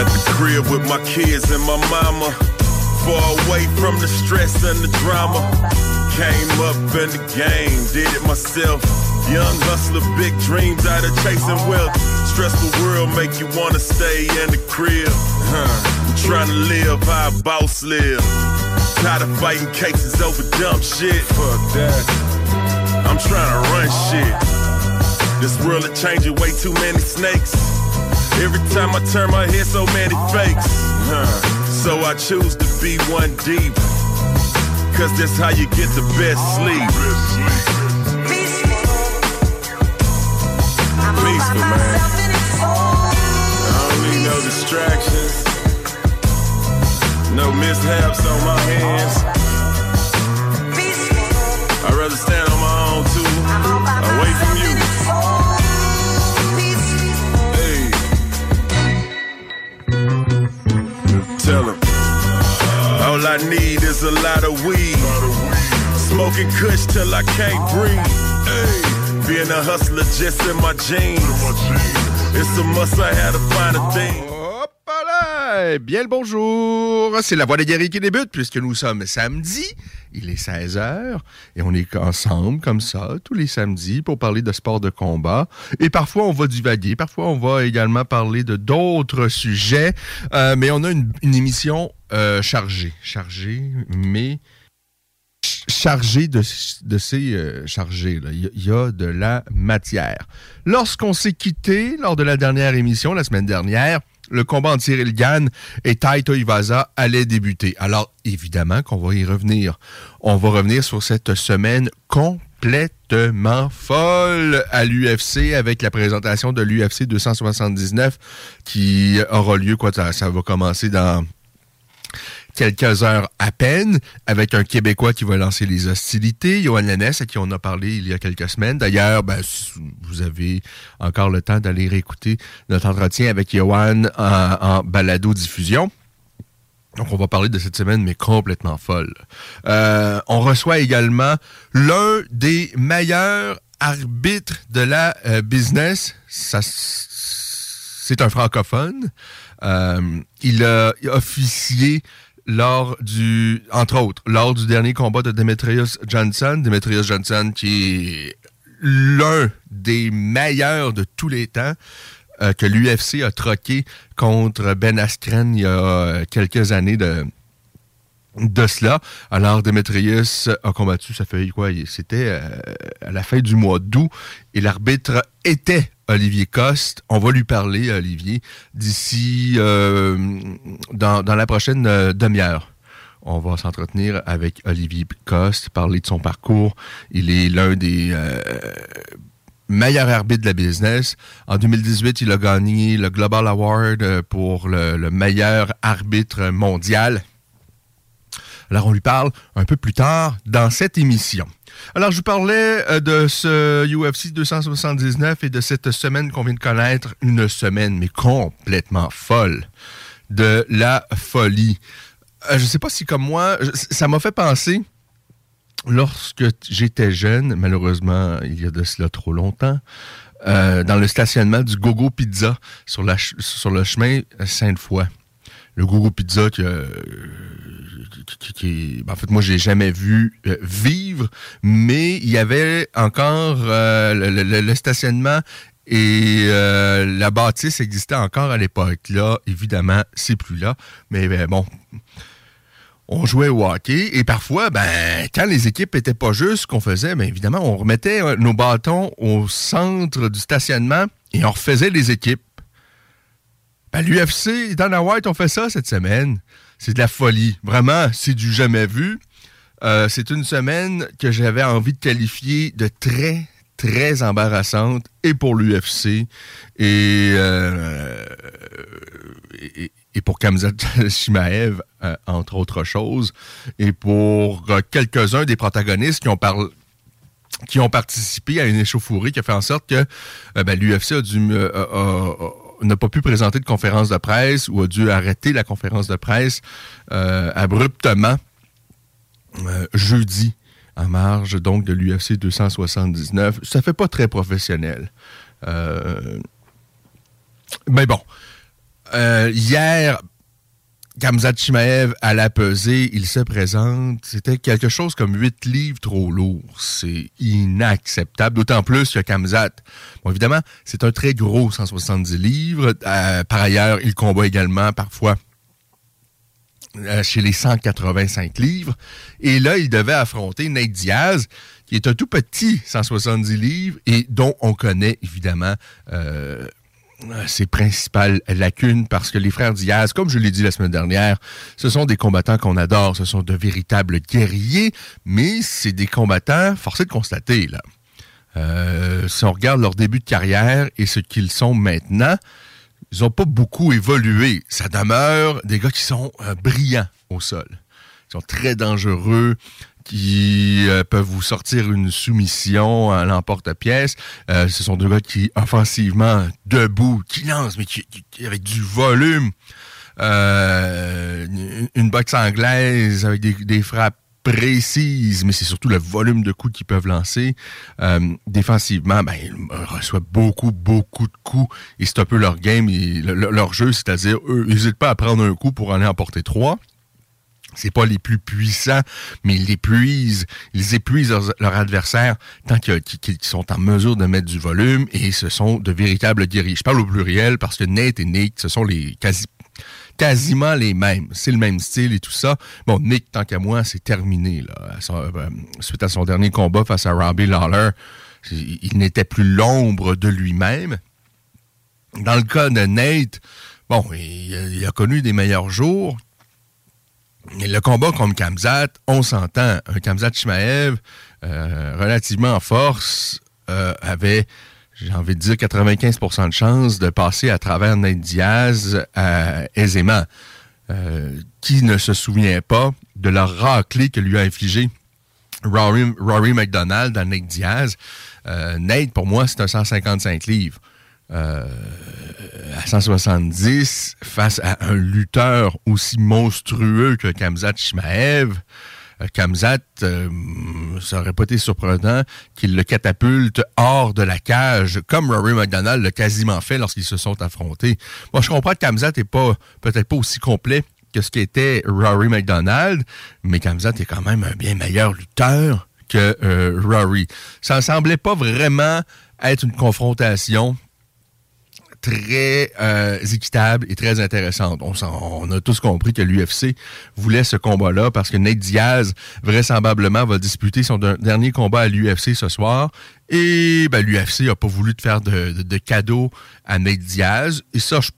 At the crib with my kids and my mama. Far away from the stress and the drama. Came up in the game, did it myself. Young hustler, big dreams out of chasing wealth. Stressful world make you wanna stay in the crib. Huh. Trying to live how a boss live. Tired of fighting cases over dumb shit. Fuck that. I'm trying to run shit. This world is changing way too many snakes. Every time I turn my head, so many fakes. Huh. So I choose to be one deep. Cause that's how you get the best sleep. Peaceful, man. I don't need no distractions. No mishaps on my hands. I'd rather stand I need is a lot of weed. Smoking kush till I can't breathe. Being a hustler just in my jeans. It's a must I had to find a thing. Hopala! Bien le bonjour! C'est la voix des guerriers qui débute puisque nous sommes samedi. Il est 16h et on est ensemble comme ça tous les samedis pour parler de sport de combat. Et parfois on va divaguer, parfois on va également parler de d'autres sujets. Euh, mais on a une, émission euh, chargée, chargée, mais ch- chargée de, de ces euh, il y a de la matière. Lorsqu'on s'est quitté lors de la dernière émission, la semaine dernière, le combat entre Cyril Gann et Taito Iwaza allait débuter. Alors, évidemment qu'on va y revenir. On va revenir sur cette semaine complètement folle à l'UFC avec la présentation de l'UFC 279 qui aura lieu, ça va commencer dans quelques heures à peine, avec un Québécois qui va lancer les hostilités, Johan Lennès, à qui on a parlé il y a quelques semaines. D'ailleurs, ben, vous avez encore le temps d'aller réécouter notre entretien avec Johan en, balado-diffusion. Donc, on va parler de cette semaine, mais complètement folle. Euh, on reçoit également l'un des meilleurs arbitres de la euh, business. C'est un francophone. Euh, il a officié lors du, entre autres, lors du dernier combat de Demetrius Johnson. Demetrius Johnson qui est l'un des meilleurs de tous les temps euh, que l'UFC a troqué contre Ben Askren il y a euh, quelques années de, de cela. Alors, Demetrius a combattu, ça fait quoi? C'était euh, à la fin du mois d'août et l'arbitre était Olivier Coste. On va lui parler, Olivier, d'ici euh, dans, la prochaine euh, demi-heure. On va s'entretenir avec Olivier Coste, parler de son parcours. Il est l'un des meilleurs arbitres de la business. En 2018, il a gagné le Global Award pour le meilleur arbitre mondial. Alors, on lui parle un peu plus tard dans cette émission. Alors, je vous parlais euh, de ce UFC 279 et de cette semaine qu'on vient de connaître, une semaine, mais complètement folle, de la folie. je sais pas si comme moi, ça m'a fait penser lorsque j'étais jeune, malheureusement, il y a de cela trop longtemps, euh, dans le stationnement du Gogo Pizza sur, sur le chemin Sainte-Foy. Le Gogo Pizza qui, euh, qui, en fait, moi, j'ai jamais vu euh, vivre, mais il y avait encore le, stationnement et la bâtisse existait encore à l'époque. Là, évidemment, c'est plus là. Mais ben, bon, on jouait au hockey et parfois, ben, quand les équipes étaient pas justes, qu'on faisait, bien évidemment, on remettait euh, nos bâtons au centre du stationnement et on refaisait les équipes. Ben, l'UFC, Dana White, on fait ça cette semaine. C'est de la folie. Vraiment, c'est du jamais vu. Euh, c'est une semaine que j'avais envie de qualifier de très, très embarrassante et pour l'UFC et, euh, et, et pour Kamzat Shimaev, euh, entre autres choses, et pour quelques-uns des protagonistes qui ont parlé qui ont participé à une échauffourée qui a fait en sorte que ben, l'UFC a dû n'a pas pu présenter de conférence de presse ou a dû arrêter la conférence de presse abruptement jeudi en marge donc de l'UFC 279. Ça fait pas très professionnel. mais bon, euh, hier, Kamzat Chimaev à la pesée, il se présente. C'était quelque chose comme 8 livres trop lourd. C'est inacceptable. D'autant plus que Kamzat, bon, évidemment, c'est un très gros 170 livres. Euh, par ailleurs, il combat également parfois euh, chez les 185 livres. Et là, il devait affronter Nate Diaz, qui est un tout petit 170 livres et dont on connaît évidemment euh, ses principales lacunes parce que les frères Diaz, comme je l'ai dit la semaine dernière, ce sont des combattants qu'on adore, ce sont de véritables guerriers, mais c'est des combattants, forcés de constater, là. Euh, si on regarde leur début de carrière et ce qu'ils sont maintenant, ils n'ont pas beaucoup évolué. Ça demeure des gars qui sont euh, brillants au sol. Ils sont très dangereux qui euh, peuvent vous sortir une soumission à l'emporte-pièce. Euh, ce sont deux gars qui, offensivement, debout, qui lancent, mais qui, avec du volume. Euh, une, boxe anglaise avec des, frappes précises, mais c'est surtout le volume de coups qu'ils peuvent lancer. défensivement, ben, ils reçoivent beaucoup, beaucoup de coups et c'est un peu leur game, leur jeu, c'est-à-dire, eux, ils n'hésitent pas à prendre un coup pour aller emporter trois c'est pas les plus puissants, mais ils épuisent, ils épuisent leurs, adversaires tant qu'ils sont en mesure de mettre du volume et ce sont de véritables guerriers. Je parle au pluriel parce que Nate et Nick, ce sont les quasi quasiment les mêmes. C'est le même style et tout ça. Bon, Nick, tant qu'à moi, c'est terminé. Euh, suite à son dernier combat face à Robbie Lawler, il n'était plus l'ombre de lui-même. Dans le cas de Nate, bon, il a connu des meilleurs jours le combat contre Kamzat, on s'entend. Un Kamzat Chimaev, euh, relativement en force, euh, avait, j'ai envie de dire, 95% de chance de passer à travers Nate Diaz euh, aisément. qui ne se souvient pas de la raclée que lui a infligé Rory, Rory McDonald à Nate Diaz? Nate, pour moi, c'est un 155 livres. Euh, à 170 face à un lutteur aussi monstrueux que Kamzat Shimaev. Euh, Kamzat, euh, ça aurait pas été surprenant qu'il le catapulte hors de la cage, comme Rory McDonald l'a quasiment fait lorsqu'ils se sont affrontés. Moi, je comprends que Kamzat n'est pas peut-être pas aussi complet que ce qu'était Rory McDonald, mais Kamzat est quand même un bien meilleur lutteur que Rory. Ça ne semblait pas vraiment être une confrontation très euh, équitable et très intéressante. On, a tous compris que l'UFC voulait ce combat-là parce que Nate Diaz, vraisemblablement, va disputer son dernier combat à l'UFC ce soir. Et ben, l'UFC n'a pas voulu de faire de, de, cadeau à Nate Diaz. Et ça, je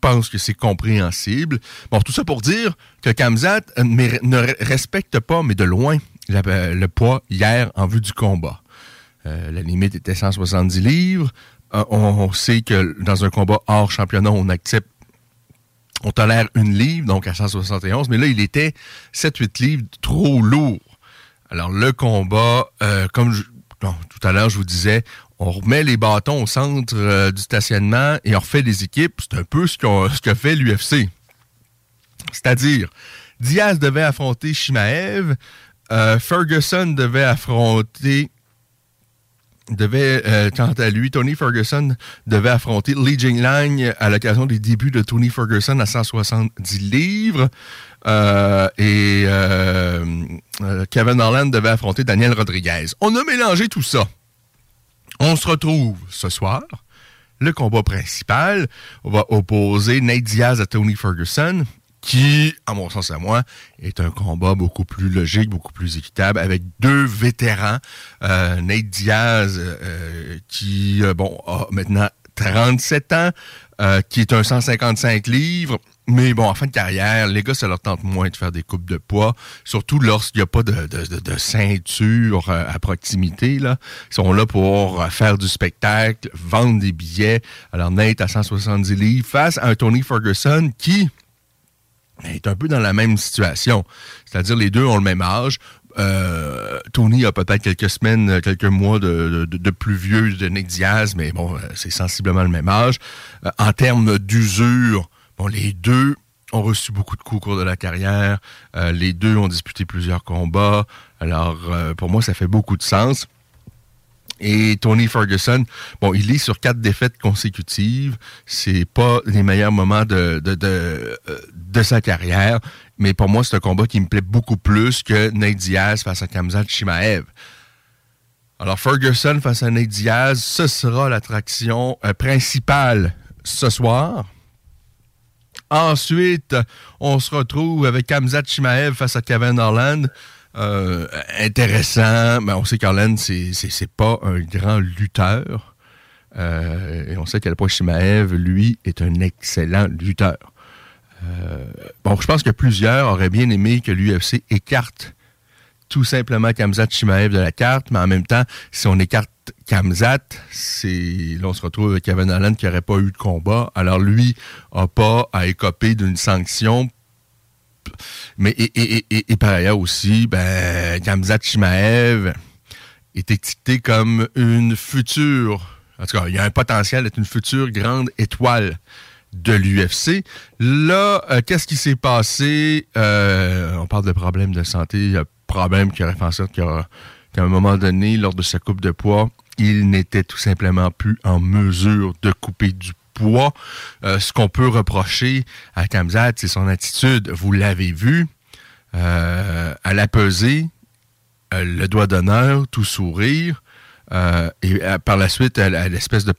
pense que c'est compréhensible. Bon, tout ça pour dire que Kamzat ne respecte pas, mais de loin, le poids hier en vue du combat. Euh, la limite était 170 livres. Euh, on, sait que dans un combat hors championnat, on accepte, on tolère une livre, donc à 171, mais là, il était 7-8 livres trop lourd. Alors, le combat, euh, comme tout à l'heure, je vous disais, on remet les bâtons au centre euh, du stationnement et on refait les équipes. C'est un peu ce qu'a fait l'UFC. C'est-à-dire, Diaz devait affronter Shimaev. Ferguson devait affronter devait, euh, quant à lui, Tony Ferguson devait affronter Li Jinglang à l'occasion des débuts de Tony Ferguson à 170 livres. Euh, et euh, Kevin Holland devait affronter Daniel Rodriguez. On a mélangé tout ça. On se retrouve ce soir. Le combat principal on va opposer Nate Diaz à Tony Ferguson qui, à mon sens à moi, est un combat beaucoup plus logique, beaucoup plus équitable, avec deux vétérans. Euh, Nate Diaz, euh, qui, euh, bon, a maintenant 37 ans, qui est un 155 livres, mais bon, en fin de carrière, les gars, ça leur tente moins de faire des coupes de poids, surtout lorsqu'il n'y a pas de, de, ceinture à proximité. Là. Ils sont là pour faire du spectacle, vendre des billets. Alors Nate à 170 livres face à un Tony Ferguson qui, est un peu dans la même situation. C'est-à-dire, les deux ont le même âge. Euh, Tony a peut-être quelques semaines, quelques mois de, plus vieux de Nick Diaz, mais bon, euh, c'est sensiblement le même âge. Euh, en termes d'usure, bon, les deux ont reçu beaucoup de coups au cours de la carrière. les deux ont disputé plusieurs combats. Alors, pour moi, ça fait beaucoup de sens. Et Tony Ferguson, bon, il est sur quatre défaites consécutives. C'est pas les meilleurs moments euh, de, sa carrière. Mais pour moi, c'est un combat qui me plaît beaucoup plus que Nate Diaz face à Kamzat Chimaev. Alors, Ferguson face à Nate Diaz, ce sera l'attraction euh, principale ce soir. Ensuite, on se retrouve avec Kamzat Chimaev face à Kevin Holland. Euh, intéressant. Mais on sait qu'Arlen, c'est, c'est, pas un grand lutteur. Euh, et on sait qu'à point Shimaev, lui, est un excellent lutteur. Euh, bon, je pense que plusieurs auraient bien aimé que l'UFC écarte tout simplement Kamzat Shimaev de la carte, mais en même temps, si on écarte Kamzat, c'est là on se retrouve avec Kevin Allen qui n'aurait pas eu de combat. Alors lui n'a pas à écoper d'une sanction mais et, par ailleurs aussi, ben, Gamzat Chimaev est étiqueté comme une future, en tout cas, il y a un potentiel d'être une future grande étoile de l'UFC. Là, euh, qu'est-ce qui s'est passé? Euh, on parle de problèmes de santé, a problème qui aurait fait en sorte qu'à un moment donné, lors de sa coupe de poids, il n'était tout simplement plus en mesure de couper du poids. Euh, ce qu'on peut reprocher à Kamzat, c'est son attitude. Vous l'avez vu, euh, à la pesée, euh, le doigt d'honneur, tout sourire, et par la suite, à, l'espèce de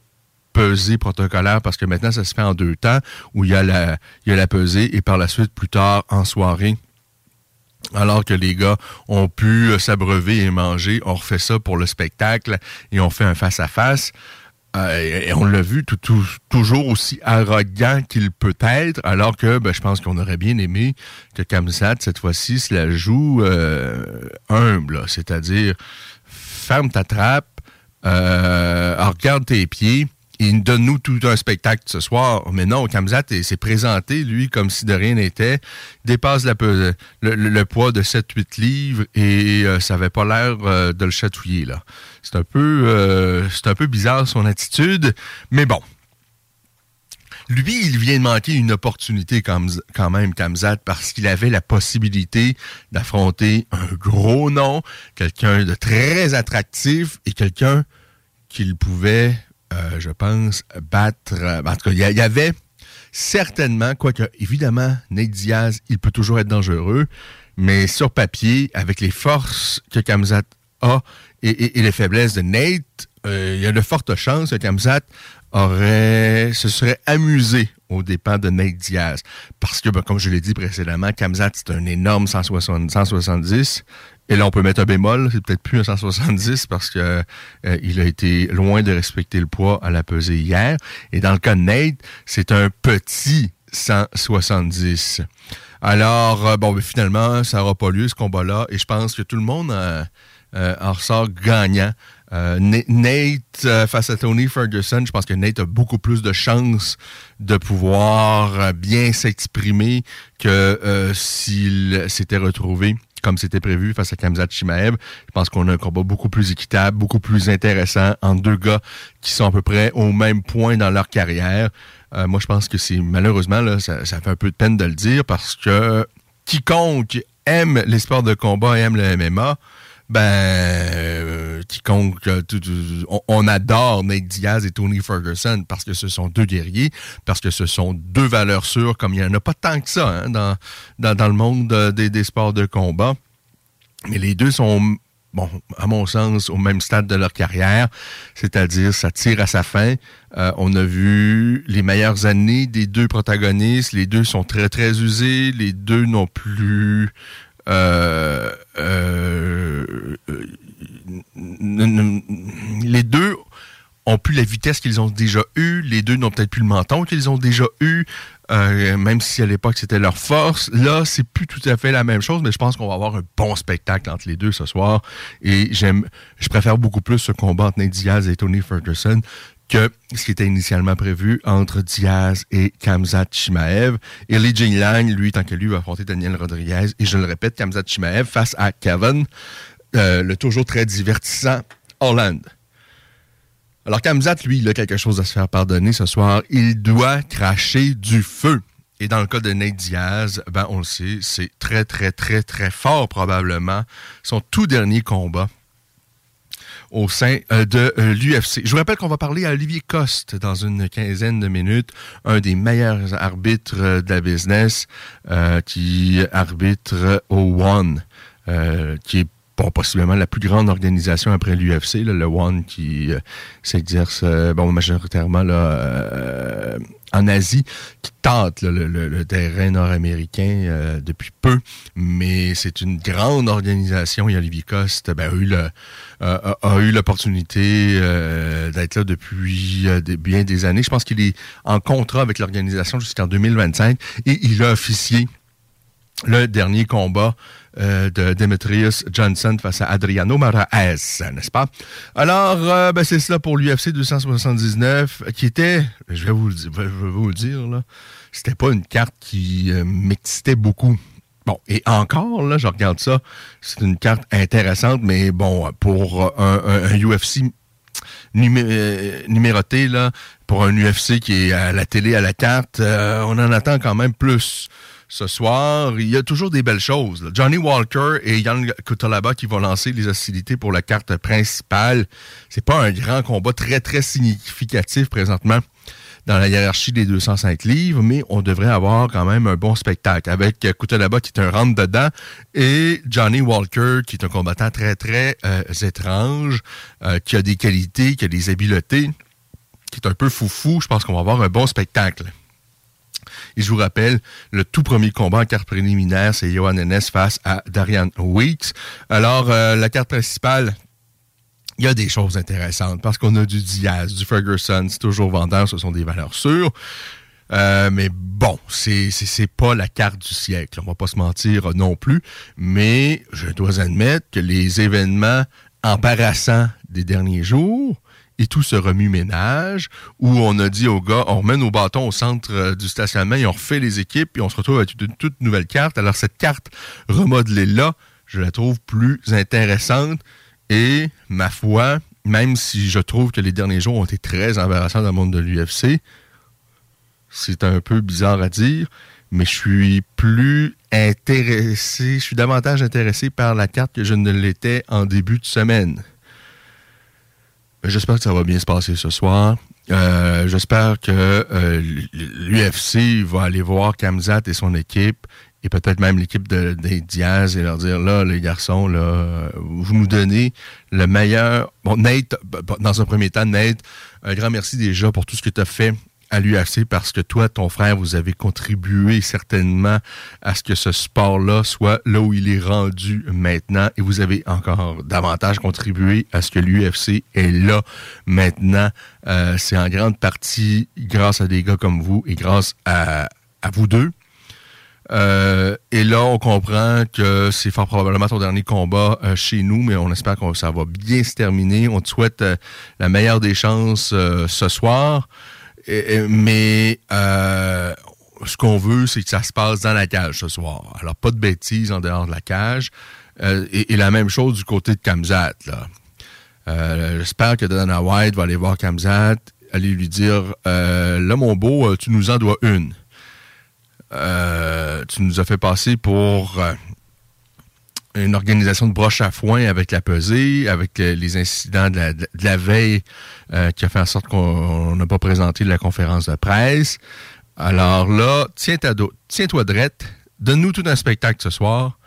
pesée protocolaire, parce que maintenant, ça se fait en deux temps, où il y a la, il y a la pesée, et par la suite, plus tard, en soirée, alors que les gars ont pu s'abreuver et manger, on refait ça pour le spectacle et on fait un face-à-face. Euh, et on l'a vu toujours aussi arrogant qu'il peut être, alors que ben, je pense qu'on aurait bien aimé que Kamsat, cette fois-ci, se la joue euh, humble, c'est-à-dire ferme ta trappe, euh, regarde tes pieds, il donne-nous tout un spectacle ce soir. Mais non, Kamzat s'est présenté, lui, comme si de rien n'était, dépasse le, poids de 7-8 livres et euh, ça n'avait pas l'air de le chatouiller, là. C'est un peu euh, c'est un peu bizarre son attitude, mais bon. Lui, il vient de manquer une opportunité quand même, Kamzat, parce qu'il avait la possibilité d'affronter un gros nom, quelqu'un de très attractif et quelqu'un qu'il pouvait euh, je pense, battre. En tout cas, il y, avait certainement, quoique, évidemment, Nate Diaz, il peut toujours être dangereux, mais sur papier, avec les forces que Kamzat a et, les faiblesses de Nate, euh, il y a de fortes chances que Kamzat aurait, se serait amusé aux dépens de Nate Diaz. Parce que, ben, comme je l'ai dit précédemment, Kamzat, c'est un énorme 170. Et là, on peut mettre un bémol, c'est peut-être plus un 170 parce que euh, il a été loin de respecter le poids à la pesée hier. Et dans le cas de Nate, c'est un petit 170. Alors, euh, bon, ben, finalement, ça n'aura pas lieu ce combat-là. Et je pense que tout le monde euh, en ressort gagnant. Nate face à Tony Ferguson, je pense que Nate a beaucoup plus de chances de pouvoir bien s'exprimer que s'il s'était retrouvé comme c'était prévu face à Kamzat Chimaev. Je pense qu'on a un combat beaucoup plus équitable, beaucoup plus intéressant entre deux gars qui sont à peu près au même point dans leur carrière. Euh, moi, je pense que c'est malheureusement, là, ça, fait un peu de peine de le dire parce que quiconque aime les sports de combat et aime le MMA, ben, euh, quiconque, euh, on, adore Nate Diaz et Tony Ferguson parce que ce sont deux guerriers, parce que ce sont deux valeurs sûres, comme il n'y en a pas tant que ça hein, dans, le monde euh, des, des sports de combat. Mais les deux sont bon, à mon sens, au même stade de leur carrière, c'est-à-dire ça tire à sa fin. on a vu les meilleures années des deux protagonistes. Les deux sont très, très usés. Les deux n'ont plus euh, euh, les deux ont plus la vitesse qu'ils ont déjà eue. Les deux n'ont peut-être plus le menton qu'ils ont déjà eu, euh, même si à l'époque c'était leur force. Là, c'est plus tout à fait la même chose, mais je pense qu'on va avoir un bon spectacle entre les deux ce soir. Et j'aime, je préfère beaucoup plus ce combat entre Nate Diaz et Tony Ferguson que ce qui était initialement prévu entre Diaz et Kamzat Chimaev. Et Li Jingliang, lui, tant que lui, va affronter Daniel Rodriguez. Et je le répète, Kamzat Chimaev face à Kevin, euh, le toujours très divertissant Holland. Alors Kamzat, lui, il a quelque chose à se faire pardonner ce soir. Il doit cracher du feu. Et dans le cas de Nate Diaz, ben on le sait, c'est très, très, très, très fort probablement son tout dernier combat au sein euh, de euh, l'UFC. Je vous rappelle qu'on va parler à Olivier Coste dans une quinzaine de minutes, un des meilleurs arbitres euh, de la business qui arbitre au One, qui est possiblement la plus grande organisation après l'UFC, le One qui s'exerce bon majoritairement là, en Asie qui tente le, terrain nord-américain depuis peu, mais c'est une grande organisation. Et Olivier Coste ben, a eu le, a eu l'opportunité euh, d'être là depuis euh, bien des années. Je pense qu'il est en contrat avec l'organisation jusqu'en 2025 et il a officié le dernier combat euh, de Demetrius Johnson face à Adriano Moraes, n'est-ce pas? Alors, euh, ben, c'est cela pour l'UFC 279, qui était, je vais vous, le dire, c'était pas une carte qui euh, m'excitait beaucoup. Bon, et encore, là, je regarde ça, c'est une carte intéressante, mais bon, pour un, UFC numéroté, là, pour un UFC qui est à la télé, à la carte, on en attend quand même plus ce soir. Il y a toujours des belles choses. Johnny Walker et Yann Kutalaba qui vont lancer les hostilités pour la carte principale. C'est pas un grand combat très, très significatif présentement dans la hiérarchie des 205 livres, mais on devrait avoir quand même un bon spectacle avec Kutalaba qui est un rentre-dedans et Johnny Walker qui est un combattant très, très euh, étrange, euh, qui a des qualités, qui a des habiletés, qui est un peu foufou. Je pense qu'on va avoir un bon spectacle. Et je vous rappelle, le tout premier combat en carte préliminaire, c'est Johan Enes face à Darian Weeks. Alors, euh, la carte principale, il y a des choses intéressantes parce qu'on a du Diaz, du Ferguson, c'est toujours vendeur, ce sont des valeurs sûres. Euh, mais bon, c'est pas la carte du siècle. On va pas se mentir non plus. Mais je dois admettre que les événements embarrassants des derniers jours et tout ce remue-ménage où on a dit aux gars, on remet nos bâtons au centre euh, du stationnement et on refait les équipes et on se retrouve avec une toute nouvelle carte. Alors cette carte remodelée-là, je la trouve plus intéressante et ma foi, même si je trouve que les derniers jours ont été très embarrassants dans le monde de l'UFC, c'est un peu bizarre à dire, mais je suis plus intéressé, je suis davantage intéressé par la carte que je ne l'étais en début de semaine. J'espère que ça va bien se passer ce soir. Euh, j'espère que euh, l'UFC va aller voir Kamzat et son équipe et peut-être même l'équipe de, des Diaz et leur dire là, les garçons, là, vous nous donnez le meilleur. Bon, Nate, dans un premier temps, Nate, un grand merci déjà pour tout ce que tu as fait à l'UFC parce que toi, ton frère, vous avez contribué certainement à ce que ce sport-là soit là où il est rendu maintenant et vous avez encore davantage contribué à ce que l'UFC est là maintenant. Euh, c'est en grande partie grâce à des gars comme vous et grâce à, à vous deux. Euh, et là, on comprend que c'est fort probablement ton dernier combat euh, chez nous, mais on espère que ça va bien se terminer. On te souhaite la meilleure des chances ce soir mais euh, ce qu'on veut, c'est que ça se passe dans la cage ce soir. Alors, pas de bêtises en dehors de la cage. Euh, et, la même chose du côté de Kamzat. Euh, j'espère que Dana White va aller voir Kamzat, aller lui dire Là, mon beau, tu nous en dois une. Tu nous as fait passer pour une organisation de broche à foin avec la pesée, avec les incidents de la, veille qui a fait en sorte qu'on n'a pas présenté la conférence de presse. Alors là, tiens-toi tiens drette, donne-nous tout un spectacle ce soir.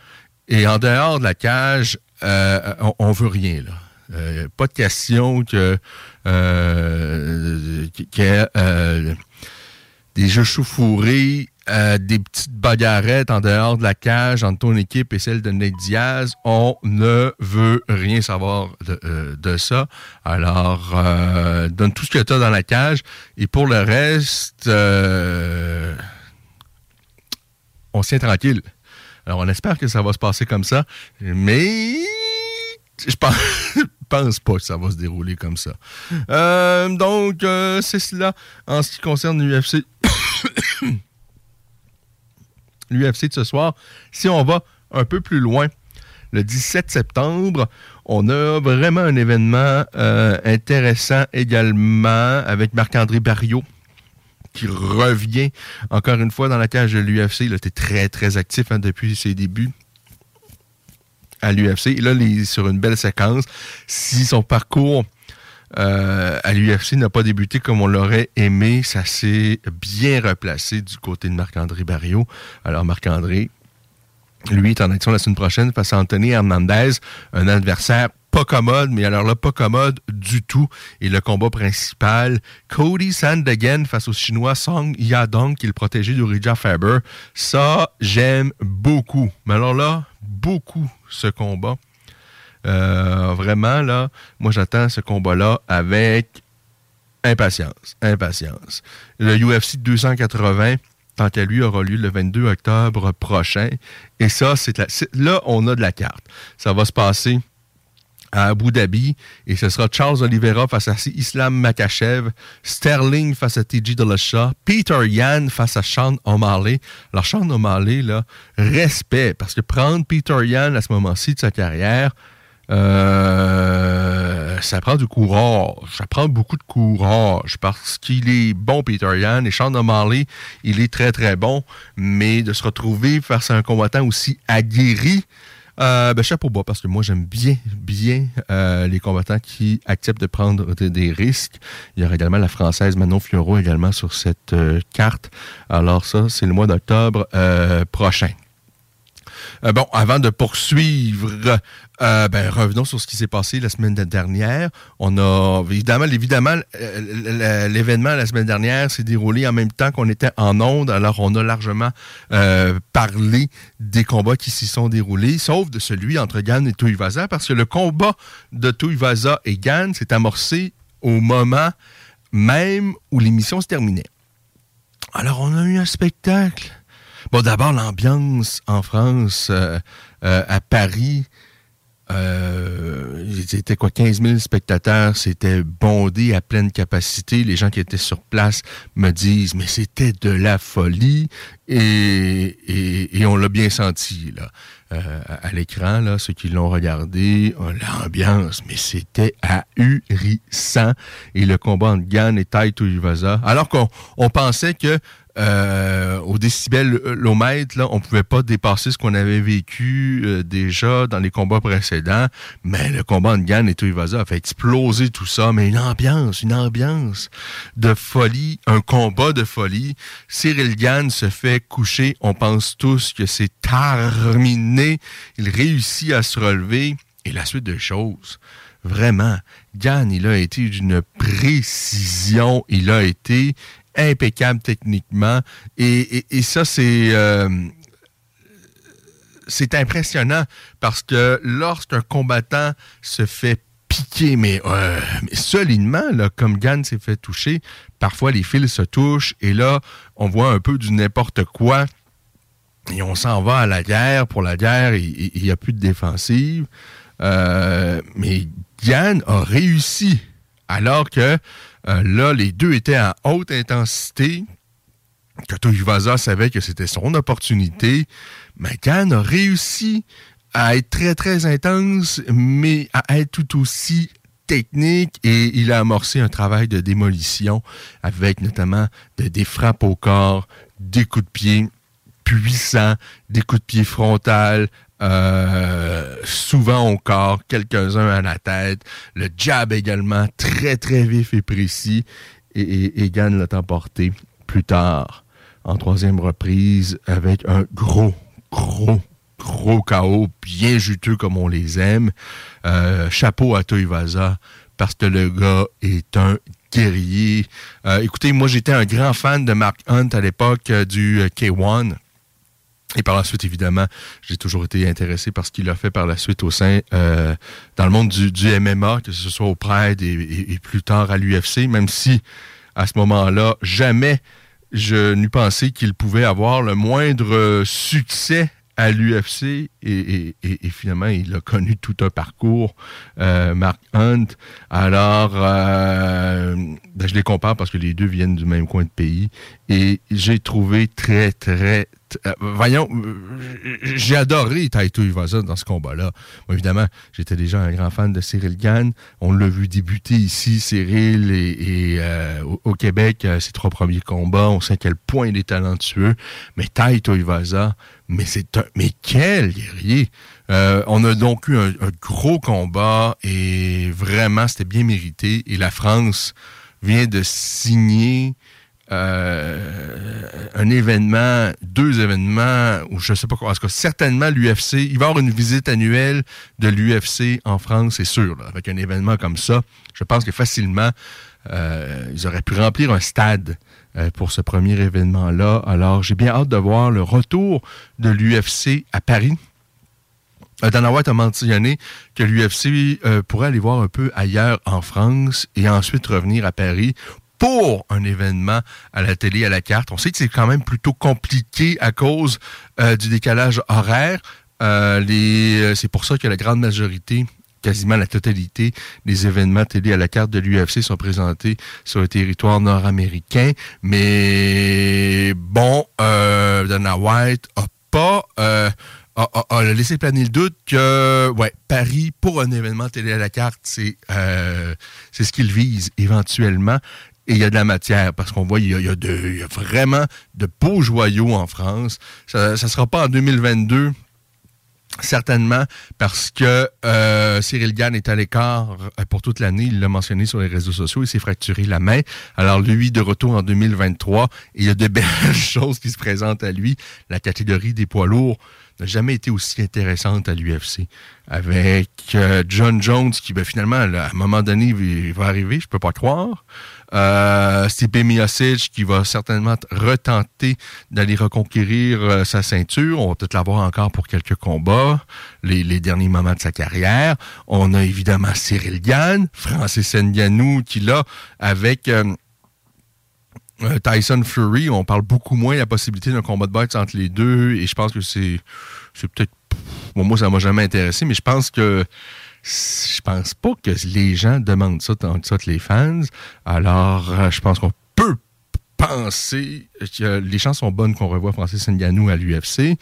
Et en dehors de la cage, euh, on, ne veut rien, là. Euh, pas de question que, euh, euh des jeux chauffourés, des petites bagarrettes en dehors de la cage entre ton équipe et celle de Nate Diaz. On ne veut rien savoir de, de ça. Alors, donne tout ce que tu as dans la cage. Et pour le reste, on tient tranquille. Alors, on espère que ça va se passer comme ça, mais je pense, pense pas que ça va se dérouler comme ça. Euh, donc, euh, c'est cela en ce qui concerne l'UFC. L'UFC de ce soir. Si on va un peu plus loin, le 17 septembre, on a vraiment un événement euh, intéressant également avec Marc-André Barriot qui revient encore une fois dans la cage de l'UFC. Il était très, très actif hein, depuis ses débuts à l'UFC. Et là, il est sur une belle séquence. Si son parcours euh, à l'UFC n'a pas débuté comme on l'aurait aimé, ça s'est bien replacé du côté de Marc-André Barrio. Alors, Marc-André, lui, est en action la semaine prochaine face à Anthony Hernandez, un adversaire pas commode, mais alors là, pas commode du tout. Et le combat principal, Cody Sandhagen face au Chinois Song Yadong, qui est le protégé d'Urija Faber. Ça, j'aime beaucoup. Mais alors là, beaucoup ce combat. Euh, vraiment, là, moi, j'attends ce combat-là avec impatience. Impatience. Le UFC 280 tant qu'à lui, aura lieu le 22 octobre prochain. Et ça, c'est là, on a de la carte. Ça va se passer à Abu Dhabi. Et ce sera Charles Oliveira face à Islam Makachev, Sterling face à TJ Dillashaw, Peter Yan face à Sean O'Malley. Alors, Sean O'Malley, respect, parce que prendre Peter Yan à ce moment-ci de sa carrière, euh, ça prend du courage. Ça prend beaucoup de courage parce qu'il est bon, Peter Yan, et Sean O'Malley, il est très, très bon, mais de se retrouver face à un combattant aussi aguerri, euh, ben, chapeau bas, parce que moi, j'aime bien, bien euh, les combattants qui acceptent de prendre des, risques. Il y aura également la Française Manon Fiorot également sur cette euh, carte. Alors ça, c'est le mois d'octobre prochain. Euh, bon, avant de poursuivre, euh, ben, revenons sur ce qui s'est passé la semaine dernière. On a évidemment, évidemment, euh, l'événement la semaine dernière s'est déroulé en même temps qu'on était en onde. Alors, on a largement parlé des combats qui s'y sont déroulés, sauf de celui entre Gann et Tuivasa, parce que le combat de Tuivasa et Gann s'est amorcé au moment même où l'émission se terminait. Alors, on a eu un spectacle Bon, d'abord, l'ambiance en France, euh, euh, à Paris, euh, c'était quoi, 15 000 spectateurs, c'était bondé à pleine capacité. Les gens qui étaient sur place me disent, mais c'était de la folie et, et, on l'a bien senti là. Euh, à l'écran, là, ceux qui l'ont regardé, l'ambiance, mais c'était ahurissant. Et le combat entre Gann et Taito Iwaza, alors qu'on on pensait que euh, au décibel-lomètre, là, on pouvait pas dépasser ce qu'on avait vécu euh, déjà dans les combats précédents, mais le combat de Gann et Tuivasa a fait exploser tout ça, mais une ambiance, une ambiance de folie, un combat de folie. Cyril Gann se fait coucher, on pense tous que c'est terminé, il réussit à se relever, et la suite des choses, vraiment, Gann, il a été d'une précision, il a été impeccable techniquement. Et, ça, c'est... Euh, c'est impressionnant parce que lorsqu'un combattant se fait piquer, mais, euh, solidement, là, comme Gann s'est fait toucher, parfois les fils se touchent et là, on voit un peu du n'importe quoi et on s'en va à la guerre. Pour la guerre, il n'y a plus de défensive. Euh, mais Gann a réussi alors que euh, là, les deux étaient à haute intensité. Kato Iwaza savait que c'était son opportunité. Mais Khan a réussi à être très, très intense, mais à être tout aussi technique et il a amorcé un travail de démolition avec notamment des frappes au corps, des coups de pied. puissants, des coups de pied frontal, euh, souvent au corps, quelques-uns à la tête. Le jab également, très très vif et précis. Et, et, l'a emporté plus tard, en troisième reprise, avec un gros, gros, gros chaos, bien juteux comme on les aime. Euh, chapeau à Toivaza, parce que le gars est un guerrier. Euh, écoutez, moi j'étais un grand fan de Mark Hunt à l'époque du K1. Et par la suite, évidemment, j'ai toujours été intéressé par ce qu'il a fait par la suite au sein, euh, dans le monde du, MMA, que ce soit au Pride et, et, plus tard à l'UFC, même si, à ce moment-là, jamais je n'eus pensé qu'il pouvait avoir le moindre succès à l'UFC et, finalement il a connu tout un parcours, euh, Mark Hunt. Alors, euh, ben, je les compare parce que les deux viennent du même coin de pays et j'ai trouvé très très euh, voyons, j'ai adoré Taito Iwasa dans ce combat-là. évidemment, j'étais déjà un grand fan de Cyril Gann. On l'a vu débuter ici, Cyril, et, au, Québec, ses trois premiers combats. On sait à quel point il est talentueux. Mais Taito Iwasa, mais c'est un, mais quel guerrier! on a donc eu un, gros combat et vraiment, c'était bien mérité. Et la France vient de signer euh, un événement, deux événements, ou je sais pas quoi. En tout cas, certainement l'UFC. Il va y avoir une visite annuelle de l'UFC en France, c'est sûr. avec un événement comme ça, je pense que facilement, euh, ils auraient pu remplir un stade euh, pour ce premier événement-là. Alors, j'ai bien hâte de voir le retour de l'UFC à Paris. Dana White a mentionné que l'UFC pourrait aller voir un peu ailleurs en France et ensuite revenir à Paris pour un événement à la télé à la carte. On sait que c'est quand même plutôt compliqué à cause euh, du décalage horaire. Euh, euh, c'est pour ça que la grande majorité quasiment la totalité des événements télé à la carte de l'UFC sont présentés sur le territoire nord-américain. Mais bon, euh, Dana White a pas a, laissé planer le doute que ouais, Paris, pour un événement télé à la carte, c'est c'est ce qu'il vise éventuellement et il y a de la matière parce qu'on voit il y a, de, vraiment de beaux joyaux en France. Ça ne sera pas en 2022 Certainement, parce que euh, Cyril Gann est à l'écart euh, pour toute l'année. Il l'a mentionné sur les réseaux sociaux. Il s'est fracturé la main. Alors, lui, de retour en 2023, il y a de belles choses qui se présentent à lui. La catégorie des poids lourds n'a jamais été aussi intéressante à l'UFC. Avec euh, John Jones, qui ben, finalement, à un moment donné, il va arriver, je peux pas croire. Euh, Stipe Miocic, qui va certainement retenter d'aller reconquérir euh, sa ceinture. On va peut-être l'avoir encore pour quelques combats, les, derniers moments de sa carrière. On a évidemment Cyril Gann, Francis Ngannou, qui là, avec... Euh, euh, Tyson Fury, on parle beaucoup moins de la possibilité d'un combat de boxe entre les deux, et je pense que c'est, c'est peut-être, bon, moi ça m'a jamais intéressé, mais je pense que je pense pas que les gens demandent ça tant que ça les fans. Alors, euh, je pense qu'on peut penser que les chances sont bonnes qu'on revoie Francis Ngannou à l'UFC.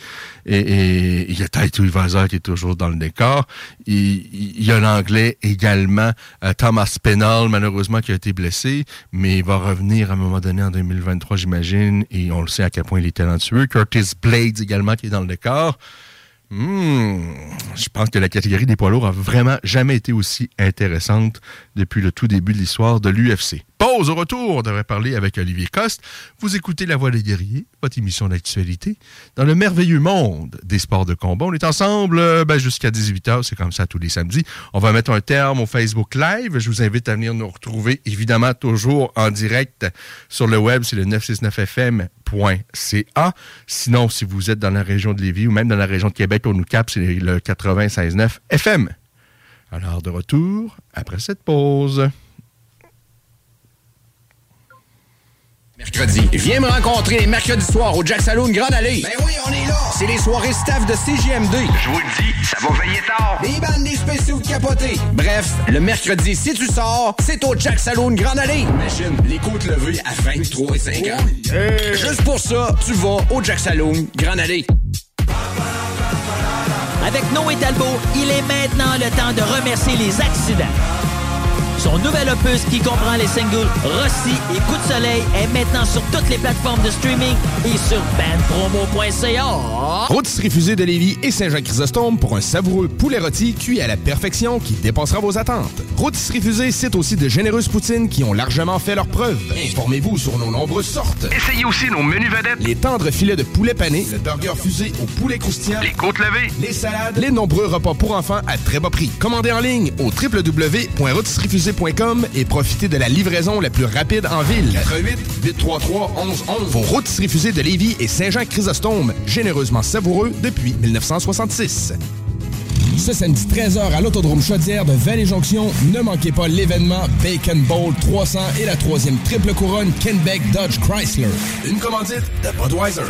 Et, il y a Taito Ivaza qui est toujours dans le décor. Il, y a l'anglais également, euh, Thomas Penal, malheureusement, qui a été blessé, mais il va revenir à un moment donné en 2023, j'imagine, et on le sait à quel point il est talentueux. Curtis Blades également qui est dans le décor. Hmm, je pense que la catégorie des poids lourds a vraiment jamais été aussi intéressante depuis le tout début de l'histoire de l'UFC. Pause au retour, on devrait parler avec Olivier Coste. Vous écoutez La Voix des guerriers, votre émission d'actualité, dans le merveilleux monde des sports de combat. On est ensemble euh, ben, jusqu'à 18h, c'est comme ça tous les samedis. On va mettre un terme au Facebook Live. Je vous invite à venir nous retrouver, évidemment, toujours en direct sur le web, c'est le 969fm .ca. Sinon, si vous êtes dans la région de Lévis ou même dans la région de Québec, on nous capte, c'est le 96.9 FM. Alors, de retour après cette pause. Mercredi, viens me rencontrer mercredi soir au Jack Saloon Grande Allée. Ben oui, on est là. C'est les soirées staff de CGMD. Je vous le dis, ça va veiller tard. Des bandes, des spéciaux de capotés. Bref, le mercredi, si tu sors, c'est au Jack Saloon Grande Allée. Imagine, les côtes levées à 23 et 50. Juste pour ça, tu vas au Jack Saloon Grande Allée. Avec Noé Talbot, il est maintenant le temps de remercier les accidents. Son nouvel opus qui comprend les singles Rossi et Coup de soleil est maintenant sur toutes les plateformes de streaming et sur bandpromo.ca. Rôtisserie Fusée de Lévis et Saint-Jean-Chrysostome pour un savoureux poulet rôti cuit à la perfection qui dépassera vos attentes. Rôtisserie Fusée cite aussi de généreuses poutines qui ont largement fait leur preuve. Informez-vous sur nos nombreuses sortes. Essayez aussi nos menus vedettes. Les tendres filets de poulet pané, le burger fusé au poulet croustillant, Les côtes levées. les salades, les nombreux repas pour enfants à très bas prix. Commandez en ligne au et profitez de la livraison la plus rapide en ville. 88 833 1111. Vos rôtisseries fusées de Lévis et Saint-Jean-Chrysostome, généreusement savoureux depuis 1966. Ce samedi 13h à l'Autodrome Chaudière de Vallée-Jonction, ne manquez pas l'événement Bacon Bowl 300 et la troisième triple couronne Kenbeck Dodge Chrysler. Une commandite de Budweiser.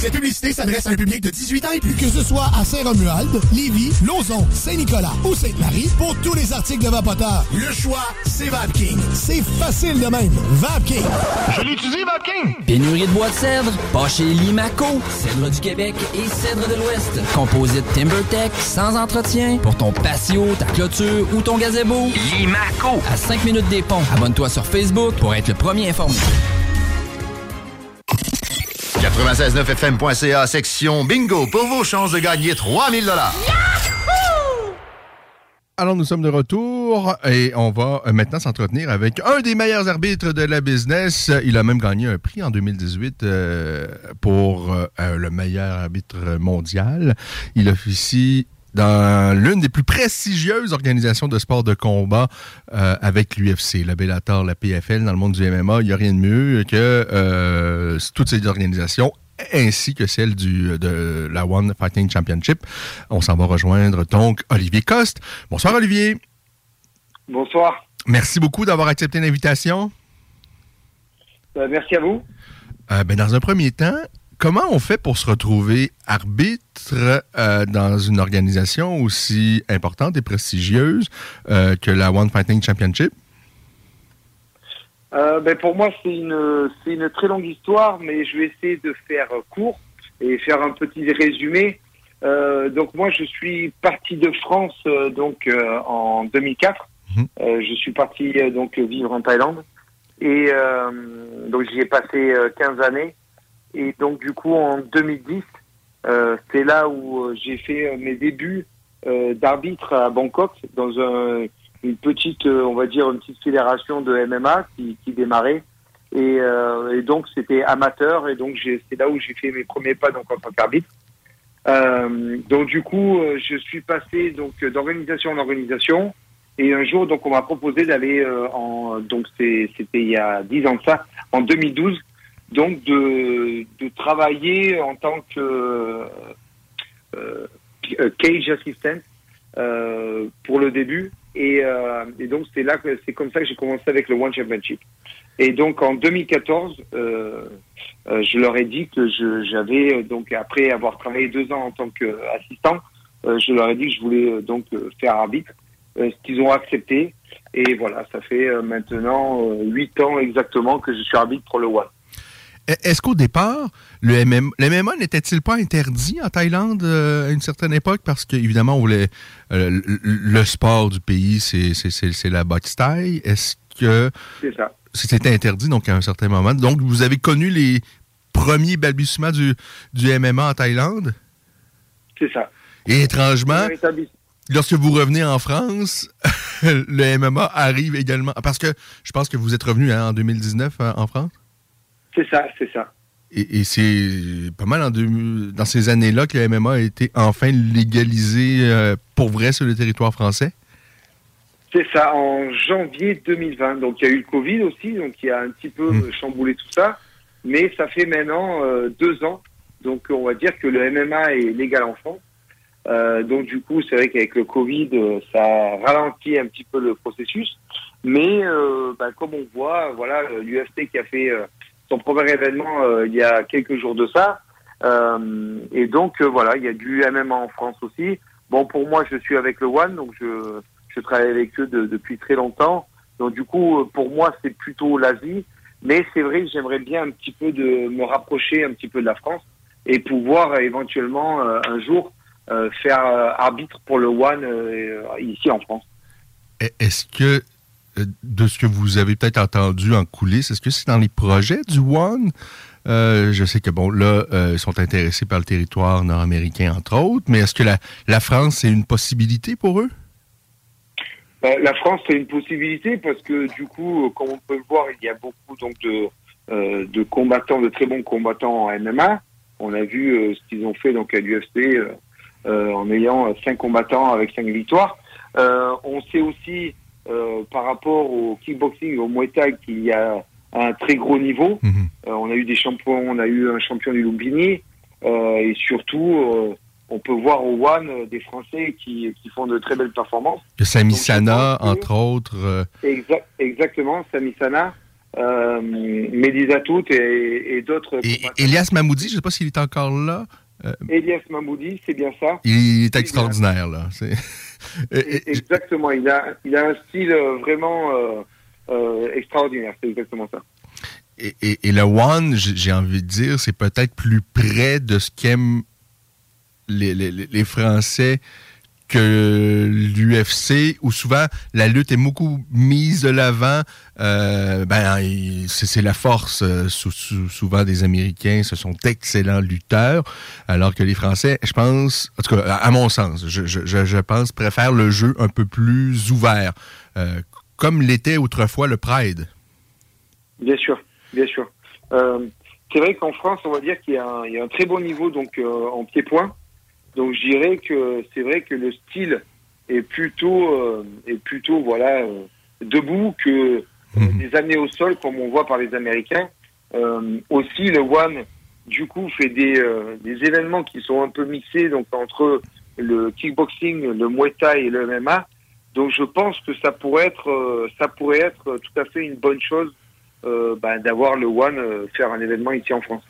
Cette publicité s'adresse à un public de 18 ans et plus. Que ce soit à Saint-Romuald, Lévis, Lauson, Saint-Nicolas ou Sainte-Marie, pour tous les articles de Vapoteur, le choix, c'est VapKing. C'est facile de même. VapKing. Je l'utilise, VapKing. Pénurie de bois de cèdre, pas chez Limaco. Cèdre du Québec et cèdre de l'Ouest. Composite TimberTech, sans entretien, pour ton patio, ta clôture ou ton gazebo. Limaco. À 5 minutes des ponts. Abonne-toi sur Facebook pour être le premier informé. 969fm.ca, section bingo, pour vos chances de gagner 3000 dollars. Alors, nous sommes de retour et on va euh, maintenant s'entretenir avec un des meilleurs arbitres de la business. Il a même gagné un prix en 2018 euh, pour euh, le meilleur arbitre mondial. Il officie dans l'une des plus prestigieuses organisations de sport de combat euh, avec l'UFC, la Bellator, la PFL, dans le monde du MMA. Il n'y a rien de mieux que euh, toutes ces organisations ainsi que celle du, de la One Fighting Championship. On s'en va rejoindre donc Olivier Coste. Bonsoir Olivier. Bonsoir. Merci beaucoup d'avoir accepté l'invitation. Euh, merci à vous. Euh, ben, dans un premier temps, comment on fait pour se retrouver arbitre euh, dans une organisation aussi importante et prestigieuse euh, que la One Fighting Championship? Euh, ben, pour moi, c'est une, c'est une très longue histoire, mais je vais essayer de faire court et faire un petit résumé. Donc moi, je suis parti de France donc en 2004. Euh, je suis parti donc vivre en Thaïlande et donc j'y ai passé euh, 15 années. Et donc du coup, en 2010, euh, c'est là où euh, j'ai fait euh, mes débuts euh, d'arbitre à Bangkok dans un, une petite, euh, on va dire, une petite fédération de MMA qui, qui démarrait. Et, euh, et donc c'était amateur et donc c'est là où j'ai fait mes premiers pas donc en tant qu'arbitre. Donc du coup, je suis passé donc d'organisation en organisation et un jour donc on m'a proposé d'aller en donc c'était il y a 10 ans de ça, en 2012 donc de, de travailler en tant que euh, euh, cage assistant euh, pour le début. Et, euh, et donc c'est là que c'est comme ça que j'ai commencé avec le One Championship. Et donc en 2014 euh, euh, je leur ai dit que je j'avais donc après avoir travaillé deux ans en tant qu'assistant je leur ai dit que je voulais donc faire arbitre. Ce qu'ils ont accepté. Et voilà ça fait maintenant huit ans exactement que je suis arbitre pour le One Est-ce qu'au départ, le, MM, le MMA n'était-il pas interdit en Thaïlande euh, à une certaine époque? Parce qu'évidemment, on voulait. euh, le, le sport du pays, c'est- la boxe thaï. Est-ce que c'est ça c'était interdit donc à un certain moment? Donc, vous avez connu les premiers balbutiements du, du MMA en Thaïlande? c'est ça Et étrangement, lorsque vous revenez en France, le MMA arrive également. Parce que je pense que vous êtes revenu hein, en 2019 euh, en France? C'est ça c'est ça Et, et c'est pas mal en deux- dans ces années-là que le MMA a été enfin légalisé euh, pour vrai sur le territoire français? C'est ça, en janvier 2020. Donc il y a eu le Covid aussi, donc il a un petit peu Mm. euh, chamboulé tout ça. Mais ça fait maintenant euh, deux ans. Donc on va dire que le MMA est légal en France. Euh, donc du coup, c'est vrai qu'avec le Covid, euh, ça ralentit un petit peu le processus. Mais euh, bah, comme on voit, voilà, l'UFC qui a fait son premier événement euh, il y a quelques jours de ça. Euh, et donc euh, voilà, il y a du MMA en France aussi. Bon, pour moi, je suis avec le One, donc je, je travaille avec eux de- depuis très longtemps. Donc du coup, pour moi, c'est plutôt l'Asie. Mais c'est vrai que j'aimerais bien un petit peu de me rapprocher un petit peu de la France et pouvoir éventuellement un jour faire arbitre pour le One ici en France. est-ce que, de ce que vous avez peut-être entendu en coulisses, est-ce que c'est dans les projets du One? Euh, je sais que, bon, là, ils sont intéressés par le territoire nord-américain, entre autres, mais est-ce que la, France, c'est une possibilité pour eux? Ben, la France, c'est une possibilité parce que, du coup, comme on peut le voir, il y a beaucoup donc de, de combattants, de très bons combattants en MMA. On a vu ce qu'ils ont fait donc à l'UFC en ayant cinq combattants avec cinq victoires. Euh, on sait aussi, euh, par rapport au kickboxing, au Muay Thai, qu'il y a un très gros niveau. Mhm. Euh, on a eu des champions, on a eu un champion du Lumbini, et surtout, on peut voir au One des Français qui, qui font de très belles performances. De Sami Sana, entre autres. exactement, Sami Sana. Euh, et, et d'autres. Et Elias Mamoudi, je ne sais pas s'il est encore là. Elias Mamoudi, c'est bien ça. Il est extraordinaire, là. Exactement, il a, il a un style euh, vraiment euh, euh, extraordinaire, c'est exactement ça. Et, et, le One, j'ai envie de dire, c'est peut-être plus près de ce qu'aiment les, les, les Français que l'UFC, où souvent la lutte est beaucoup mise de l'avant, euh, ben, c'est la force euh, souvent des Américains, ce sont d'excellents lutteurs, alors que les Français, je pense, en tout cas, à mon sens, je, je, je pense, préfèrent le jeu un peu plus ouvert, euh, comme l'était autrefois le Pride. Bien sûr, bien sûr. c'est vrai qu'en France, on va dire qu'il y, y, a un très bon niveau donc en pied-point. Donc je dirais que c'est vrai que le style est plutôt euh, est plutôt voilà euh, debout que euh, mhm. des années au sol comme on voit par les Américains. aussi le One du coup fait des des événements qui sont un peu mixés donc entre le kickboxing, le Muay Thai et le MMA. Donc je pense que ça pourrait être ça pourrait être tout à fait une bonne chose ben, d'avoir le One faire un événement ici en France.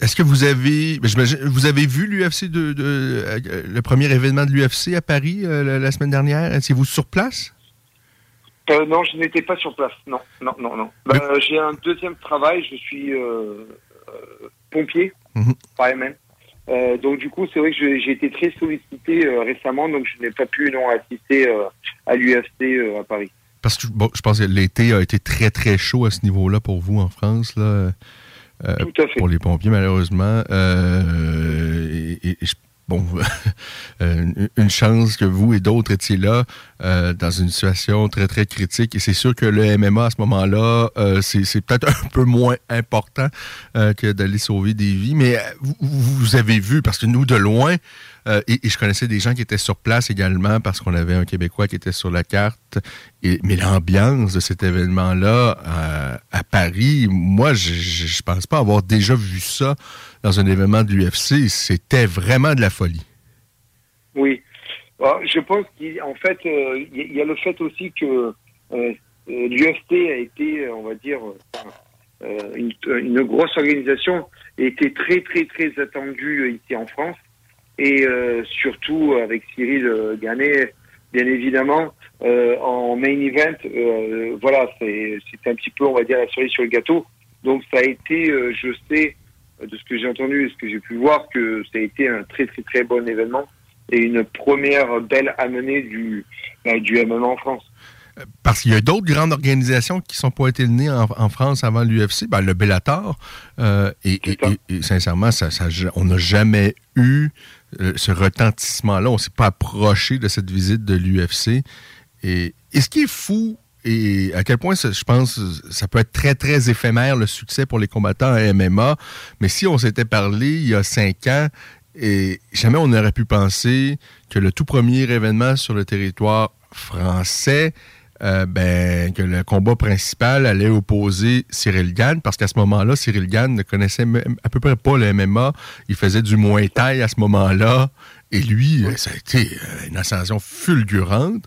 Est-ce que vous avez, ben, vous avez vu l'UFC de, euh, le premier événement de l'UFC à Paris euh, la, semaine dernière? Étiez-vous sur place? Euh, Non, je n'étais pas sur place. Non, non, non, non. Ben, j'ai un deuxième travail. Je suis pompier mhm. par donc du coup, c'est vrai que j'ai été très sollicité récemment, donc je n'ai pas pu non assister à l'UFC à Paris. Parce que bon, je pense que l'été a été très très chaud à ce niveau-là pour vous en France là. Euh, pour les pompiers, malheureusement. Euh, et, bon, euh, une chance que vous et d'autres étiez là dans une situation très, très critique. Et c'est sûr que le MMA, à ce moment-là, c'est peut-être un peu moins important que d'aller sauver des vies. Mais vous, vous, avez vu, parce que nous, de loin, euh, et, je connaissais des gens qui étaient sur place également parce qu'on avait un Québécois qui était sur la carte. Mais l'ambiance de cet événement-là euh, à Paris, moi, je ne pense pas avoir déjà vu ça dans un événement de l'UFC. C'était vraiment de la folie. Oui. Ah, je pense qu'en fait, euh, il y a le fait aussi que l'UFC a été, on va dire, une, une, grosse organisation et était très, très, très attendue ici en France et euh, surtout avec Cyril euh, Ganet, bien évidemment, euh, en main event, voilà, c'est un petit peu, on va dire, la cerise sur le gâteau. Donc ça a été, je sais, de ce que j'ai entendu et ce que j'ai pu voir, que ça a été un très très très bon événement et une première belle amenée du, du MMA en France. Parce qu'il y a d'autres grandes organisations qui sont pointées le nez en, France avant l'UFC, ben, le Bellator. et, sincèrement, ça, ça on n'a jamais eu ce retentissement-là. On ne s'est pas approché de cette visite de l'UFC. Et, ce qui est fou, et à quel point je pense ça peut être très, très éphémère le succès pour les combattants à MMA, mais si on s'était parlé il y a cinq ans, et jamais on n'aurait pu penser que le tout premier événement sur le territoire français euh, ben, que le combat principal allait opposer Cyril Gann, parce qu'à ce moment-là, Cyril Gann ne connaissait à peu près pas le MMA. Il faisait du Muay Thai à ce moment-là. Et lui, euh, ça a été euh, une ascension fulgurante.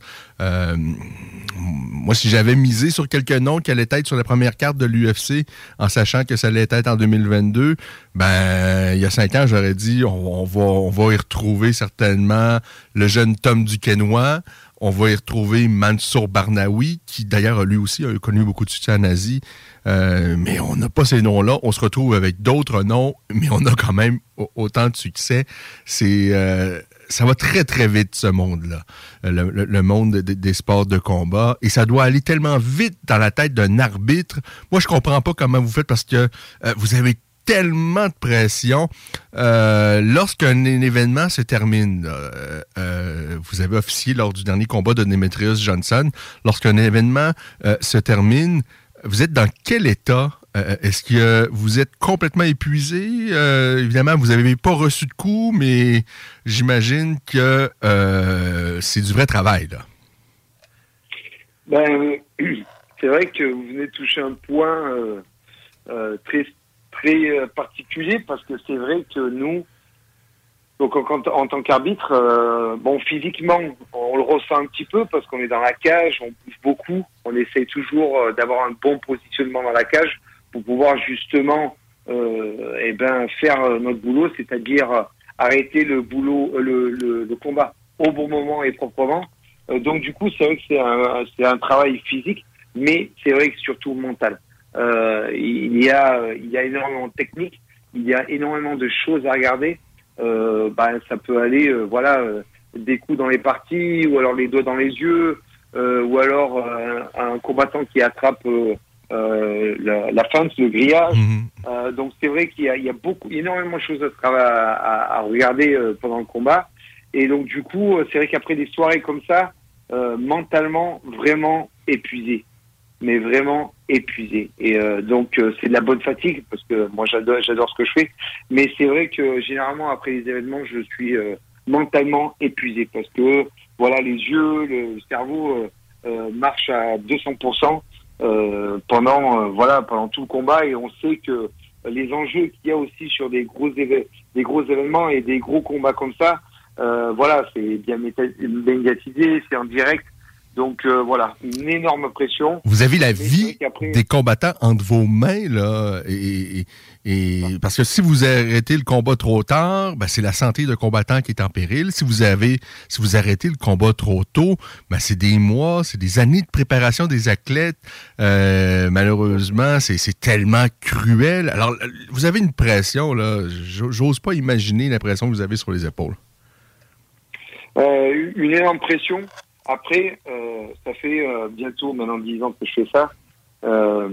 moi, si j'avais misé sur quelques noms qui allaient être sur la première carte de l'UFC, en sachant que ça allait être en 2022, ben, il y a cinq ans, j'aurais dit, on, va, on va y retrouver certainement le jeune Tom Duquesnois. On va y retrouver Mansour Barnaoui, qui d'ailleurs lui aussi a connu beaucoup de succès en Asie. Euh, mais on n'a pas ces noms-là. On se retrouve avec d'autres noms, mais on a quand même autant de succès. C'est euh, ça va très, très vite, ce monde-là, le, monde des sports de combat. Et ça doit aller tellement vite dans la tête d'un arbitre. Moi, je comprends pas comment vous faites parce que vous avez tellement de pression. Lorsqu'un événement se termine, vous avez officié lors du dernier combat de Demetrius Johnson, lorsqu'un événement se termine, vous êtes dans quel état? Euh, est-ce que vous êtes complètement épuisé? Euh, évidemment, vous n'avez pas reçu de coup, mais j'imagine que euh, c'est du vrai travail. Là. Ben, c'est vrai que vous venez de toucher un point très, très particulier parce que c'est vrai que nous, donc en, tant qu'arbitre, bon physiquement, on le ressent un petit peu parce qu'on est dans la cage, on bouge beaucoup, on essaye toujours d'avoir un bon positionnement dans la cage pour pouvoir justement euh, eh ben, faire notre boulot, c'est-à-dire arrêter le boulot, le, combat au bon moment et proprement. Euh, donc du coup, c'est vrai que c'est un, un travail physique, mais c'est vrai que surtout mental. Euh, il y a, il y a énormément de techniques, il y a énormément de choses à regarder. Euh, ben, ça peut aller, euh, voilà, euh, des coups dans les parties, ou alors les doigts dans les yeux, ou alors un combattant qui attrape euh, la, la, fente, le grillage. Mhm. Euh, donc c'est vrai qu'il y, y, a beaucoup, énormément de choses à, à, à regarder euh, pendant le combat. Et donc du coup, c'est vrai qu'après des soirées comme ça, mentalement vraiment épuisé, mais vraiment épuisé. Et donc c'est de la bonne fatigue parce que moi j'adore, j'adore ce que je fais. Mais c'est vrai que généralement après les événements, je suis mentalement épuisé parce que voilà les yeux, le cerveau marche à 200%. Euh, pendant euh, voilà pendant tout le combat et on sait que les enjeux qu'il y a aussi sur des gros des gros événements et des gros combats comme ça euh, voilà c'est bien médiatisé c'est en direct donc euh, voilà, une énorme pression. Vous avez la vie des combattants entre vos mains, là. Et, parce que si vous arrêtez le combat trop tard, ben, c'est la santé de combattant qui est en péril. Si vous avez si vous arrêtez le combat trop tôt, ben, c'est des mois, c'est des années de préparation des athlètes. Euh, malheureusement, c'est tellement cruel. Alors, vous avez une pression, là. J'ose pas imaginer la pression que vous avez sur les épaules. Euh, une énorme pression. Après, euh, ça fait euh, bientôt maintenant 10 ans que je fais ça. Euh,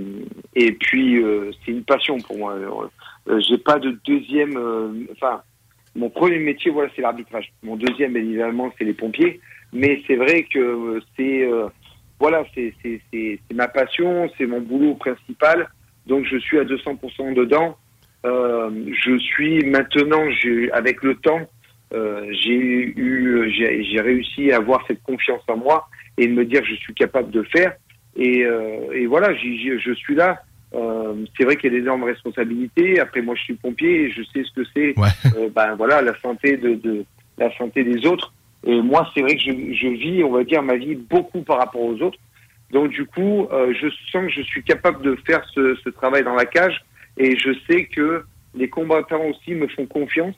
et puis, c'est une passion pour moi. J'ai pas de deuxième. Enfin, mon premier métier, voilà, c'est l'arbitrage. Mon deuxième, évidemment, c'est les pompiers. Mais c'est vrai que c'est voilà, c'est ma passion, c'est mon boulot principal. Donc, je suis à 200% dedans. je suis maintenant, avec le temps, j'ai eu, j'ai réussi à avoir cette confiance en moi et de me dire que je suis capable de faire. Et, euh, et voilà, je suis là. Euh, c'est vrai qu'il y a d'énormes responsabilités. Après, moi, je suis pompier et je sais ce que c'est. Euh, ben voilà, la santé de, de, la santé des autres. Et moi, c'est vrai que je, je, vis, on va dire, ma vie beaucoup par rapport aux autres. Donc, du coup, euh, je sens que je suis capable de faire ce, ce travail dans la cage. Et je sais que les combattants aussi me font confiance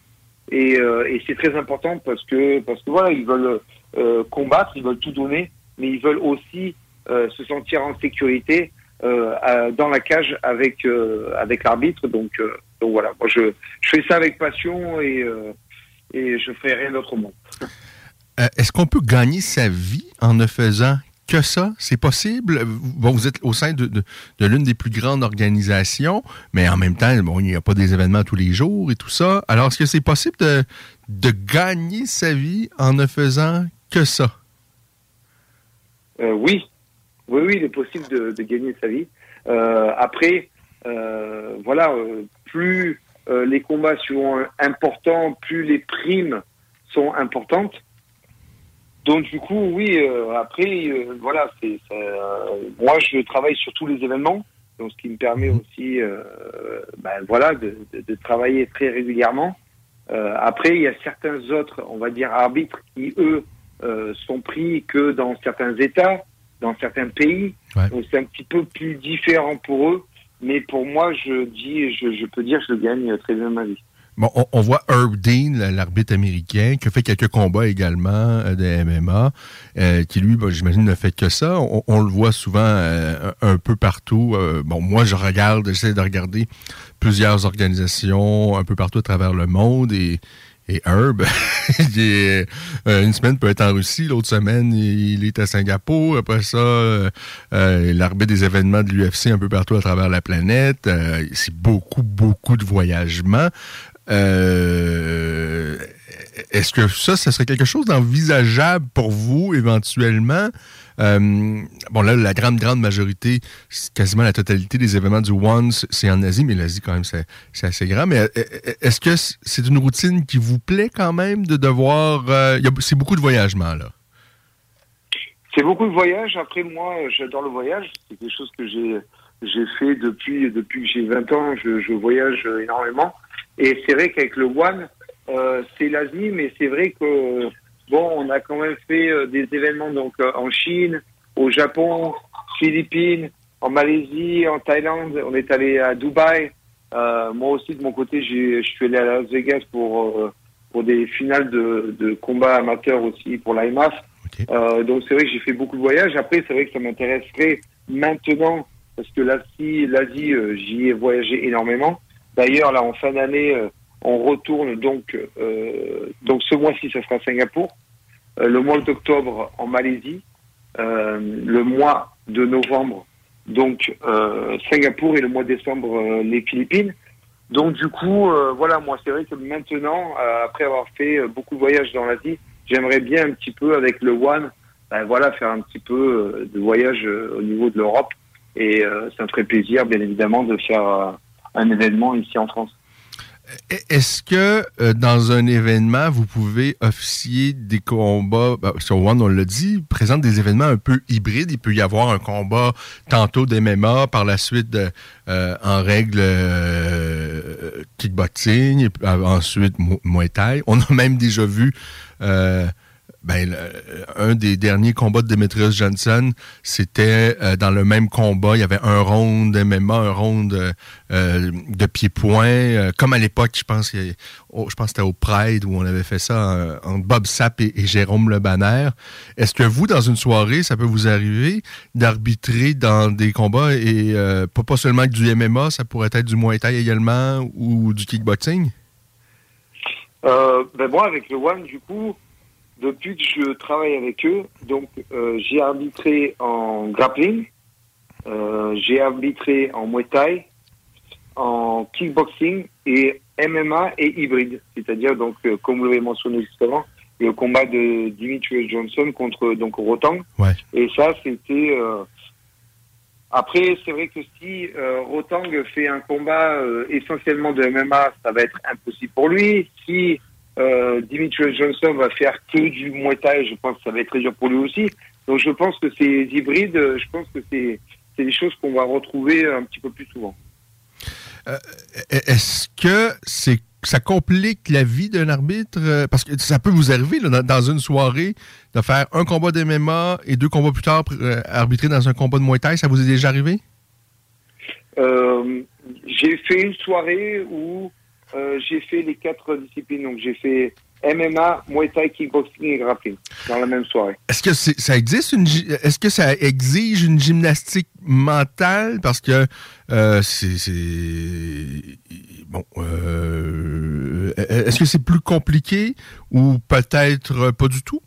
et, euh, et c'est très important parce que parce que voilà, ils veulent euh, combattre, ils veulent tout donner, mais ils veulent aussi euh, se sentir en sécurité dans la cage avec avec l'arbitre. Donc donc voilà, moi je je fais ça avec passion et et je ferai rien d'autre. Est-ce qu'on peut gagner sa vie en ne faisant que ça? C'est possible? Bon, vous êtes au sein de, l'une des plus grandes organisations, mais en même temps, bon, il n'y a pas des événements tous les jours et tout ça. Alors, est-ce que c'est possible de, gagner sa vie en ne faisant que ça? Euh, oui. Oui, oui, il est possible de, de gagner sa vie. Euh, après, euh, voilà, plus les combats sont importants, plus les primes sont importantes. Donc du coup, oui. Euh, après, euh, voilà, c'est euh, moi je travaille sur tous les événements, donc ce qui me permet mhm. aussi, ben, voilà, de, de, de, travailler très régulièrement. après, il y a certains autres, on va dire arbitres, qui eux sont pris que dans certains États, dans certains pays. Donc c'est un petit peu plus différent pour eux. Mais pour moi, je dis, je, je peux dire, je gagne très bien ma vie. Bon, on, voit Herb Dean, l'arbitre américain, qui a fait quelques combats également euh, de MMA, euh, qui lui, j'imagine, ne fait que ça. On, le voit souvent euh, un peu partout. bon, moi, je regarde, j'essaie de regarder plusieurs organisations un peu partout à travers le monde et, Herb, une semaine peut être en Russie, l'autre semaine, il est à Singapour. Après ça, il arbitre des événements de l'UFC un peu partout à travers la planète. C'est beaucoup, beaucoup de voyagements. Euh, Est-ce que ça, ça serait quelque chose d'envisageable pour vous éventuellement? Euh, bon, là, la grande, grande majorité, quasiment la totalité des événements du One, c'est en Asie, mais l'Asie, quand même, c'est assez grand. Mais euh, est-ce que c'est une routine qui vous plaît quand même de devoir. c'est beaucoup de voyagements, là. C'est beaucoup de voyages. Après, moi, j'adore le voyage. C'est quelque chose que j'ai fait depuis depuis que j'ai 20 ans. Je, voyage énormément. Et c'est vrai qu'avec le One, euh, c'est l'Asie, mais c'est vrai que bon, on a quand même fait euh, des événements donc euh, en Chine, au Japon, Philippines, en Malaisie, en Thaïlande. On est allé à Dubaï. Moi aussi, de mon côté, je suis allé à Las Vegas pour pour des finales de, de combats amateurs aussi pour l'IMAF. Donc c'est vrai que j'ai fait beaucoup de voyages. Après, c'est vrai que ça m'intéresserait maintenant parce que l'Asie, l'Asie, j'y ai voyagé énormément. D'ailleurs, là, en fin d'année, euh, on retourne donc euh, donc ce mois-ci, ça sera à Singapour. Euh, le mois d'octobre en Malaisie. Le mois de novembre, donc Singapour et le mois de décembre les Philippines. Donc du coup, euh, voilà, moi c'est vrai que maintenant, euh, après avoir fait beaucoup de voyages dans l'Asie, j'aimerais bien un petit peu avec le One, ben, voilà, faire un petit peu de voyage au niveau de l'Europe. Et ça me ferait plaisir, bien évidemment, de faire un événement ici en France. Est-ce que euh, dans un événement, vous pouvez officier des combats, ben, sur One, on l'a dit, présente des événements un peu hybrides. Il peut y avoir un combat tantôt d'MMA, par la suite euh, en règle euh, kickboxing, euh, ensuite Mu- Muay Thai. On a même déjà vu ben, le- un des derniers combats de Demetrius Johnson, c'était euh, dans le même combat. Il y avait un round MMA, un round euh, euh, de pied-point. euh, comme à l'époque, je pense, oh, je pense c'était au Pride où on avait fait ça euh, entre Bob Sapp et, Jérôme Le Banner. Est-ce que vous, dans une soirée, ça peut vous arriver d'arbitrer dans des combats et euh, pas, pas seulement du MMA, ça pourrait être du Muay Thai également ou du kickboxing? Euh, ben moi, avec le One, du coup, depuis que je travaille avec eux, donc euh, j'ai arbitré en grappling, euh, j'ai arbitré en Muay Thai, en kickboxing et MMA et hybride. C'est-à-dire, donc, euh, comme vous l'avez mentionné justement, le combat de Dimitri Johnson contre donc Rotang. Ouais. Et ça, c'était. Après, c'est vrai que si euh, Rotang fait un combat euh, essentiellement de MMA, ça va être impossible pour lui. Si euh, Dimitri Johnson va faire que du Muay Thai, je pense que ça va être très dur pour lui aussi. Donc, je pense que ces hybrides, euh, je pense que c'est des choses qu'on va retrouver un petit peu plus souvent. Euh, Est-ce que c'est ça complique la vie d'un arbitre? Euh, Parce que ça peut vous arriver là, dans, une soirée de faire un combat de MMA et deux combats plus tard euh, arbitrer dans un combat de Muay Thai. Ça vous est déjà arrivé? J'ai fait une soirée où j'ai fait les quatre disciplines. Donc j'ai fait MMA, Muay Thai, kickboxing et grappling dans la même soirée. Est-ce que ça existe une est-ce que ça exige une gymnastique mentale? Parce que euh, c'est bon euh, est-ce que c'est plus compliqué ou peut-être pas du tout?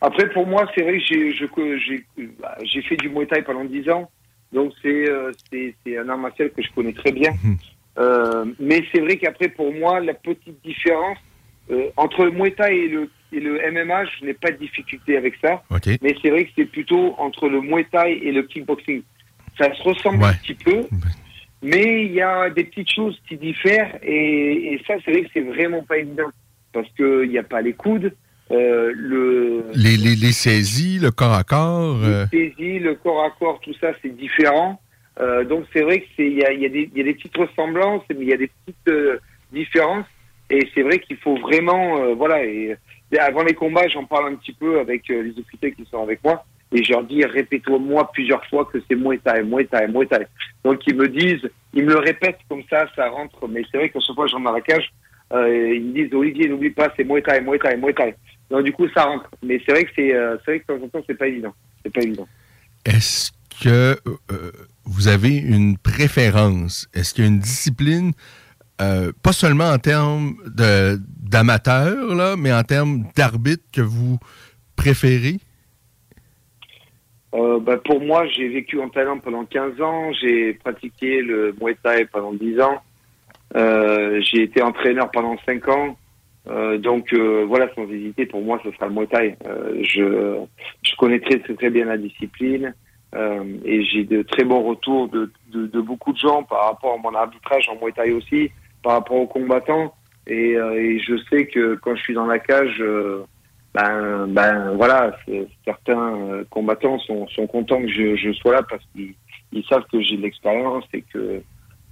Après, pour moi, c'est vrai que j'ai fait du Muay Thai pendant 10 ans. Donc c'est euh, un art martial que je connais très bien. Euh, mais c'est vrai qu'après, pour moi, la petite différence euh, entre le Muay Thai et le, et le MMA, je n'ai pas de difficulté avec ça. OK. Mais c'est vrai que c'est plutôt entre le Muay Thai et le kickboxing. Ça se ressemble un petit peu, mais il y a des petites choses qui diffèrent et, et ça, c'est vrai que c'est vraiment pas évident parce qu'il n'y a pas les coudes, euh, le les, les, les saisies le corps à corps euh, les saisies, le corps à corps, tout ça, c'est différent. Euh, donc c'est vrai que c'est il y a, des- petites ressemblances, mais il y a des petites euh, différences. Et c'est vrai qu'il faut vraiment, euh, voilà. Avant les combats, j'en parle un petit peu avec les officiers qui sont avec moi, et je leur dis répète-moi plusieurs fois que c'est Muay Thai, Muay Thai, Muay Thai. Donc ils me disent, ils me le répètent comme ça, ça rentre. Mais c'est vrai qu'à chaque fois j'en ai ils me disent Olivier, n'oublie pas, c'est Muay Thai, Muay Thai, Muay. Donc du coup, ça rentre. Mais c'est vrai que c'est, c'est vrai que de temps en temps, c'est pas évident. C'est pas évident. Est-ce que vous avez une préférence? Est-ce qu'il y a une discipline euh, pas seulement en termes là, mais en termes d'arbitres que vous préférez? Euh, bah, pour moi, j'ai vécu en Thaïlande pendant 15 ans, j'ai pratiqué le Muay Thai pendant 10 ans, euh, j'ai été entraîneur pendant 5 ans. Donc voilà, sans hésiter, pour moi, ce sera le Muay Thai. Je, je connais très bien la discipline euh, et j'ai de très bons retours de, de, de beaucoup de gens par rapport à mon arbitrage en Muay Thai aussi, par rapport aux combattants. Et, euh, et je sais que quand je suis dans la cage, euh, ben, ben voilà, certains euh, combattants sont, sont contents que je, je sois là parce qu'ils ils savent que j'ai de l'expérience et que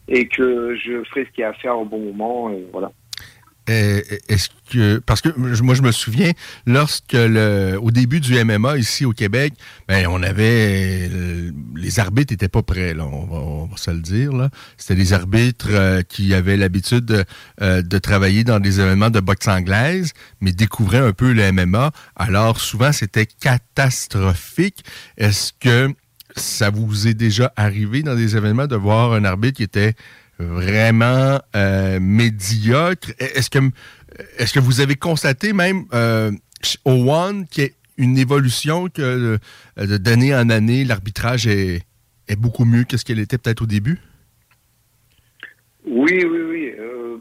et que je ferai ce qu'il y a à faire au bon moment. Et voilà. Euh, Est-ce que parce que moi je me souviens lorsque le au début du MMA ici au Québec, ben on avait euh, les arbitres étaient pas prêts là, on va, on va se le dire là. C'était des arbitres euh, qui avaient l'habitude de, de travailler dans des événements de boxe anglaise, mais découvraient un peu le MMA. Alors souvent c'était catastrophique. Est-ce que ça vous est déjà arrivé dans des événements de voir un arbitre qui était vraiment euh, médiocre. Est-ce que, est-ce que vous avez constaté même euh, au One qu'il y a une évolution que euh, d'année en année, l'arbitrage est, est beaucoup mieux que ce qu'elle était peut-être au début? Oui, oui, oui.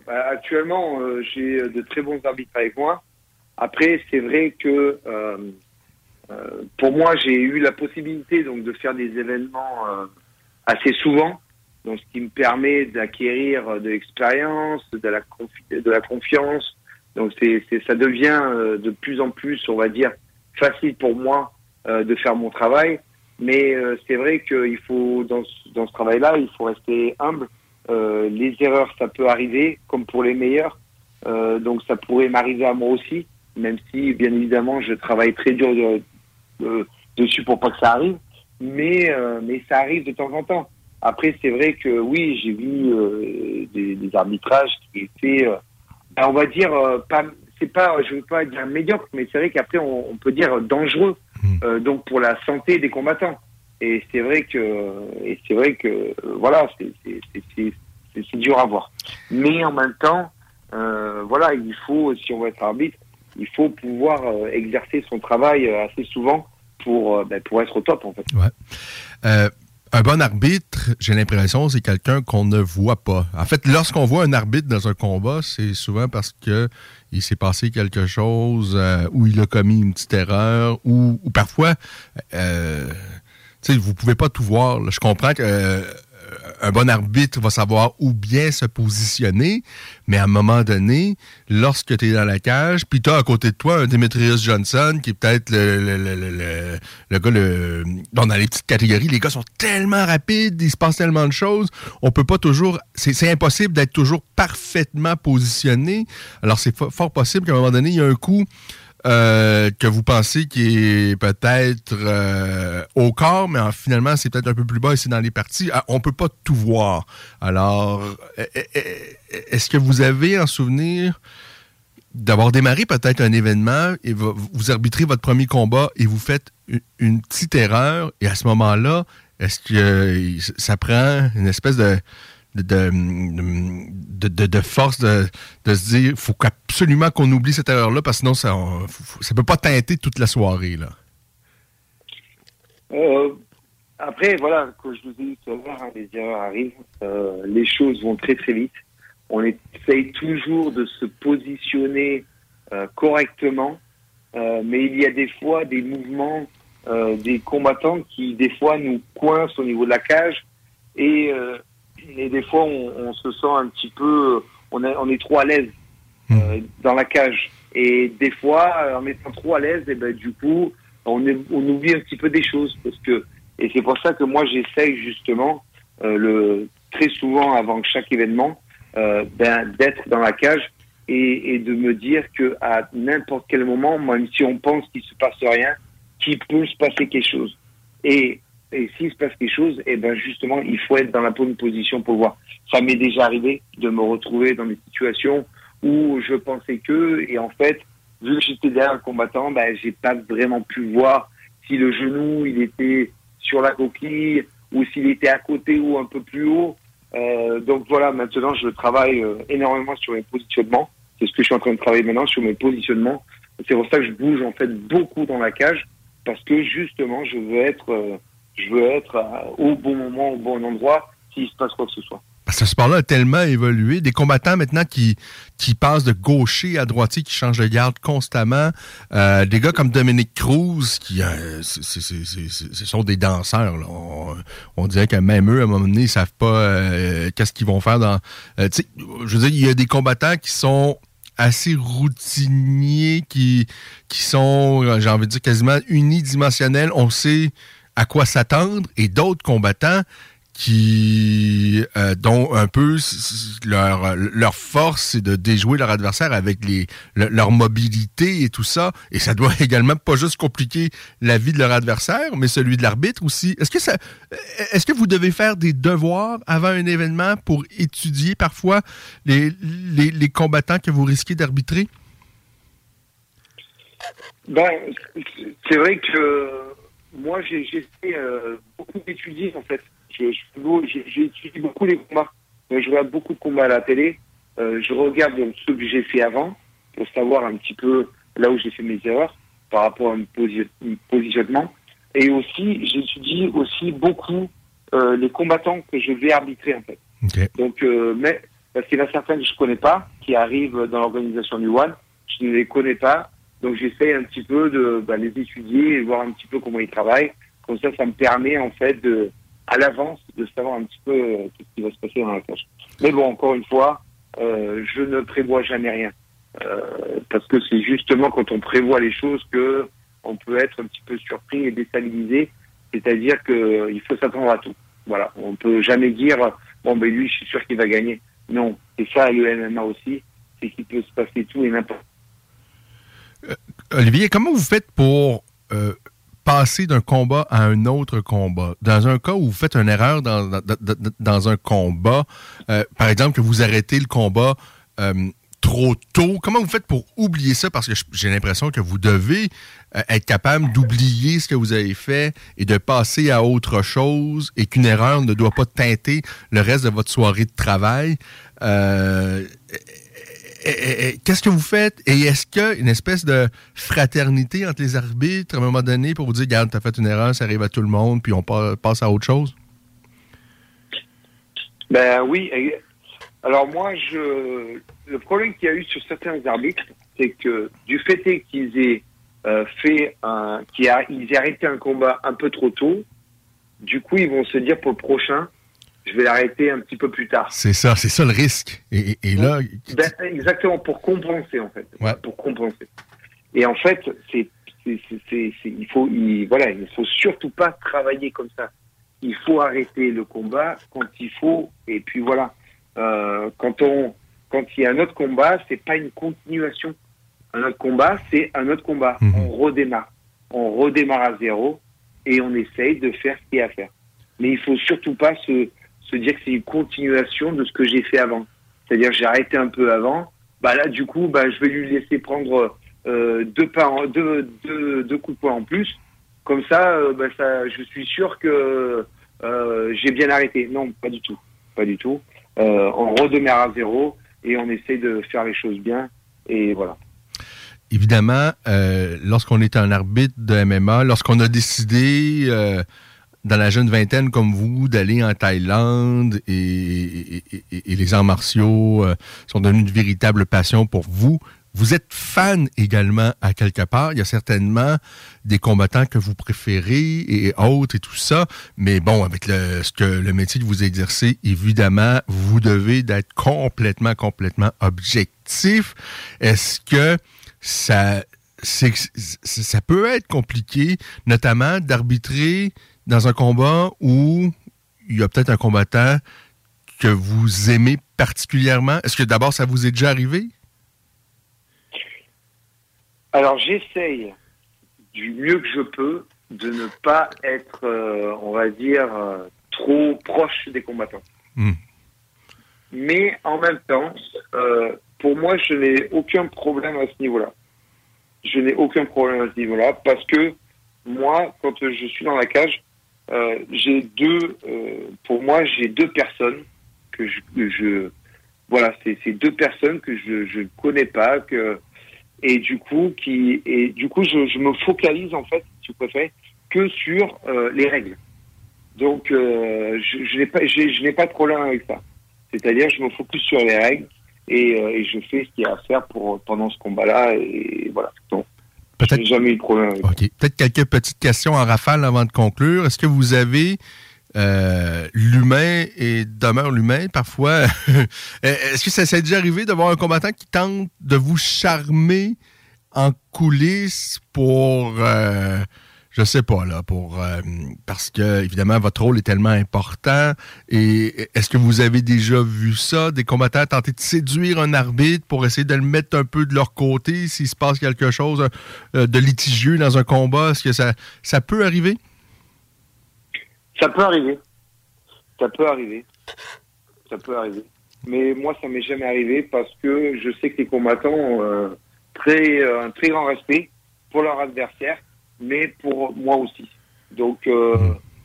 Bah, actuellement, j'ai de très bons arbitres avec moi. Après, c'est vrai que pour moi, j'ai eu la possibilité donc de faire des événements assez souvent, donc ce qui me permet d'acquérir de l'expérience, de la de la confiance. Donc c'est, ça devient euh, de plus en plus, on va dire, facile pour moi euh, de faire mon travail. Mais euh, c'est vrai qu'il faut dans ce, dans ce travail-là, il faut rester humble. Euh, les erreurs, ça peut arriver, comme pour les meilleurs. Euh, donc ça pourrait m'arriver à moi aussi, même si bien évidemment je travaille très dur de- de- dessus pour pas que ça arrive. Mais euh, mais ça arrive de temps en temps. Après c'est vrai que oui, j'ai vu euh, des, des arbitrages qui étaient, euh, ben, on va dire euh, pas, c'est pas, je veux pas dire médiocre, mais c'est vrai qu'après on, on peut dire dangereux. euh, donc pour la santé des combattants. Et c'est vrai que et c'est vrai que voilà, c'est dur à voir. Mais en même temps, voilà, il faut, si on veut être arbitre, il faut pouvoir exercer son travail assez souvent pour, ben, pour être au top en fait. Ouais. Un bon arbitre, j'ai l'impression, c'est quelqu'un qu'on ne voit pas. En fait, lorsqu'on voit un arbitre dans un combat, c'est souvent parce que il s'est passé quelque chose euh, ou il a commis une petite erreur ou, parfois, euh, vous pouvez pas tout voir. Je comprends que euh, un bon arbitre va savoir où bien se positionner, mais à un moment donné, lorsque tu es dans la cage, puis tu as à côté de toi un Demetrius Johnson qui est peut-être le, le, le, le, le- le gars, le, dans les petites catégories, les gars sont tellement rapides, il se passe tellement de choses, on peut pas toujours, c'est impossible d'être toujours parfaitement positionné. Alors c'est fo- fort possible qu'à un moment donné, il y a un coup euh, que vous pensez qui est peut-être euh, au corps, mais en- finalement, c'est peut-être un peu plus bas et c'est dans les parties. Ah, on peut pas tout voir. Alors, eh, eh, eh, est-ce que vous avez en souvenir d'avoir démarré peut-être un événement et vous, arbitrez votre premier combat et vous faites une, une petite erreur et à ce moment-là, est-ce que euh, ça prend une espèce de de, de, de, de force de, de se dire faut absolument qu'on oublie cette erreur-là parce que sinon ça ne peut pas teinter toute la soirée. Là. Euh, après, voilà, comme je vous ai dit tout à l'heure, les erreurs arrivent, euh, les choses vont très très vite. On essaye toujours de se positionner euh, correctement, mais il y a des fois des mouvements des combattants qui des fois nous coincent au niveau de la cage et, et des fois on, on se sent un petit peu, on, est- on est trop à l'aise euh, dans la cage. Et des fois, euh, en étant trop à l'aise, et ben du coup, on, est- on oublie un petit peu des choses parce que et c'est pour ça que moi j'essaye justement euh, le très souvent avant chaque événement euh, ben, d'être dans la cage et, et de me dire que à n'importe quel moment, même si on pense qu'il se passe rien, qu'il peut se passer quelque chose. Et, et s'il se passe quelque chose, et ben justement, il faut être dans la bonne position pour voir. Ça m'est déjà arrivé de me retrouver dans des situations où je pensais que, et en fait, vu que j'étais derrière le combattant, ben, j'ai pas vraiment pu voir si le genou il était sur la coquille ou s'il était à côté ou un peu plus haut. Euh, donc voilà, maintenant je travaille euh, énormément sur mes positionnements. C'est ce que je suis en train de travailler maintenant sur mes positionnements. C'est pour ça que je bouge en fait beaucoup dans la cage parce que justement je veux être, euh, je veux être euh, au bon moment, au bon endroit s'il se passe quoi que ce soit. Parce que ce sport-là a tellement évolué. Des combattants maintenant qui, qui passent de gaucher à droitier, qui changent de garde constamment. Euh, des gars comme Dominique Cruz, qui euh, sont des danseurs. On, dirait que même eux, à un moment donné, ils savent pas qu'est-ce qu'ils vont faire dans. je veux dire, il y a des combattants qui sont assez routiniers, qui, qui sont, j'ai envie de dire, quasiment unidimensionnels. On sait à quoi s'attendre. Et d'autres combattants qui euh, dont un peu leur, leur force c'est de déjouer leur adversaire avec les le- leur mobilité et tout ça et ça doit également pas juste compliquer la vie de leur adversaire mais celui de l'arbitre aussi est-ce que ça est-ce que vous devez faire des devoirs avant un événement pour étudier parfois les, les, les combattants que vous risquez d'arbitrer? Ben, c'est vrai que moi, j'ai fait euh, beaucoup d'étudier, en fait. J'ai étudié beaucoup les combats. Euh, Je regarde beaucoup de combats à la télé. Euh, je regarde donc ceux que j'ai fait avant pour savoir un petit peu là où j'ai fait mes erreurs par rapport à mon posi- mon positionnement. Et aussi, j'étudie aussi beaucoup euh, les combattants que je vais arbitrer, en fait. Donc, euh, mais parce qu'il y en a certains que je connais pas, qui arrivent dans l'organisation du One, je ne les connais pas, donc j'essaie un petit peu de bah, les étudier et voir un petit peu comment ils travaillent. Comme ça, ça me permet en fait de, à l'avance, de savoir un petit peu euh, ce qui va se passer dans la cage. Mais bon, encore une fois, euh, je ne prévois jamais rien, Euh, parce que c'est justement quand on prévoit les choses que on peut être un petit peu surpris et déstabilisé. C'est-à-dire que euh, faut s'attendre à tout. Voilà, on peut jamais dire bon ben lui, je suis sûr qu'il va gagner. Non, c'est ça le MMA aussi, c'est qu'il peut se passer tout et n'importe. Olivier, comment vous faites pour euh, passer d'un combat à un autre combat? Dans un cas où vous faites une erreur dans, un combat, euh, par exemple que vous arrêtez le combat euh, trop tôt, comment vous faites pour oublier ça? Parce que j'ai l'impression que vous devez être capable d'oublier ce que vous avez fait et de passer à autre chose et qu'une erreur ne doit pas teinter le reste de votre soirée de travail. Euh, eh, eh, eh, Qu'est-ce que vous faites? Et est-ce qu'il y a une espèce de fraternité entre les arbitres à un moment donné pour vous dire, regarde, t'as fait une erreur, ça arrive à tout le monde, puis on pa- passe à autre chose? Ben oui. Alors moi, le problème qu'il y a eu sur certains arbitres, c'est que du fait qu'ils aient euh, fait un, qu'ils aient arrêté un combat un peu trop tôt, du coup ils vont se dire pour le prochain, je vais l'arrêter un petit peu plus tard. C'est ça, c'est ça le risque. Et, là, Ben, exactement pour compenser en fait, pour compenser. Et en fait, c'est, il faut, il, voilà, il faut surtout pas travailler comme ça. Il faut arrêter le combat quand il faut. Et puis voilà, Euh, quand on, quand il y a un autre combat, c'est pas une continuation. Un autre combat, c'est un autre combat. On redémarre, on redémarre à zéro et on essaye de faire ce qu'il y a à faire. Mais il faut surtout pas se, se dire que c'est une continuation de ce que j'ai fait avant. C'est-à-dire j'ai arrêté un peu avant. Bah là, du coup, bah, je vais lui laisser prendre euh, deux, coups de poing en plus. Comme ça, euh, bah, ça, je suis sûr que euh, j'ai bien arrêté. Non, pas du tout, pas du tout. On redémarre à zéro et on essaie de faire les choses bien. Et voilà. évidemment, lorsqu'on est un arbitre de MMA, lorsqu'on a décidé dans la jeune vingtaine comme vous d'aller en Thaïlande et, et- et- et les arts martiaux euh, sont devenus une véritable passion pour vous. Vous êtes fan également à quelque part. Il y a certainement des combattants que vous préférez et autres et tout ça. Mais bon, avec le, ce que le métier que vous exercez, évidemment, vous devez d'être complètement, complètement objectif. Est-ce que ça, ça peut être compliqué, notamment d'arbitrer dans un combat où il y a peut-être un combattant que vous aimez particulièrement? Est-ce que d'abord ça vous est déjà arrivé? Alors j'essaye du mieux que je peux de ne pas être, euh, on va dire, euh, trop proche des combattants. Hmm. Mais en même temps, euh, pour moi, je n'ai aucun problème à ce niveau-là. Je n'ai aucun problème à ce niveau-là parce que moi, quand je suis dans la cage, euh, j'ai deux, euh, pour moi, j'ai deux personnes que je, voilà, c'est deux personnes que je ne connais pas et du coup qui et du coup je, me focalise en fait, si tu préfères, que sur euh, les règles. Donc je, n'ai pas pas de problème avec ça. C'est-à-dire je me focus sur les règles et, et je fais ce qu'il y a à faire pour pendant ce combat-là et voilà. Donc je n'ai jamais eu de problème avec ça. OK. Peut-être quelques petites questions en rafale avant de conclure. Est-ce que vous avez euh, l'humain et demeure l'humain parfois? Est-ce que ça s'est déjà arrivé de voir un combattant qui tente de vous charmer en coulisses pour, euh, je sais pas là, pour euh, parce que évidemment votre rôle est tellement important. Et est-ce que vous avez déjà vu ça, des combattants tenter de séduire un arbitre pour essayer de le mettre un peu de leur côté s'il se passe quelque chose euh, de litigieux dans un combat? Est-ce que ça ça peut arriver? Ça peut arriver. Ça peut arriver. Ça peut arriver. Mais moi, ça m'est jamais arrivé parce que je sais que les combattants ont euh, très, euh, un très grand respect pour leur adversaire, mais pour moi aussi. Donc, euh,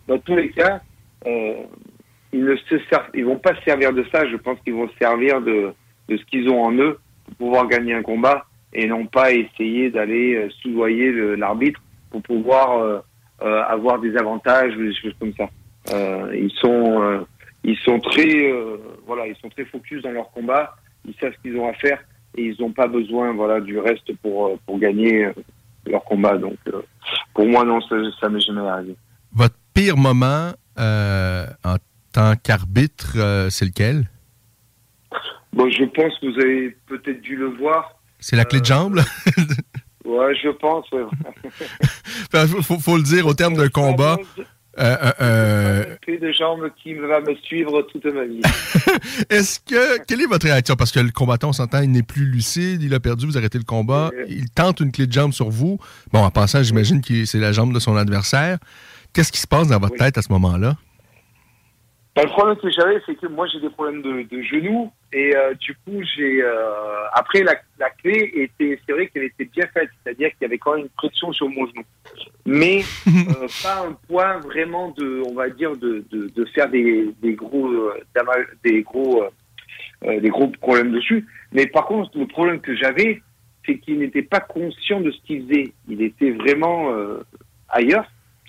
dans tous les cas, euh, ils ne se ils vont pas se servir de ça. Je pense qu'ils vont se servir de, de ce qu'ils ont en eux pour pouvoir gagner un combat et non pas essayer d'aller euh, soudoyer l'arbitre pour pouvoir avoir des avantages ou des choses comme ça. Ils sont ils sont très voilà ils sont très focus dans leur combat. Ils savent ce qu'ils ont à faire et ils n'ont pas besoin voilà du reste pour pour gagner leur combat. Donc euh, pour moi non ça, ça m'est jamais arrivé. Votre pire moment euh, en tant qu'arbitre, euh, c'est lequel? Bon je pense que vous avez peut-être dû le voir. C'est la clé de jambe là? Ouais je pense. ouais. Faut- faut le dire au terme d'un combat. Euh, euh, euh, Clé de jambe qui va me suivre toute ma vie. Est-ce que. Quelle est votre réaction? Parce que le combattant, on s'entend, il n'est plus lucide, il a perdu, vous arrêtez le combat, il tente une clé de jambe sur vous. Bon, en passant, j'imagine que c'est la jambe de son adversaire. Qu'est-ce qui se passe dans votre Oui. tête à ce moment-là? Bah, le problème que j'avais, c'est que moi j'ai des problèmes de, de genoux et euh, du coup j'ai euh, après la, la clé était c'est vrai qu'elle était bien faite, c'est-à-dire qu'il y avait quand même une pression sur mon genou, mais euh, pas un point vraiment de on va dire de, de, de faire des, des gros des gros des gros problèmes dessus. Mais par contre le problème que j'avais, c'est qu'il n'était pas conscient de ce qu'il faisait. Il était vraiment ailleurs,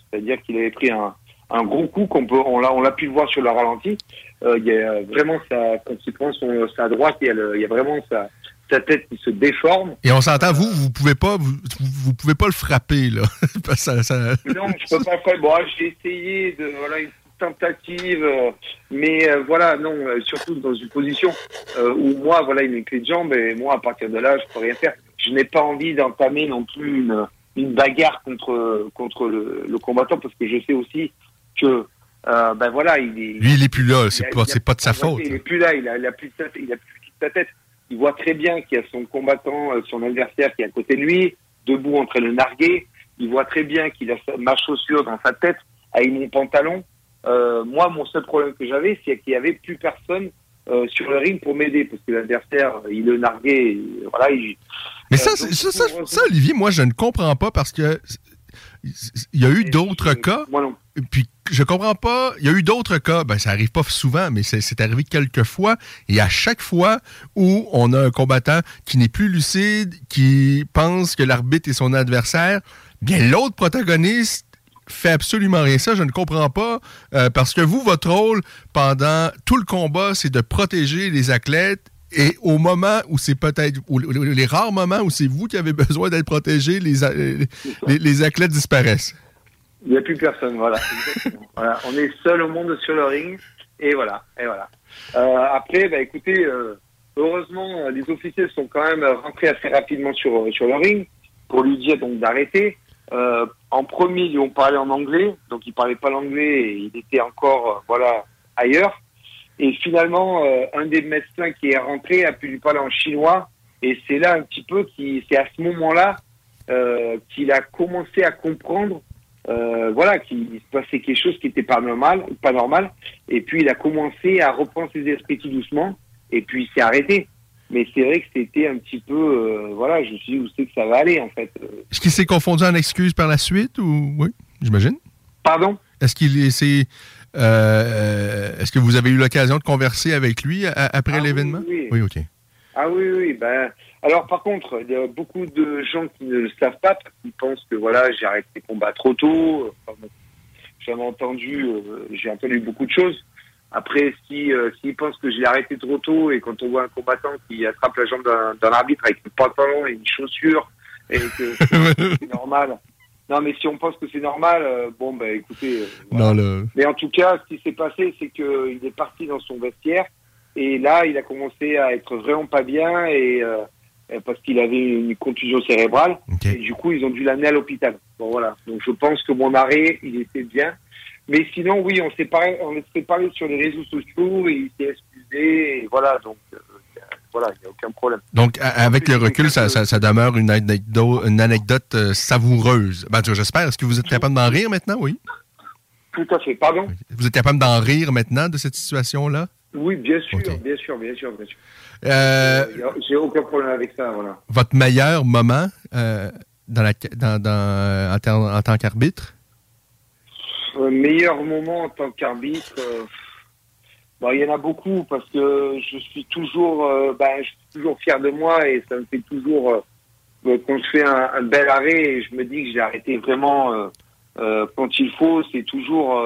c'est-à-dire qu'il avait pris un un gros coup qu'on peut, on l'a, on l'a pu le voir sur le ralenti. Euh, il y a vraiment sa, quand il prend son, sa droite, il y a, le- il y a vraiment sa, sa tête qui se déforme. Et on s'entend, vous, vous pouvez pas, vous, vous- pouvez pas le frapper, là. Ça- ça- Non, je peux pas faire. Bon, j'ai essayé de, voilà, une tentative, euh, mais euh, voilà, non, euh, surtout dans une position euh, où moi, voilà, il une clé de jambe et moi, à partir de là, je peux rien faire. Je n'ai pas envie d'entamer non plus une, une bagarre contre, contre le, le combattant parce que je sais aussi que, euh, ben voilà, il est. Lui, il est plus là, c'est pas, c'est pas de sa faute. Il est plus là, il a, il a plus il a plus de sa tête. Il voit très bien qu'il y a son combattant, euh, son adversaire qui est à côté de lui, debout en train de narguer. Il voit très bien qu'il a sa- ma chaussure dans sa tête, avec mon pantalon. Euh, moi, mon seul problème que j'avais, c'est qu'il y avait plus personne euh, sur le ring pour m'aider, parce que l'adversaire, il le narguait, et voilà, il, Mais ça, Olivier, moi, je ne comprends pas parce que il y a eu d'autres cas. Puis je comprends pas. Il y a eu d'autres cas. Ben, ça arrive pas souvent, mais c'est c'est arrivé quelques fois. Et à chaque fois où on a un combattant qui n'est plus lucide, qui pense que l'arbitre est son adversaire, bien l'autre protagoniste fait absolument rien. Ça, je ne comprends pas. euh, parce que vous, votre rôle pendant tout le combat, c'est de protéger les athlètes. Et au moment où c'est peut-être, les rares moments où c'est vous qui avez besoin d'être protégé, les, les, les athlètes disparaissent. il n'y a plus personne, voilà. voilà. On est seul au monde sur le ring, et voilà, et voilà. Euh, après, bah, écoutez, euh, heureusement, euh, les officiers sont quand même rentrés assez rapidement sur, sur le ring pour lui dire donc d'arrêter. Euh, en premier, ils lui ont parlé en anglais, donc il parlait pas l'anglais et il était encore, euh, voilà, ailleurs. Et finalement, euh, un des médecins qui est rentré a pu lui parler en chinois, et c'est là un petit peu qui, c'est à ce moment-là euh, qu'il a commencé à comprendre euh, voilà, qu'il se passait quelque chose qui n'était pas normal, pas normal. Et puis il a commencé à reprendre ses esprits tout doucement, et puis il s'est arrêté. Mais c'est vrai que c'était un petit peu, euh, voilà, je me suis dit où c'est que ça va aller en fait. Est-ce qu'il s'est confondu en excuse par la suite ou oui, j'imagine? Pardon? Est-ce qu'il est- s'est Euh, Est-ce que vous avez eu l'occasion de converser avec lui a- après Ah l'événement? oui. oui, OK. Ah oui, oui, ben. Alors par contre, il y a beaucoup de gens qui ne le savent pas, parce qu'ils pensent que voilà, j'ai arrêté les combats trop tôt. Enfin, entendu, euh, j'ai entendu beaucoup de choses. Après, si euh, s'ils pensent que je l'ai arrêté trop tôt et quand on voit un combattant qui attrape la jambe d'un arbitre avec une pantalon et une chaussure et que c'est normal. Non, mais si on pense que c'est normal, euh, bon, ben écoutez. euh, Non, mais en tout cas, ce qui s'est passé, c'est qu'il est parti dans son vestiaire et là, il a commencé à être vraiment pas bien et euh, euh, parce qu'il avait une contusion cérébrale et du coup, ils ont dû l'amener à l'hôpital. Bon voilà. Donc je pense que mon arrêt, il était bien. Mais sinon, oui, on s'est parlé, on s'est parlé sur les réseaux sociaux et il s'est excusé et voilà. Donc euh, voilà, il n'y a aucun problème. Donc, avec le recul, ça, ça- ça demeure une anecdote, une anecdote euh, savoureuse. Ben, j'espère. Est-ce que vous êtes capable d'en rire maintenant? Oui. Tout à fait. Pardon? Vous êtes capable d'en rire maintenant de cette situation-là? Oui, bien sûr, bien sûr, bien sûr, bien sûr. Euh, J'ai aucun problème avec ça, voilà. votre meilleur moment euh, dans la, dans, dans- en, tant qu'arbitre? Meilleur moment en tant qu'arbitre, euh, bon, il y en a beaucoup parce que je suis toujours, euh, ben, je suis toujours fier de moi et ça me fait toujours euh, euh, quand je fais un, bel arrêt et je me dis que j'ai arrêté vraiment euh, quand il faut, c'est toujours,